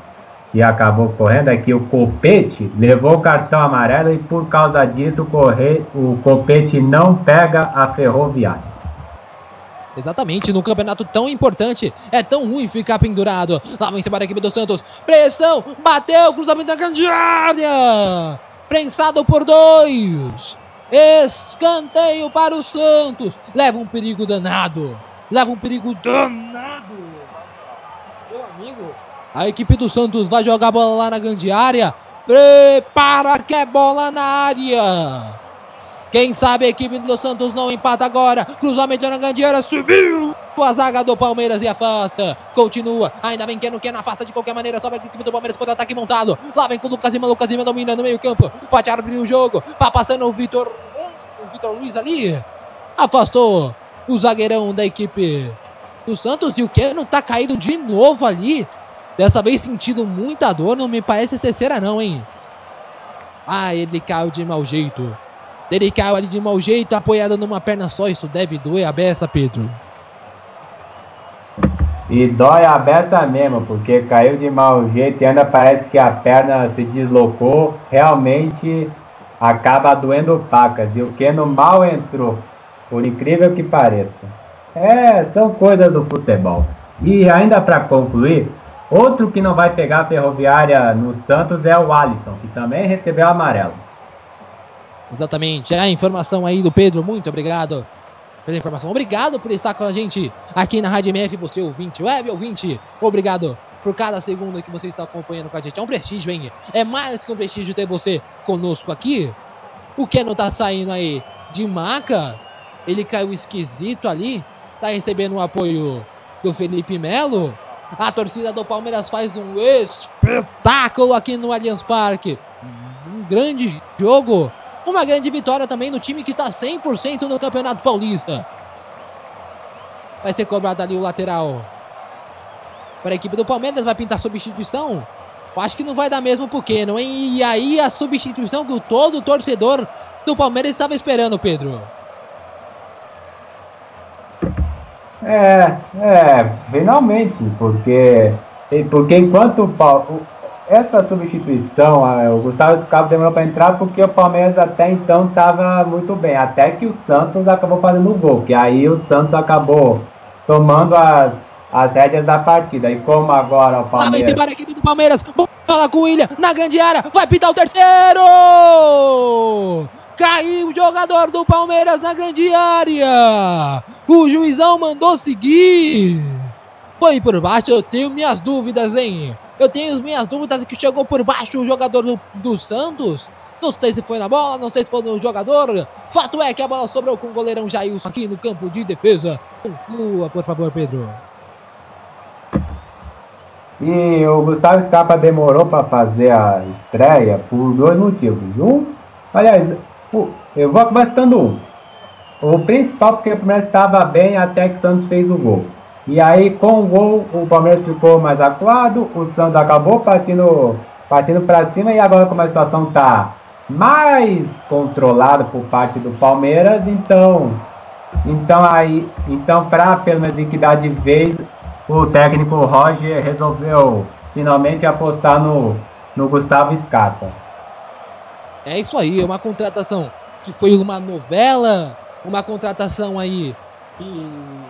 Speaker 6: que acabou correndo é que o Copete levou o cartão amarelo e por causa disso o, Copete não pega a Ferroviária.
Speaker 4: Exatamente, num campeonato tão importante, é tão ruim ficar pendurado. Lá vem embora a equipe do Santos. Pressão, bateu, cruzamento da grande área. Prensado por dois. Escanteio para o Santos. Leva um perigo danado. Leva um perigo danado. Meu amigo. A equipe do Santos vai jogar a bola lá na grande área. Prepara que é bola na área. Quem sabe a equipe do Santos não empata agora. Cruzamento na grande área. Subiu a zaga do Palmeiras e afasta. Continua. Ainda bem que não quer, não afasta de qualquer maneira. Sobe a equipe do Palmeiras contra ataque montado. Lá vem com o Lucas Lima. Lucas Lima domina no meio campo. Pode abrir o jogo. Vai passando o Vitor. O Vitor Luiz ali. Afastou o zagueirão da equipe do Santos. E o Keno tá caído de novo ali. Dessa vez sentindo muita dor. Não me parece ser não, hein? Ah, ele caiu de mau jeito. Ele caiu ali de mau jeito, apoiado numa perna só. Isso deve doer a beça, Pedro.
Speaker 6: E dói a beça mesmo, porque caiu de mau jeito e ainda parece que a perna se deslocou. Realmente acaba doendo pacas. E o Keno mal entrou, por incrível que pareça. É, são coisas do futebol. E ainda para concluir, outro que não vai pegar a ferroviária no Santos é o Alisson, que também recebeu amarelo.
Speaker 4: Exatamente. É a informação aí do Pedro. Muito obrigado pela informação. Obrigado por estar com a gente aqui na Rádio MF, você ouvinte, web ouvinte. Obrigado por cada segundo que você está acompanhando com a gente. É um prestígio, hein? É mais que um prestígio ter você conosco aqui. O que não tá saindo aí de maca? Ele caiu esquisito ali. Tá recebendo o apoio do Felipe Melo. A torcida do Palmeiras faz um espetáculo aqui no Allianz Parque. Um grande jogo uma grande vitória também no time que está 100% no Campeonato Paulista. Vai ser cobrado ali o lateral. Para a equipe do Palmeiras, vai pintar substituição. Acho que não vai dar mesmo porque não, hein? E aí a substituição que todo torcedor do Palmeiras estava esperando, Pedro.
Speaker 6: É, é, finalmente, porque, porque enquanto o, essa substituição, ah, o Gustavo Scarpa demorou para entrar porque o Palmeiras até então estava muito bem. Até que o Santos acabou fazendo o gol. Que aí o Santos acabou tomando as, as rédeas da partida. E como agora o Palmeiras.
Speaker 4: embora a equipe do Palmeiras. Bola com o William na grande área. Vai pintar o terceiro. Caiu o jogador do Palmeiras na grande área. O juizão mandou seguir. Foi por baixo. Eu tenho minhas dúvidas, hein? Eu tenho minhas dúvidas que chegou por baixo o jogador do, do Santos. Não sei se foi na bola, não sei se foi no jogador. Fato é que a bola sobrou com o goleirão Jailson aqui no campo de defesa. Conclua, por favor, Pedro.
Speaker 6: E o Gustavo Scarpa demorou para fazer a estreia por dois motivos. Um, aliás, eu vou começando um. O principal porque o Palmeiras estava bem até que o Santos fez o gol. E aí com o gol o Palmeiras ficou mais acuado, o Santos acabou partindo, partindo para cima e agora como a situação está mais controlada por parte do Palmeiras, então então aí, então para pelo menos liquidar de vez, o técnico Roger resolveu finalmente apostar no, no Gustavo Scarpa.
Speaker 4: É isso aí, é uma contratação que foi uma novela, uma contratação aí. que-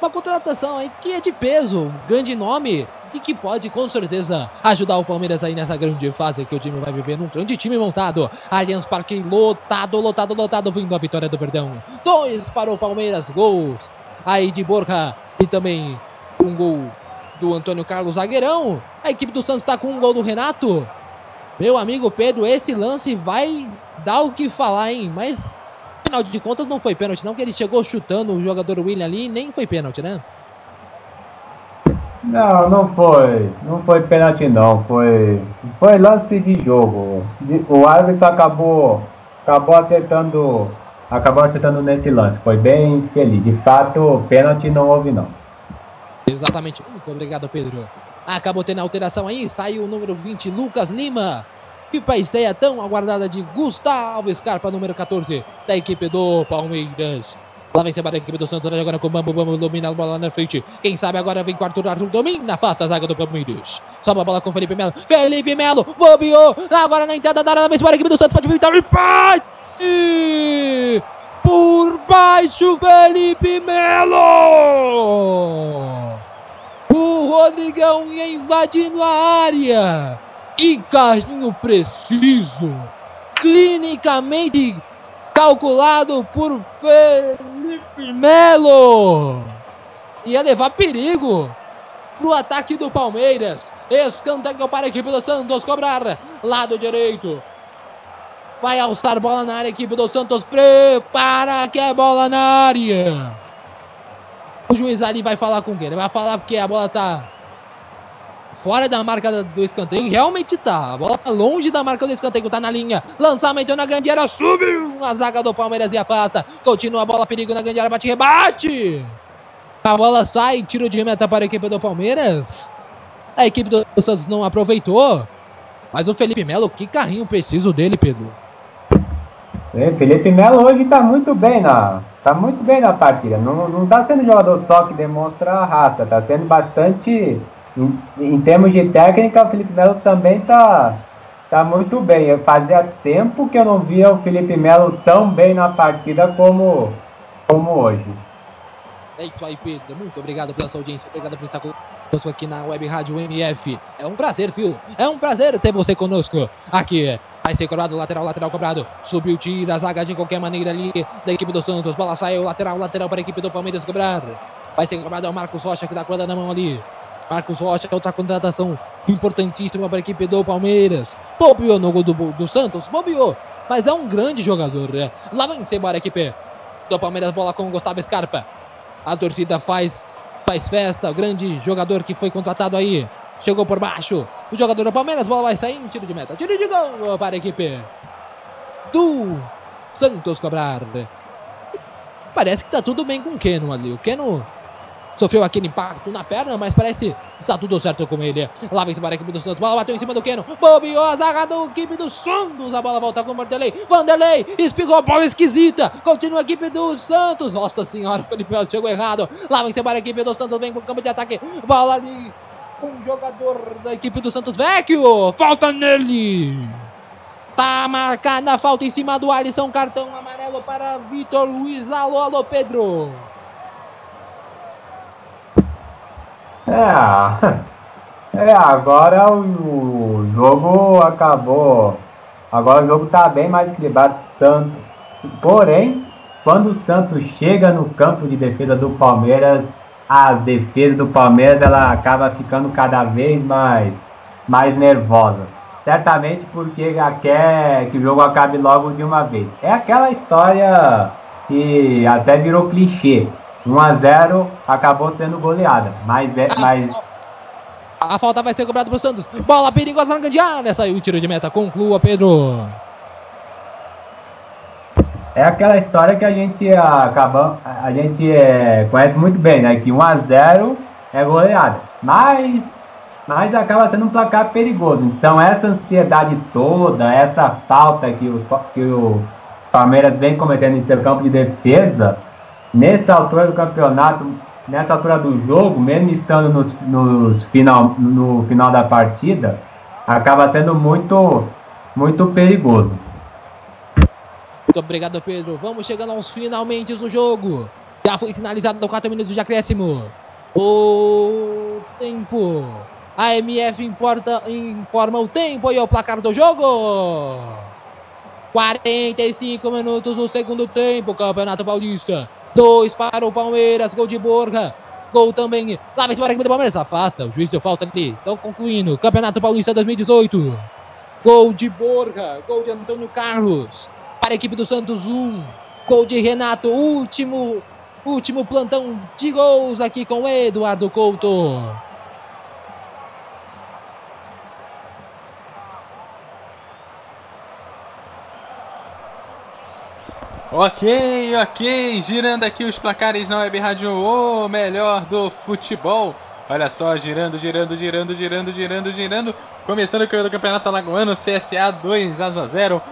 Speaker 4: Uma contratação aí que é de peso, grande nome e que pode com certeza ajudar o Palmeiras aí nessa grande fase que o time vai viver, num grande time montado. Allianz Parque lotado, lotado, lotado, vindo a vitória do Perdão. Dois para o Palmeiras, gols aí de Borja e também um gol do Antônio Carlos Zagueirão. A equipe do Santos está com um gol do Renato. Meu amigo Pedro, esse lance vai dar o que falar, hein? Mas, afinal de contas, não foi pênalti, não, que ele chegou chutando o jogador William ali, nem foi pênalti, né?
Speaker 6: Não, não foi. Não foi pênalti não. Foi, foi lance de jogo. O árbitro acabou, acabou acertando, acabou acertando nesse lance. Foi bem feliz. De fato, pênalti não houve não.
Speaker 4: Exatamente. Muito obrigado, Pedro. Acabou tendo alteração aí, saiu o número 20, Lucas Lima. E para a estreia tão aguardada de Gustavo Scarpa, número 14, da equipe do Palmeiras. Lá vem embora a equipe do Santos, agora com o Bambu, Bambu domina a bola na frente. Quem sabe agora vem com o Arthur, Arthur domina, afasta a zaga do Palmeiras. Sobe a bola com o Felipe Melo. Felipe Melo, bobeou. Agora na entrada da área, vem embora a equipe do Santos, pode evitar o empate. Por baixo, Felipe Melo. O Rodrigão ia invadindo a área. Que carrinho preciso. Clinicamente calculado por Felipe Melo. Ia levar perigo pro ataque do Palmeiras. Escanteio para a equipe do Santos cobrar. Lado direito. Vai alçar bola na área, equipe do Santos. Prepara que é bola na área. O juiz ali vai falar com quem? Ele vai falar porque a bola tá fora da marca do escanteio. Realmente tá. A bola tá longe da marca do escanteio. Tá na linha. Lançamento na grande área. Subiu a zaga do Palmeiras e afasta. Continua a bola. Perigo na grande área. Bate rebate. A bola sai. Tiro de meta para a equipe do Palmeiras. A equipe do Santos não aproveitou. Mas o Felipe Melo, que carrinho preciso dele, Pedro.
Speaker 6: É, Felipe Melo hoje está muito bem na, tá muito bem na partida. Não, não tá sendo jogador só que demonstra raça, tá sendo bastante em, em termos de técnica, o Felipe Melo também tá tá muito bem. Eu fazia tempo que eu não via o Felipe Melo tão bem na partida como como hoje.
Speaker 4: É isso aí, Pedro. Muito obrigado pela sua audiência. Obrigado por estar conosco aqui na Web Rádio MF. É um prazer, viu? É um prazer ter você conosco aqui. Vai ser cobrado, lateral, lateral cobrado. Subiu, tira a zaga de qualquer maneira ali da equipe do Santos. Bola saiu, lateral, lateral para a equipe do Palmeiras cobrar. Vai ser cobrado é o Marcos Rocha que dá corda na mão ali. Marcos Rocha, outra contratação importantíssima para a equipe do Palmeiras. Bobeou no gol do, do Santos, bobeou. Mas é um grande jogador, né? Lá vem embora a equipe do Palmeiras, bola com o Gustavo Scarpa. A torcida faz, faz festa. O grande jogador que foi contratado aí. Chegou por baixo. O jogador do Palmeiras, bola vai sair. Tiro de meta. Tiro de gol para a equipe do Santos cobrar. Parece que tá tudo bem com o Keno ali. O Keno sofreu aquele impacto na perna, mas parece está tudo certo com ele. Lá vem a equipe do Santos. Bola bateu em cima do Keno. Bobeou a zaga da equipe do Santos. A bola volta com o Vanderlei. Vanderlei espigou a bola esquisita. Continua a equipe do Santos. Nossa senhora, o Felipe Melo chegou errado. Lá vem a equipe do Santos. Vem para o campo de ataque. Bola ali Um jogador da equipe do Santos Vecchio. Falta nele. Tá marcada a falta em cima do Alisson. Cartão amarelo para Vitor Luiz. Alô, alô, Pedro.
Speaker 6: É, é agora o, jogo acabou. Agora o jogo tá bem mais equilibrado. Santos. Porém, quando o Santos chega no campo de defesa do Palmeiras, a defesa do Palmeiras ela acaba ficando cada vez mais, mais nervosa. Certamente porque quer que o jogo acabe logo de uma vez. É aquela história que até virou clichê. 1 a 0 acabou sendo goleada. Mas, é, mas
Speaker 4: A falta vai ser cobrada pro Santos. Bola perigosa na grande área. Saiu o tiro de meta. Conclua, Pedro.
Speaker 6: É aquela história que a gente acaba, a gente é, conhece muito bem, né? Que 1 a 0 é goleada. Mas, mas acaba sendo um placar perigoso. Então essa ansiedade toda, essa falta que, os, que o Palmeiras vem cometendo em seu campo de defesa, nessa altura do campeonato, nessa altura do jogo, mesmo estando nos, nos final, no final da partida, acaba sendo muito, muito perigoso.
Speaker 4: Muito obrigado, Pedro. Vamos chegando aos finalmente do jogo. Já foi finalizado 4 minutos de acréscimo. O tempo. A MF importa, informa o tempo e o placar do jogo. 45 minutos do segundo tempo, Campeonato Paulista. 2 para o Palmeiras, gol de Borja. Gol também. Lá vai embora aqui do Palmeiras. Afasta. O juiz deu falta ali. Estão concluindo. Campeonato Paulista 2018. Gol de Borja. Gol de Antônio Carlos para a equipe do Santos 1. Gol de Renato, último, último plantão de gols aqui com Eduardo Couto.
Speaker 1: Ok, ok, girando aqui os placares na Web Rádio, o melhor do futebol. Olha só, girando, girando, girando, girando, girando, girando. Começando pelo Campeonato Alagoano, CSA 2 a 0.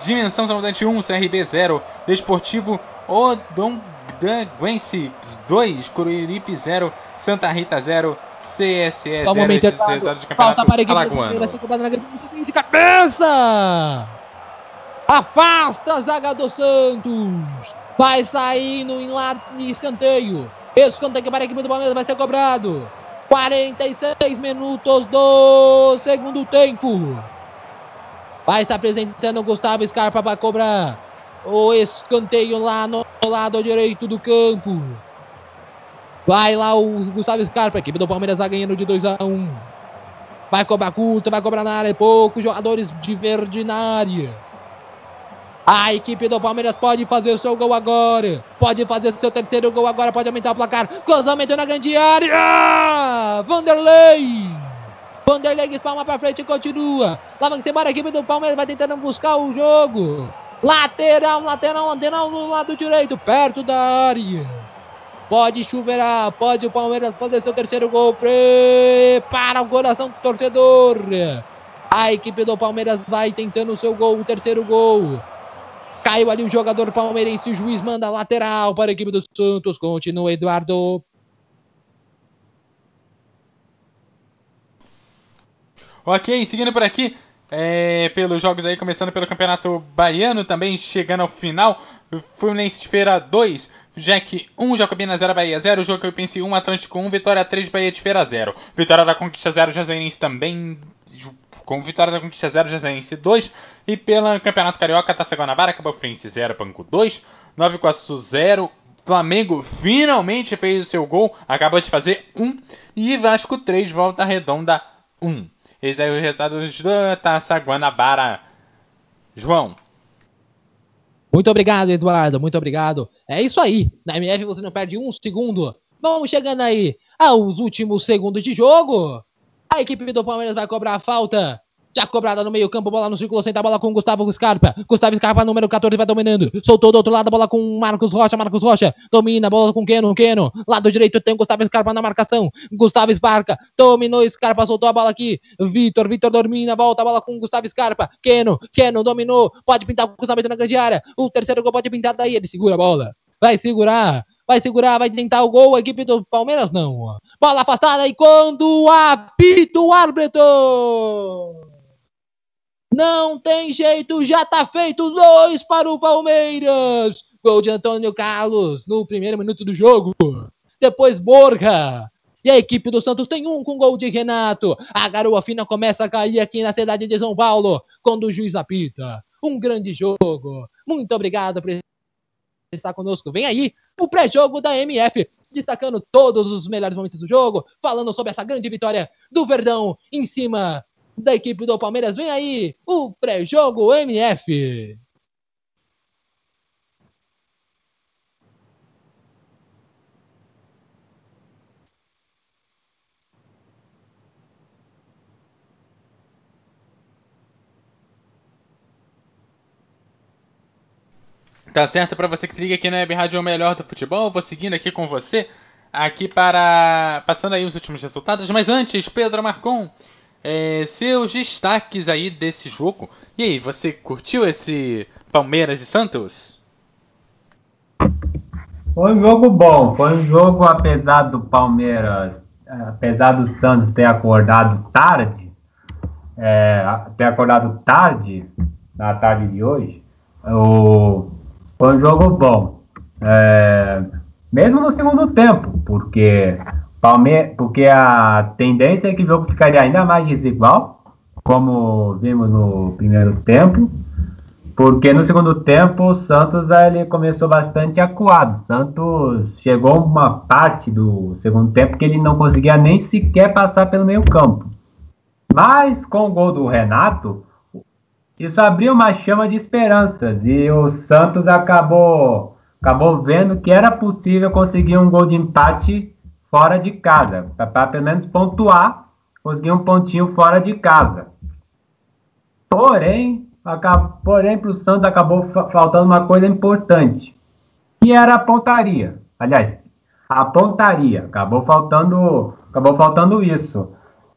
Speaker 1: Dimensão Salvadante 1, CRB 0. Desportivo Odondanguense 2, Coruripe 0. Santa Rita 0. CSE 0.
Speaker 4: momento,
Speaker 1: Esses resultados de
Speaker 4: Falta para a
Speaker 1: Campeonato
Speaker 4: equipe do Palmeiras.
Speaker 1: Alagoano.
Speaker 4: De cabeça. Afasta a zaga do Santos. Vai sair no lá de escanteio. Escanteio para a equipe do Palmeiras vai ser cobrado. 46 minutos do segundo tempo. Vai estar apresentando o Gustavo Scarpa para cobrar o escanteio lá no lado direito do campo. Vai lá o Gustavo Scarpa, equipe do Palmeiras vai ganhando de 2 a 1 Vai cobrar curta, vai cobrar na área, poucos jogadores de verde na área. A equipe do Palmeiras pode fazer o seu gol agora. Pode fazer o seu terceiro gol agora, pode aumentar o placar. Cruzamento na grande área. Vanderlei. Vanderlei espalma pra frente e continua. Lá vai embora a equipe do Palmeiras vai tentando buscar o jogo. Lateral, lateral, lateral no lado direito, perto da área. Pode chuveirar, pode o Palmeiras fazer seu terceiro gol. Prepara o coração do torcedor. A equipe do Palmeiras vai tentando o seu gol, o terceiro gol. Caiu ali o jogador palmeirense, o juiz manda lateral para a equipe do Santos. Continua Eduardo.
Speaker 1: Ok, seguindo por aqui, é, pelos jogos aí, começando pelo Campeonato Baiano, também chegando ao final. Fluminense de Feira 2, Jack 1, Jacobina 0, Bahia 0, Jocapense 1, Atlântico 1, Vitória 3, Bahia de Feira 0. Vitória da Conquista 0, Jazarense também com vitória da Conquista 0, Jazarense 2. E pelo Campeonato Carioca, Taça Guanabara, Cabo Friense 0, Banco 2, Nova Iguaçu 0, Flamengo finalmente fez o seu gol, acabou de fazer 1. E Vasco 3, Volta Redonda 1. Esse é o resultado da Taça Guanabara. João.
Speaker 4: Muito obrigado, Eduardo. Muito obrigado. É isso aí. Na MF você não perde um segundo. Vamos chegando aí aos últimos segundos de jogo. A equipe do Palmeiras vai cobrar a falta. Já cobrada no meio campo, bola no círculo, senta a bola com Gustavo Scarpa. Gustavo Scarpa, número 14, vai dominando. Soltou do outro lado, a bola com Marcos Rocha. Marcos Rocha domina, bola com Keno. Keno, lado direito tem o Gustavo Scarpa na marcação. Gustavo Scarpa, dominou Scarpa, soltou a bola aqui. Vitor, Vitor domina, volta a bola com Gustavo Scarpa. Keno, Keno dominou, pode pintar o cruzamento na grande área. O terceiro gol pode pintar daí, ele segura a bola. Vai segurar. Vai segurar, vai tentar o gol. A equipe do Palmeiras não. Bola afastada e quando apita o árbitro. Não tem jeito, já tá feito. Dois para o Palmeiras. Gol de Antônio Carlos no primeiro minuto do jogo. Depois Borja. E a equipe do Santos tem um com gol de Renato. A garoa fina começa a cair aqui na cidade de São Paulo, quando o juiz apita. Um grande jogo. Muito obrigado por estar conosco. Vem aí o pré-jogo da MF, destacando todos os melhores momentos do jogo, falando sobre essa grande vitória do Verdão em cima da equipe do Palmeiras. Vem aí o pré-jogo MF.
Speaker 1: Tá certo? Para você que se liga aqui na Web Rádio o Melhor do Futebol, vou seguindo aqui com você, aqui para. passando aí os últimos resultados. Mas antes, Pedro Marcon, é, seus destaques aí desse jogo. E aí, você curtiu esse Palmeiras e Santos?
Speaker 6: Foi um jogo bom, foi um jogo apesar do Palmeiras, apesar do Santos ter acordado tarde, é, ter acordado tarde na tarde de hoje, o, foi um jogo bom. É, mesmo no segundo tempo, porque, Palme porque a tendência é que o jogo ficaria ainda mais desigual, como vimos no primeiro tempo. Porque no segundo tempo o Santos ele começou bastante acuado. Santos chegou uma parte do segundo tempo que ele não conseguia nem sequer passar pelo meio campo. Mas com o gol do Renato, isso abriu uma chama de esperanças e o Santos acabou, acabou vendo que era possível conseguir um gol de empate fora de casa, para pelo menos pontuar, conseguir um pontinho fora de casa. Porém, porém para o Santos acabou faltando uma coisa importante, que era a pontaria. Aliás, a pontaria, acabou faltando, acabou faltando isso.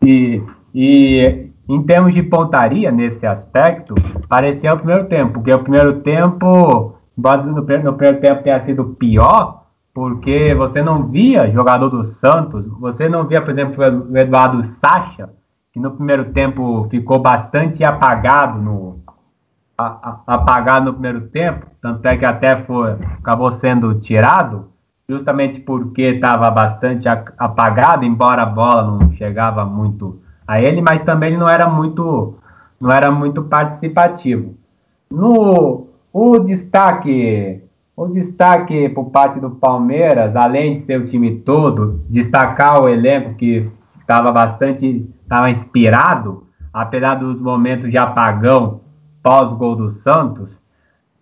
Speaker 6: E, e em termos de pontaria, nesse aspecto, parecia o primeiro tempo, porque o primeiro tempo, embora no, no primeiro tempo tenha sido pior, porque você não via jogador do Santos, você não via, por exemplo, o Eduardo Sacha, que no primeiro tempo ficou bastante apagado no apagado no primeiro tempo, tanto é que até foi acabou sendo tirado, justamente porque estava bastante apagado, embora a bola não chegava muito a ele, mas também ele não era muito, não era muito participativo. No o destaque, o destaque por parte do Palmeiras, além de ser o time todo, destacar o elenco que estava bastante, estava inspirado, apesar dos momentos de apagão pós-gol do Santos,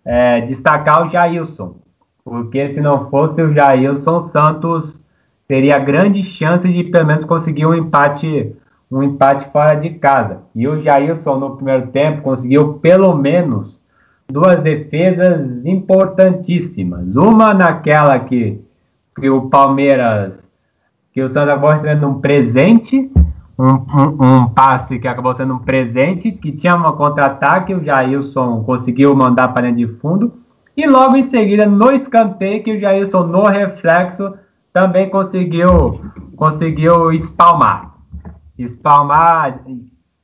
Speaker 6: é, destacar o Jailson, porque se não fosse o Jailson, o Santos teria grande chance de pelo menos conseguir um empate um empate fora de casa. E o Jailson, no primeiro tempo, conseguiu pelo menos duas defesas importantíssimas. Uma naquela que, que o Palmeiras, que o Santos acabou recebendo um presente, um, um, um, passe que acabou sendo um presente, que tinha um contra-ataque, o Jailson conseguiu mandar para linha de fundo. E logo em seguida, no escanteio, que o Jailson, no reflexo, também conseguiu, conseguiu espalmar espalmar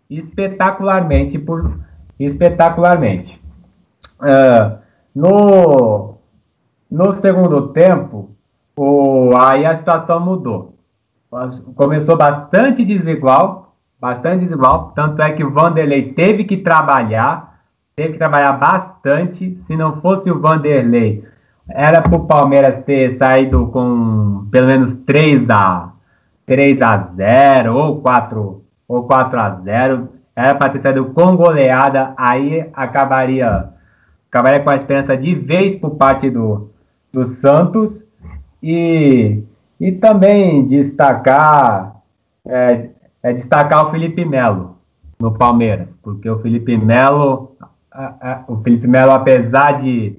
Speaker 6: espetacularmente por espetacularmente. Uh, no, no segundo tempo, o, aí a situação mudou. Começou bastante desigual, bastante desigual, tanto é que o Vanderlei teve que trabalhar, teve que trabalhar bastante. Se não fosse o Vanderlei, era para o Palmeiras ter saído com pelo menos 3 a 3 a 0 ou 4 ou 4 a 0 era para ter saído com goleada, aí acabaria acabaria com a esperança de vez por parte do, do Santos. E, e também destacar é, é destacar o Felipe Melo no Palmeiras, porque o Felipe Melo o Felipe Melo apesar de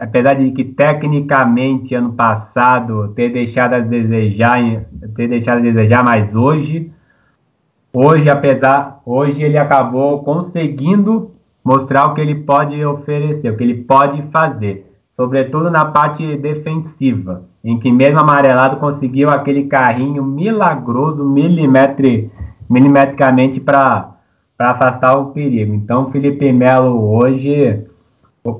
Speaker 6: apesar de que tecnicamente ano passado ter deixado a desejar, ter deixado a desejar, mas hoje, hoje apesar, hoje ele acabou conseguindo mostrar o que ele pode oferecer, o que ele pode fazer. sobretudo na parte defensiva, em que mesmo amarelado conseguiu aquele carrinho milagroso milimetri, milimetricamente para afastar o perigo. Então, Felipe Melo hoje,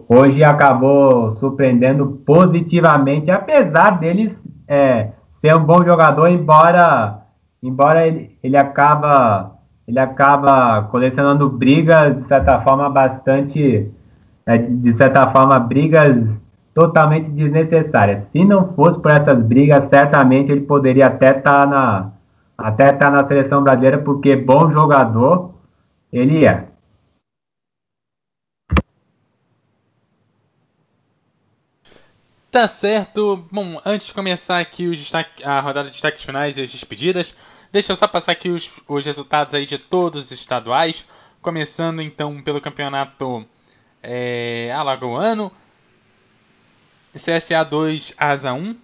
Speaker 6: hoje acabou surpreendendo positivamente, apesar dele é, ser um bom jogador, embora, embora ele, ele acaba ele acaba colecionando brigas, de certa forma, bastante, é, de certa forma, brigas totalmente desnecessárias. Se não fosse por essas brigas, certamente ele poderia até estar tá na, até estar tá na seleção brasileira, porque bom jogador ele é.
Speaker 1: Tá certo. Bom, antes de começar aqui os destaque, a rodada de destaques finais e as despedidas, deixa eu só passar aqui os, os resultados aí de todos os estaduais. Começando então pelo campeonato é, alagoano. CSA 2, Asa 1.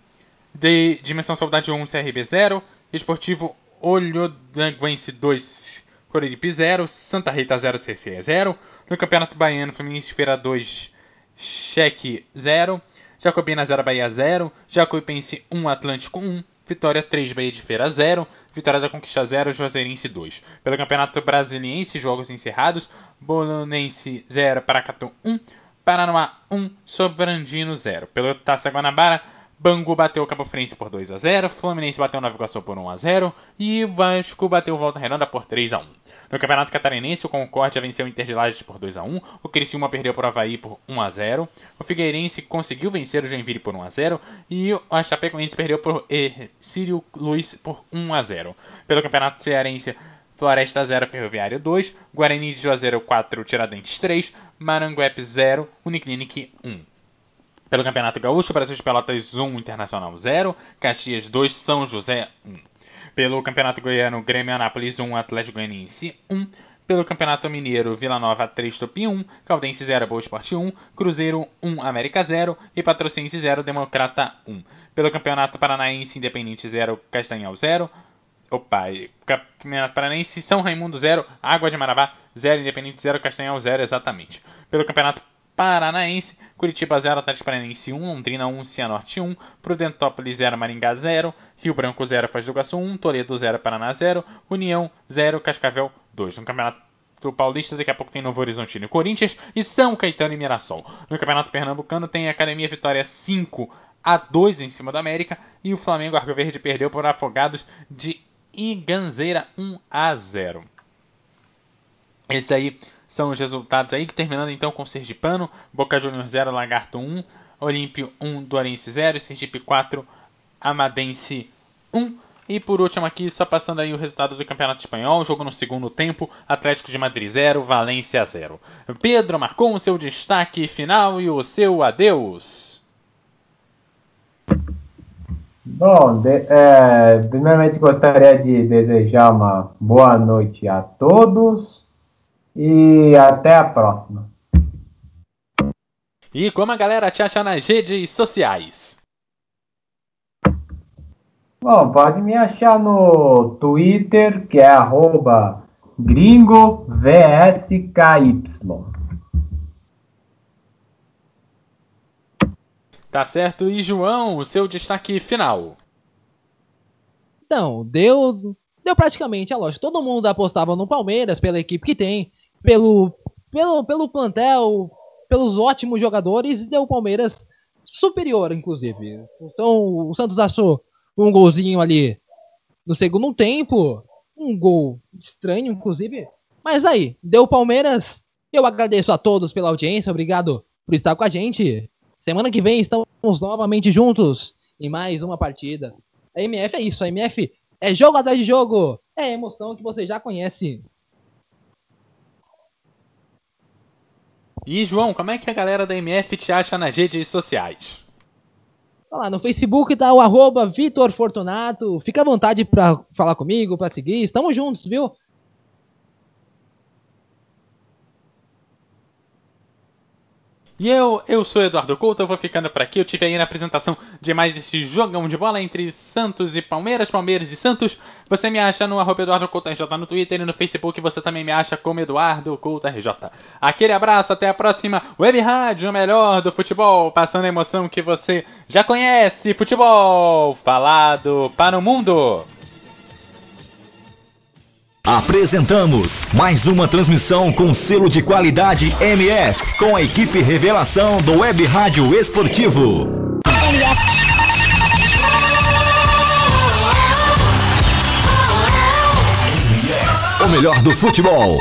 Speaker 1: De Dimensão Saudade 1, CRB 0. Esportivo Olhodanguense 2, Coruripe 0. Santa Rita 0, CCE 0. No Campeonato Baiano, Fluminense Feira 2, Cheque 0. Jacobina 0, Bahia 0. Jacuipense 1, Atlântico 1. Vitória 3, Bahia de Feira 0. Vitória da Conquista 0, Juazeirense 2. Pelo Campeonato Brasiliense, jogos encerrados. Bolonense 0, Paracatu 1. Paranoá 1, Sobrandino 0. Pelo Taça Guanabara, Bangu bateu o Cabo Frense por 2 a 0, Fluminense bateu o Nova Iguaçu por 1 a 0 e Vasco bateu o Volta Redonda por 3 a 1. No Campeonato Catarinense, o Concórdia venceu o Inter de Lages por 2 a 1, o Criciúma perdeu para o Havaí por 1 a 0, o Figueirense conseguiu vencer o Joinville por 1 a 0 e o Chapecoense perdeu por Círio Luiz por 1 a 0. Pelo Campeonato Cearense, Floresta 0, Ferroviário 2, Guarani de Juazeiro 4, Tiradentes 3, Maranguepe 0, Uniclinic 1. Pelo Campeonato Gaúcho, Brasil de Pelotas 1, Internacional 0, Caxias 2, São José 1. Pelo Campeonato Goiano, Grêmio Anápolis 1, Atlético Goianiense 1. Pelo Campeonato Mineiro, Vila Nova 3, Tupi 1, Caldense 0, Boa Esporte 1, Cruzeiro 1, América 0 e Patrocinense 0, Democrata 1. Pelo Campeonato Paranaense, Independente 0, Castanhal 0, Opa, Campeonato Paranaense, São Raimundo 0, Água de Marabá 0, Independente 0, Castanhal 0, exatamente. Pelo Campeonato Paranaense, Curitiba 0, Atlético Paranaense 1, Londrina 1, Cianorte 1, Prudentópolis 0, Maringá 0, Rio Branco 0, Foz do Iguaçu 1, Toledo 0, Paraná 0, União 0, Cascavel 2. No Campeonato Paulista, daqui a pouco tem Novo Horizontino e Corinthians e São Caetano e Mirassol. No Campeonato Pernambucano tem Academia Vitória 5 a 2 em cima do América e o Flamengo Arco Verde perdeu por Afogados de e Ganzeira 1 a 0. Esses aí são os resultados aí, que terminando então com Sergipano, Boca Juniors 0, Lagarto 1, Olímpio 1, Dorense 0, Sergipe 4, Amadense 1. E por último aqui, só passando aí o resultado do Campeonato Espanhol, jogo no segundo tempo, Atlético de Madrid 0, Valência 0. Pedro marcou o seu destaque final e o seu adeus.
Speaker 6: Bom, de, é, primeiramente gostaria de desejar uma boa noite a todos e até a próxima.
Speaker 1: E como a galera te acha nas redes sociais?
Speaker 6: Bom, pode me achar no Twitter, que é arroba gringovsky.
Speaker 1: Tá certo. E João, o seu destaque final?
Speaker 4: Então, deu, deu praticamente a loja. Todo mundo apostava no Palmeiras pela equipe que tem, pelo, pelo, pelo plantel, pelos ótimos jogadores, e deu o Palmeiras superior, inclusive. Então, o Santos achou um golzinho ali no segundo tempo, um gol estranho, inclusive. Mas aí, deu o Palmeiras. Eu agradeço a todos pela audiência, obrigado por estar com a gente. Semana que vem estamos novamente juntos em mais uma partida. A MF é isso, a MF é jogo atrás de jogo, é emoção que você já conhece.
Speaker 1: E João, como é que a galera da MF te acha nas redes sociais?
Speaker 4: Lá no Facebook tá o arroba Vitor Fortunato. Fica à vontade para falar comigo, para seguir. Estamos juntos, viu?
Speaker 1: E eu, eu sou Eduardo Couto, eu vou ficando por aqui. Eu tive aí na apresentação de mais esse jogão de bola entre Santos e Palmeiras, Palmeiras e Santos. Você me acha no arroba Eduardo Couto RJ no Twitter e no Facebook você também me acha como Eduardo Couto RJ. Aquele abraço, até a próxima Web Rádio, melhor do futebol, passando a emoção que você já conhece. Futebol falado para o mundo.
Speaker 3: Apresentamos mais uma transmissão com selo de qualidade MF, com a equipe Revelação do Web Rádio Esportivo.
Speaker 2: O melhor do futebol.